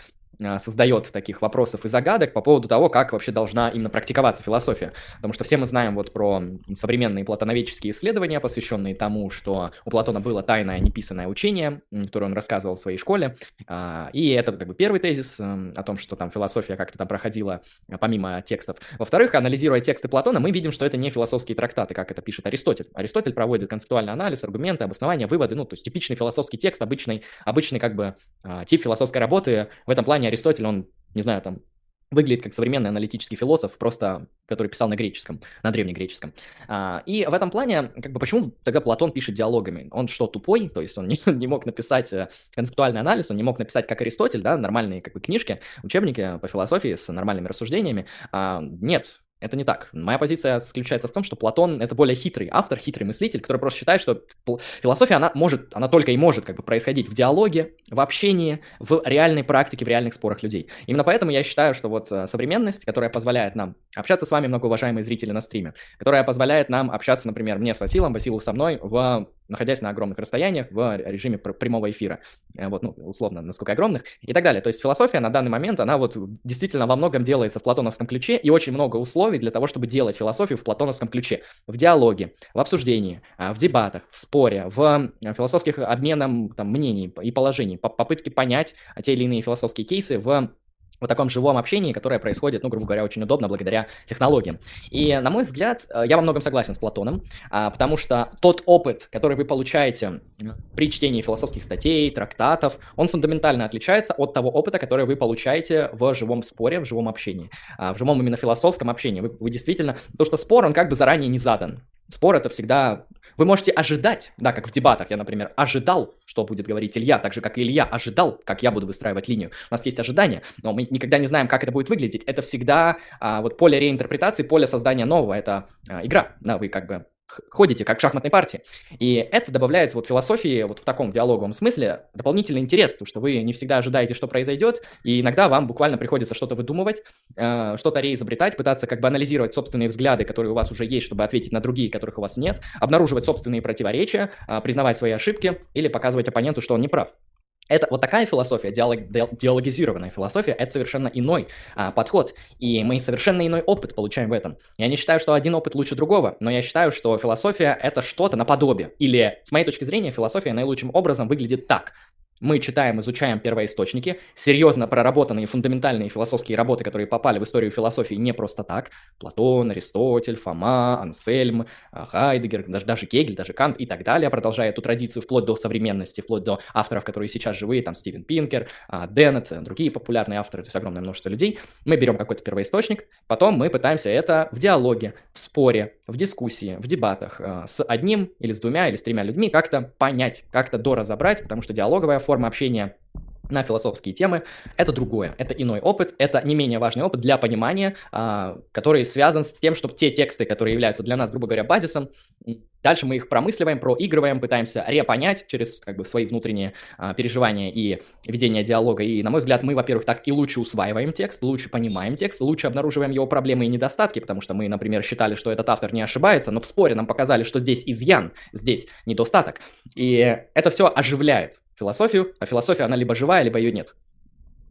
создает таких вопросов и загадок по поводу того, как вообще должна именно практиковаться философия. Потому что все мы знаем вот про современные платоноведческие исследования, посвященные тому, что у Платона было тайное неписанное учение, которое он рассказывал в своей школе. А, и это как бы первый тезис о том, что там философия как-то там проходила а, помимо текстов. Во-вторых, анализируя тексты Платона, мы видим, что это не философские трактаты, как это пишет Аристотель. Аристотель проводит концептуальный анализ, аргументы, обоснования, выводы, ну, то есть типичный философский текст, обычный, обычный как бы тип философской работы. В этом плане Аристотель, он, не знаю, там, выглядит как современный аналитический философ, просто который писал на греческом, на древнегреческом. А, и в этом плане, как бы, почему тогда Платон пишет диалогами? Он что, тупой? То есть он не, не мог написать э, концептуальный анализ, он не мог написать, как Аристотель, да, нормальные как бы книжки, учебники по философии с нормальными рассуждениями. А, нет, это не так. Моя позиция заключается в том, что Платон это более хитрый автор, хитрый мыслитель, который просто считает, что философия, она может, она только и может как бы происходить в диалоге, в общении, в реальной практике, в реальных спорах людей. Именно поэтому я считаю, что вот э, современность, которая позволяет нам общаться с вами, многоуважаемые зрители на стриме, которая позволяет нам общаться, например, мне с Василом, Василу со мной в находясь на огромных расстояниях в режиме прямого эфира, э, вот, ну, условно, насколько огромных, и так далее. То есть философия на данный момент, она вот действительно во многом делается в платоновском ключе, и очень много условий для того, чтобы делать философию в платоновском ключе. В диалоге, в обсуждении, а, в дебатах, в споре, в э, философских обменах там, мнений и положений, попытке понять те или иные философские кейсы в вот таком живом общении, которое происходит, ну, грубо говоря, очень удобно благодаря технологиям. И, на мой взгляд, э, я во многом согласен с Платоном, а, потому что тот опыт, который вы получаете при чтении философских статей, трактатов, он фундаментально отличается от того опыта, который вы получаете в живом споре, в живом общении, а, в живом именно философском общении. Вы, вы действительно... Потому что спор, он как бы заранее не задан. Спор это всегда... Вы можете ожидать, да, как в дебатах, я, например, ожидал, что будет говорить Илья, так же, как и Илья ожидал, как я буду выстраивать линию. У нас есть ожидания, но мы никогда не знаем, как это будет выглядеть. Это всегда а, вот поле реинтерпретации, поле создания нового, это а, игра, да, вы как бы ходите, как в шахматной партии. И это добавляет вот философии вот в таком диалоговом смысле дополнительный интерес, потому что вы не всегда ожидаете, что произойдет, и иногда вам буквально приходится что-то выдумывать, э, что-то реизобретать, пытаться как бы анализировать собственные взгляды, которые у вас уже есть, чтобы ответить на другие, которых у вас нет, обнаруживать собственные противоречия, э, признавать свои ошибки или показывать оппоненту, что он не прав. Это вот такая философия, диалог, диалогизированная философия, это совершенно иной а, подход, и мы совершенно иной опыт получаем в этом. Я не считаю, что один опыт лучше другого, но я считаю, что философия это что-то наподобие. Или, с моей точки зрения, философия наилучшим образом выглядит так. Мы читаем, изучаем первоисточники, серьезно проработанные фундаментальные философские работы, которые попали в историю философии не просто так. Платон, Аристотель, Фома, Ансельм, а, Хайдегер, даже, даже Кегель, даже Кант и так далее, продолжая эту традицию вплоть до современности, вплоть до авторов, которые сейчас живые, там Стивен Пинкер, а, Деннет, другие популярные авторы, то есть огромное множество людей. Мы берем какой-то первоисточник, потом мы пытаемся это в диалоге, в споре, в дискуссии, в дебатах с одним или с двумя или с тремя людьми как-то понять, как-то доразобрать, потому что диалоговая форма форма общения на философские темы, это другое, это иной опыт, это не менее важный опыт для понимания, а, который связан с тем, чтобы те тексты, которые являются для нас, грубо говоря, базисом, дальше мы их промысливаем, проигрываем, пытаемся репонять через как бы свои внутренние а, переживания и ведение диалога, и, на мой взгляд, мы, во-первых, так и лучше усваиваем текст, лучше понимаем текст, лучше обнаруживаем его проблемы и недостатки, потому что мы, например, считали, что этот автор не ошибается, но в споре нам показали, что здесь изъян, здесь недостаток, и это все оживляет философию, а философия, она либо живая, либо ее нет.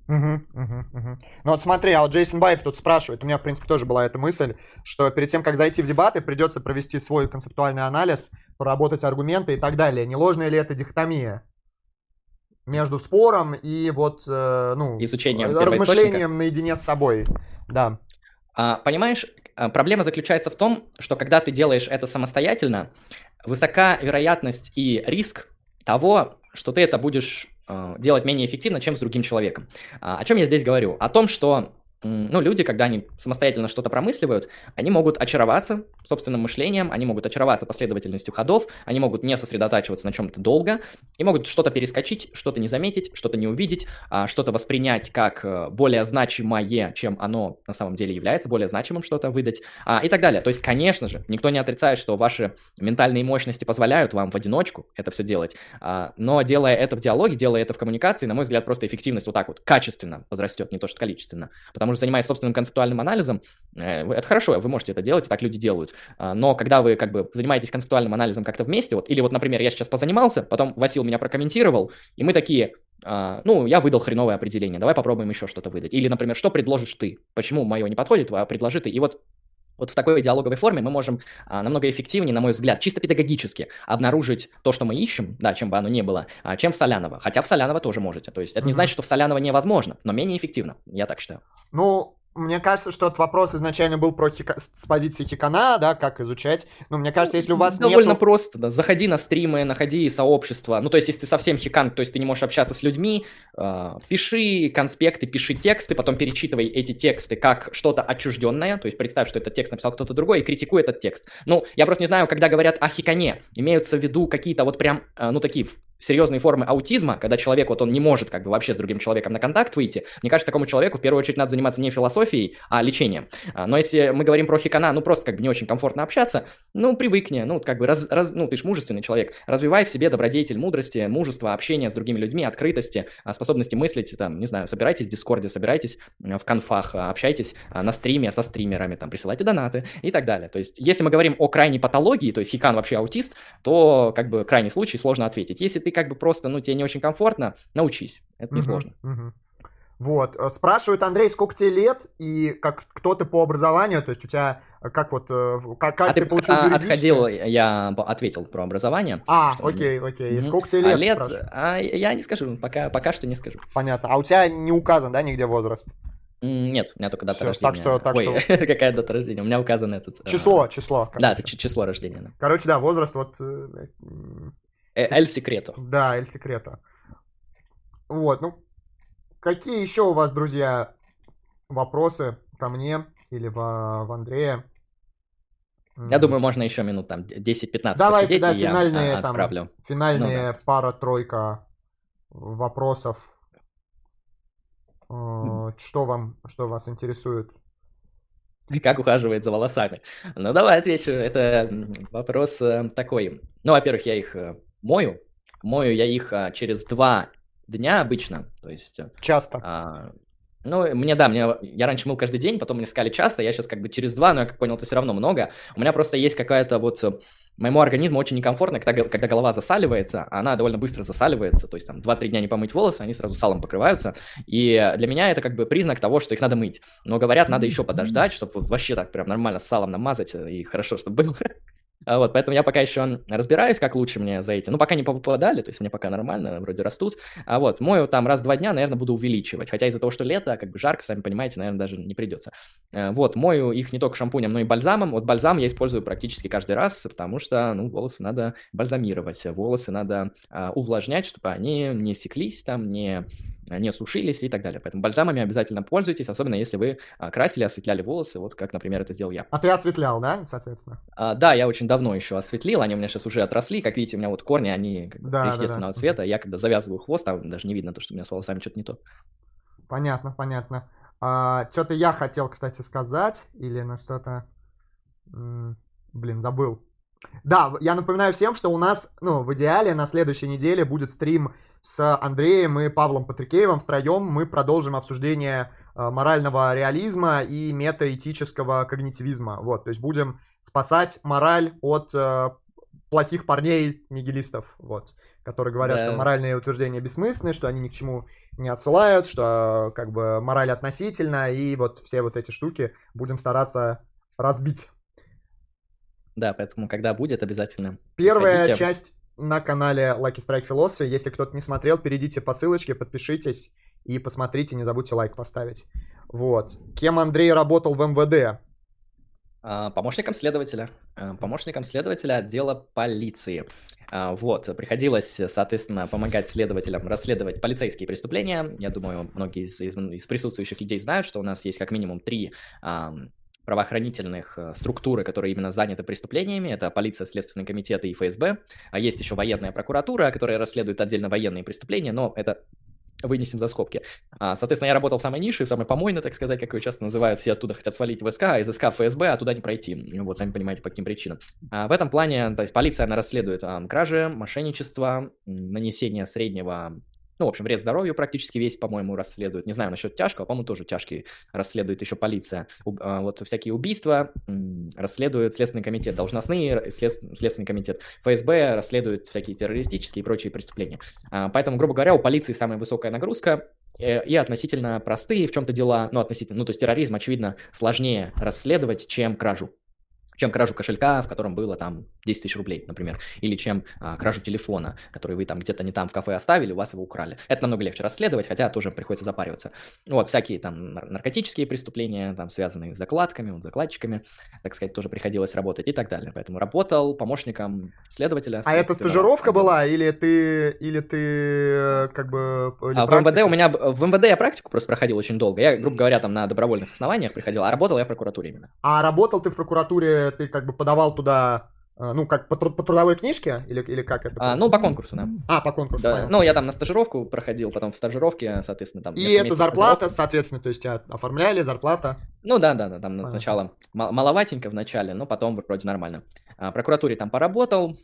Угу, угу, угу. Ну вот смотри, а вот Джейсон Байп тут спрашивает, у меня, в принципе, тоже была эта мысль, что перед тем, как зайти в дебаты, придется провести свой концептуальный анализ, проработать аргументы и так далее. Не ложная ли это дихотомия между спором и вот, э, ну, Изучением размышлением наедине с собой? Да. А, понимаешь, а, проблема заключается в том, что когда ты делаешь это самостоятельно, высока вероятность и риск того, что ты это будешь э, делать менее эффективно, чем с другим человеком. А, о чем я здесь говорю? О том, что ну, люди, когда они самостоятельно что-то промысливают, они могут очароваться собственным мышлением, они могут очароваться последовательностью ходов, они могут не сосредотачиваться на чем-то долго, и могут что-то перескочить, что-то не заметить, что-то не увидеть, а, что-то воспринять как э, более значимое, чем оно на самом деле является, более значимым что-то выдать а, и так далее. То есть, конечно же, никто не отрицает, что ваши ментальные мощности позволяют вам в одиночку это все делать, а, но делая это в диалоге, делая это в коммуникации, на мой взгляд, просто эффективность вот так вот качественно возрастет, не то что количественно, потому что занимаясь собственным концептуальным анализом, э, это хорошо, вы можете это делать, и так люди делают. А, но когда вы как бы занимаетесь концептуальным анализом как-то вместе, вот, или вот, например, я сейчас позанимался, потом Васил меня прокомментировал, и мы такие, а, ну, я выдал хреновое определение, давай попробуем еще что-то выдать. Или, например, что предложишь ты? Почему мое не подходит, а предложи ты? И вот вот в такой диалоговой форме мы можем а, намного эффективнее, на мой взгляд, чисто педагогически обнаружить то, что мы ищем, да, чем бы оно ни было, а, чем в Солянова. Хотя в Солянова тоже можете. То есть это mm-hmm. не значит, что в Солянова невозможно, но менее эффективно, я так считаю. Ну, мне кажется, что этот вопрос изначально был про хика... с позиции хикана, да, как изучать. Но мне кажется, если у вас Довольно нету... просто, да. Заходи на стримы, находи сообщество. Ну, то есть, если ты совсем хикан, то есть ты не можешь общаться с людьми, э, пиши конспекты, пиши тексты, потом перечитывай эти тексты как что-то отчужденное. То есть, представь, что этот текст написал кто-то другой, и критикуй этот текст. Ну, я просто не знаю, когда говорят о хикане, имеются в виду какие-то вот прям, э, ну, такие серьезные формы аутизма, когда человек, вот он не может как бы вообще с другим человеком на контакт выйти, мне кажется, такому человеку в первую очередь надо заниматься не философией, а лечением. А, но если мы говорим про хикана, ну просто как бы не очень комфортно общаться, ну привыкни, ну как бы раз, раз ну ты же мужественный человек, развивай в себе добродетель мудрости, мужество, общение с другими людьми, открытости, а, способности мыслить, там, не знаю, собирайтесь в Дискорде, собирайтесь в конфах, а, общайтесь на стриме со стримерами, там, присылайте донаты и так далее. То есть, если мы говорим о крайней патологии, то есть хикан вообще аутист, то как бы крайний случай сложно ответить. Если ты ты как бы просто, ну, тебе не очень комфортно, научись. Это несложно. Uh-huh, uh-huh. Вот. Э, спрашивают, Андрей, сколько тебе лет и как, кто ты по образованию? То есть у тебя э, как вот, э, как, как а ты, ты получил а, Отходил, я ответил про образование. А, окей, окей. И сколько тебе лет? А лет, а, я не скажу, пока, пока что не скажу. Понятно. А у тебя не указан, да, нигде возраст? Нет, у меня только дата Все, рождения. Так что, так Ой, что... какая дата рождения? У меня указано этот... Число, число. Да, это число рождения. Да. Короче, да, возраст вот... Эль Секрето. Да, Эль Секрето. Вот, ну, какие еще у вас, друзья, вопросы ко мне или в, в Андрея? Я думаю, можно еще минут там 10-15 Давайте, да, финальные, я там, отправлю. Финальные ну, да. пара-тройка вопросов. Mm. Что вам, что вас интересует? Как ухаживает за волосами? Ну, давай отвечу. Это вопрос э, такой. Ну, во-первых, я их э, мою. Мою я их а, через два дня обычно. То есть... Э, Часто. А, ну, мне, да, мне, я раньше мыл каждый день, потом мне сказали часто, я сейчас как бы через два, но я как понял, это все равно много. У меня просто есть какая-то вот... Э, моему организму очень некомфортно, когда, когда голова засаливается, она довольно быстро засаливается, то есть там 2-3 дня не помыть волосы, они сразу салом покрываются, и для меня это как бы признак того, что их надо мыть. Но говорят, надо еще подождать, чтобы вообще так прям нормально салом намазать, э, и хорошо, чтобы было. А вот, поэтому я пока еще разбираюсь, как лучше мне за эти. Ну, пока не попадали, то есть мне пока нормально, вроде растут. А вот, мою там раз в два дня, наверное, буду увеличивать. Хотя из-за того, что лето, как бы жарко, сами понимаете, наверное, даже не придется. А вот, мою их не только шампунем, но и бальзамом. Вот бальзам я использую практически каждый раз, потому что, ну, волосы надо бальзамировать, волосы надо а, увлажнять, чтобы они не секлись там, не не сушились и так далее. Поэтому бальзамами обязательно пользуйтесь, особенно если вы а, красили, осветляли волосы, вот как, например, это сделал я. А ты осветлял, да, соответственно? А, да, я очень давно еще осветлил, они у меня сейчас уже отросли, как видите, у меня вот корни, они да, естественного да, да. цвета, я когда завязываю хвост, там даже не видно то, что у меня с волосами что-то не то. Понятно, понятно. А, что-то я хотел, кстати, сказать, или на что-то... Блин, забыл. Да, я напоминаю всем, что у нас, ну, в идеале на следующей неделе будет стрим с Андреем и Павлом Патрикеевым. Втроем мы продолжим обсуждение э, морального реализма и метаэтического когнитивизма. Вот, то есть будем спасать мораль от э, плохих парней нигилистов. Вот. которые говорят, Да. что моральные утверждения бессмысленны, что они ни к чему не отсылают, что как бы мораль относительна, и вот все вот эти штуки будем стараться разбить. Да, поэтому, когда будет, обязательно. Первая Приходите. часть на канале Lucky Strike Philosophy. Если кто-то не смотрел, перейдите по ссылочке, подпишитесь и посмотрите, не забудьте лайк поставить. Вот. Кем Андрей работал в МВД? А, Помощником следователя. А, Помощником следователя отдела полиции. А, Вот, приходилось, соответственно, помогать следователям расследовать полицейские преступления. Я думаю, многие из, из- из присутствующих людей знают, что у нас есть как минимум три правоохранительных э, структуры, которые именно заняты преступлениями. Это полиция, Следственный комитет и ФСБ. А есть еще военная прокуратура, которая расследует отдельно военные преступления, но это вынесем за скобки. А, Соответственно, я работал в самой нише, в самой помойной, так сказать, как ее часто называют. Все оттуда хотят свалить в СК, а из СК в ФСБ, а туда не пройти. Вот, сами понимаете, по каким причинам. А, В этом плане, то есть полиция, она расследует кражи, мошенничество, нанесение среднего ну, в общем, вред здоровью практически весь, по-моему, расследует. Не знаю насчет тяжкого, по-моему, тоже тяжкий расследует еще полиция. А, Вот всякие убийства расследует Следственный комитет, должностные след- Следственный комитет, ФСБ расследует всякие террористические и прочие преступления. А, Поэтому, грубо говоря, у полиции самая высокая нагрузка э, и относительно простые в чем-то дела, ну, относительно, ну, то есть терроризм, очевидно, сложнее расследовать, чем кражу. Чем кражу кошелька, в котором было там 10 тысяч рублей, например, или чем а, кражу телефона, который вы там где-то не там в кафе оставили, у вас его украли. Это намного легче расследовать, хотя тоже приходится запариваться. Вот, всякие там нар- наркотические преступления, там связанные с закладками, вот, закладчиками, так сказать, тоже приходилось работать и так далее. Поэтому работал помощником следователя. А это стажировка отдела. была, или ты, или ты как бы... или А в МВД у меня, в МВД я практику просто проходил очень долго. Я, грубо говоря, там на добровольных основаниях приходил, а работал я в прокуратуре именно. А работал ты в прокуратуре, ты как бы подавал туда, э, ну, как по, тру- по трудовой книжке, или, или как это? А, ну, по конкурсу, да. А, по конкурсу, Да, ну, я там на стажировку проходил, потом в стажировке, соответственно, там... И это зарплата, стажировки. соответственно, то есть тебя оформляли, зарплата. Ну, да, да, да, там Понятно. сначала мал- маловатенько в начале, но потом вроде нормально. А, в прокуратуре там поработал,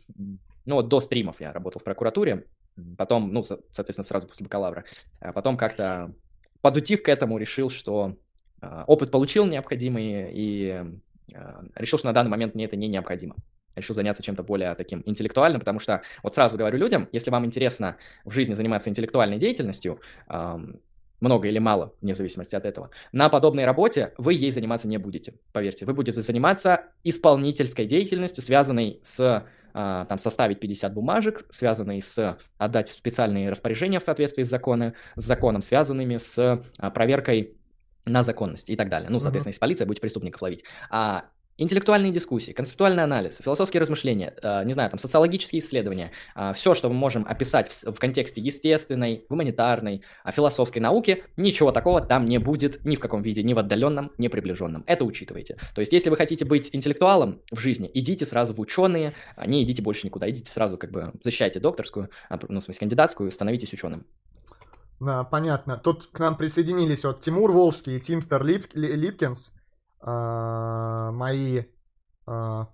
ну, вот до стримов я работал в прокуратуре, потом, ну, со- соответственно, сразу после бакалавра. А потом как-то, подутив к этому, решил, что а, опыт получил необходимый и решил, что на данный момент мне это не необходимо. Решил заняться чем-то более таким интеллектуальным, потому что, вот сразу говорю людям, если вам интересно в жизни заниматься интеллектуальной деятельностью, много или мало, вне зависимости от этого, на подобной работе вы ей заниматься не будете, поверьте. Вы будете заниматься исполнительской деятельностью, связанной с а, там составить 50 бумажек, связанной с отдать специальные распоряжения в соответствии с, законы, с законом, связанными с а, проверкой на законность и так далее. Ну, соответственно, если полиция будет преступников ловить. А интеллектуальные дискуссии, концептуальный анализ, философские размышления, э, не знаю, там, социологические исследования, все, что мы можем описать в, в контексте естественной, гуманитарной, а, философской науки, ничего такого там не будет ни в каком виде, ни в отдаленном, ни приближенном. Это учитывайте. То есть, если вы хотите быть интеллектуалом в жизни, идите сразу в ученые, а не идите больше никуда, идите сразу как бы защищайте докторскую, а, ну, в смысле, кандидатскую, становитесь ученым. Понятно. Тут к нам присоединились вот Тимур Волжский и Тимстер Лип- Ли- Липкинс, а, мои а,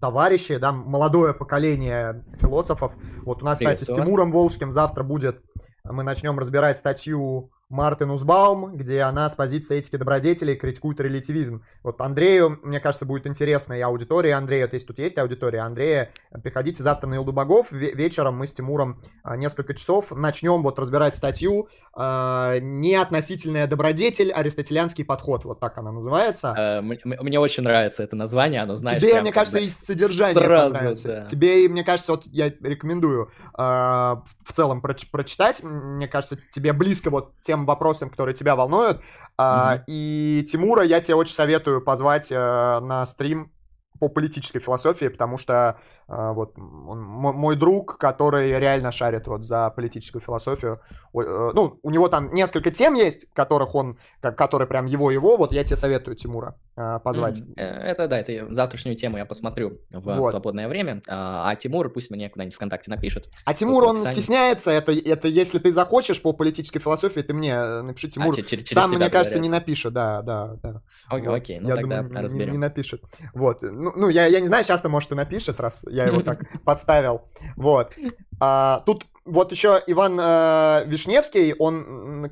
товарищи, да, молодое поколение философов. Вот у нас, кстати, с. Тимуром Волжским завтра будет, мы начнем разбирать статью Мартин Узбаум, где она с позиции этики добродетелей критикует релятивизм. Вот Андрею, мне кажется, будет интересно, и аудитория Андрея, то есть тут есть аудитория Андрея, приходите завтра на Илду Богов, Ве- вечером мы с Тимуром а, несколько часов начнем вот разбирать статью а, «Не относительная добродетель, аристотелианский подход», вот так она называется. Э, Мне очень нравится это название, оно, знаешь, Тебе, мне кажется, и содержание сразу, понравится. да. Тебе, мне кажется, вот я рекомендую а, в целом проч- прочитать. Мне кажется, тебе близко вот тем вопросам, которые тебя волнуют. Мгм. И Тимура я тебе очень советую позвать э, на стрим по политической философии, потому что вот он мо- мой друг, который реально шарит вот за политическую философию. Э, Ну, у него там несколько тем есть, которых он, как- которые прям его-его. Вот я тебе советую Тимура а, позвать. Э, Это да, это завтрашнюю тему я посмотрю в Вот. свободное время. А а Тимур пусть мне куда-нибудь ВКонтакте напишет. А Тимур, он стесняется, это, это если ты захочешь по политической философии, ты мне э, напиши, Тимур. А, че- через- через Сам, мне кажется, не напишет, да, да, да. Ок- Вот. Окей, ну Я тогда думаю, не- не, разберем. напишет. Вот, ну, ну, я, я не знаю, часто, может, и напишет, раз я его так подставил. Вот. А, тут вот еще Иван э, Вишневский, он,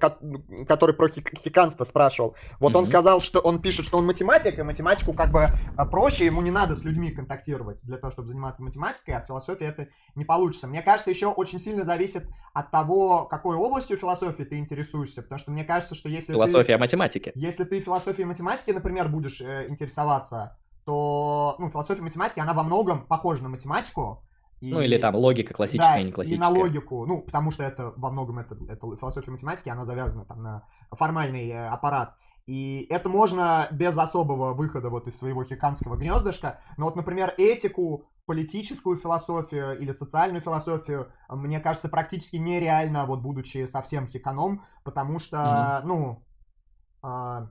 который про хиканство спрашивал, вот mm-hmm. он сказал, что он пишет, что он математик, и математику как бы э, проще, ему не надо с людьми контактировать для того, чтобы заниматься математикой, а с философией это не получится. Мне кажется, еще очень сильно зависит от того, какой областью философии ты интересуешься, потому что мне кажется, что если Философия ты, математики. Если ты философией математики, например, будешь э, интересоваться, то, ну, философия математики, она во многом похожа на математику, и, ну или там логика классическая, да, не классическая. И на логику, ну потому что это во многом это, это философия математики, она завязана там на формальный э, аппарат. И это можно без особого выхода вот из своего хиканского гнездышка. Но вот, например, этику, политическую философию или социальную философию, мне кажется, практически нереально, вот будучи совсем хиканом, потому что, mm-hmm. ну, э,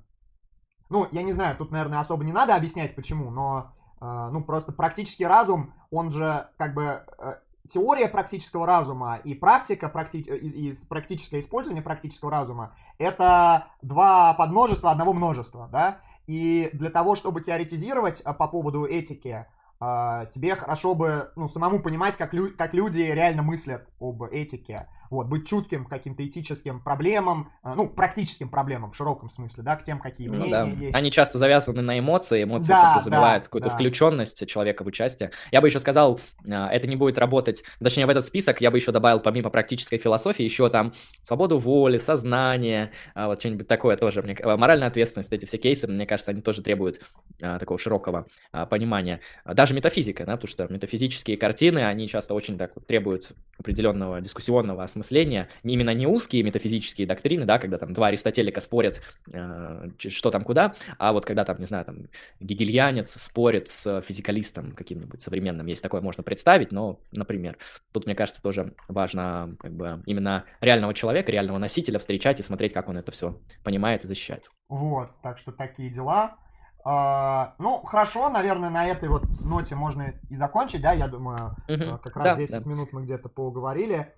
ну, я не знаю, тут, наверное, особо не надо объяснять, почему, но а, ну, просто практический разум, он же как бы э, теория практического разума и практика, практи... и, и практическое использование практического разума это два подмножества одного множества, да, и для того, чтобы теоретизировать а, по поводу этики, а, тебе хорошо бы ну, самому понимать, как, лю- как люди реально мыслят об этике. Вот, быть чутким к каким-то этическим проблемам, а, ну, практическим проблемам в широком смысле, да, к тем, какие ну, мнения да. есть. Они часто завязаны на эмоции, эмоции да, подразумевают да, какую-то да. включенность человека в участие. Я бы еще сказал, а, это не будет работать, точнее, в этот список я бы еще добавил, помимо практической философии, еще там свободу воли, сознание, вот что-нибудь такое тоже. Мне, моральная ответственность, эти все кейсы, мне кажется, они тоже требуют такого широкого понимания. Даже метафизика, да, потому что метафизические картины, они часто очень так вот требуют определенного дискуссионного осмысления, именно не узкие метафизические доктрины, да, когда там два аристотелика спорят, э, что там куда, а вот когда там, не знаю, там гегельянец спорит с физикалистом каким-нибудь современным, есть такое можно представить, но, например, тут, мне кажется, тоже важно как бы именно реального человека, реального носителя встречать и смотреть, как он это все понимает и защищает. Вот, так что такие дела. А, ну, хорошо, наверное, на этой вот ноте можно и закончить, да, я думаю, угу. как раз да, 10 да. минут мы где-то поговорили.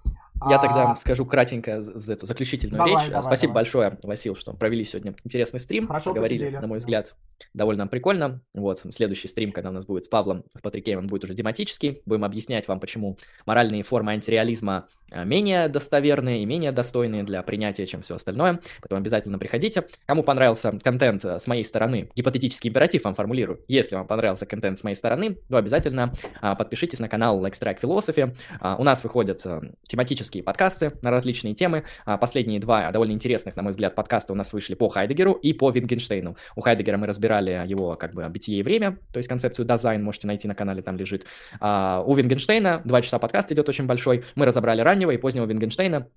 Я а... тогда скажу кратенько за эту заключительную давай, речь. Давай, Спасибо давай. большое, Васил, что провели сегодня интересный стрим. Хорошо Поговорили, посидели. на мой взгляд, довольно прикольно. Вот, следующий стрим, когда у нас будет с Павлом, с Патрикеем, он будет уже тематический. Будем объяснять вам, почему моральные формы антиреализма а, менее достоверные и менее достойные для принятия, чем все остальное. Поэтому обязательно приходите. Кому понравился контент с моей стороны, гипотетический императив вам формулирую. Если вам понравился контент с моей стороны, то обязательно а, подпишитесь на канал Extract Philosophy. А, у нас выходят а, тематические подкасты на различные темы. А, последние два довольно интересных, на мой взгляд, подкаста у нас вышли по Хайдегеру и по Вингенштейну. У Хайдегера мы разбирали его как бы бытие и время, то есть концепцию дизайн можете найти на канале, там лежит. А, у Вингенштейна два часа подкаст идет очень большой. Мы разобрали раннего и позднего Вингенштейна,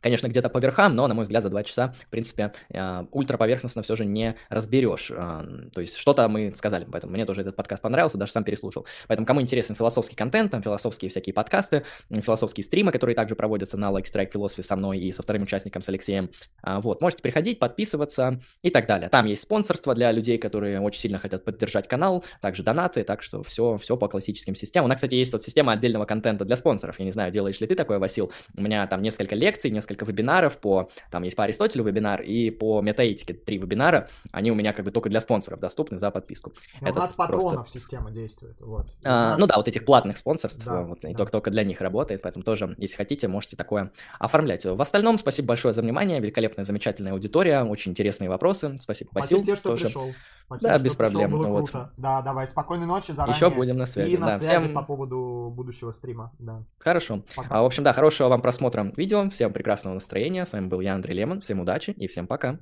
Конечно, где-то по верхам, но, на мой взгляд, за два часа, в принципе, э, ультраповерхностно все же не разберешь. То есть что-то мы сказали, поэтому мне тоже этот подкаст понравился, даже сам переслушал. Поэтому кому интересен философский контент, там философские всякие подкасты, философские стримы, которые также проводятся на Like Strike Philosophy со мной и со вторым участником, с Алексеем, э, вот, можете приходить, подписываться и так далее. Там есть спонсорство для людей, которые очень сильно хотят поддержать канал, также донаты, так что все, все по классическим системам. У нас, кстати, есть вот система отдельного контента для спонсоров. Я не знаю, делаешь ли ты такое, Васил. У меня там несколько лекций, несколько несколько вебинаров по, там есть по Аристотелю вебинар и по метаэтике три вебинара, они у меня как бы только для спонсоров доступны за подписку. Но ну, у нас патронов просто... система действует, вот. А, нас... Ну да, вот этих платных спонсорств, да, вот, да. только, только для них работает, поэтому тоже, если хотите, можете такое оформлять. В остальном, спасибо большое за внимание, великолепная, замечательная аудитория, очень интересные вопросы, спасибо, Васил. Спасибо тебе, что тоже. пришел. Спасибо, да, без проблем. Было вот. круто. Да, давай, спокойной ночи заранее. Еще будем на связи. И на да, связи всем... по поводу будущего стрима. Да. Хорошо. А, в общем, да, хорошего вам просмотра видео. Всем прекрасного настроения. С вами был я, Андрей Лемон. Всем удачи и всем пока.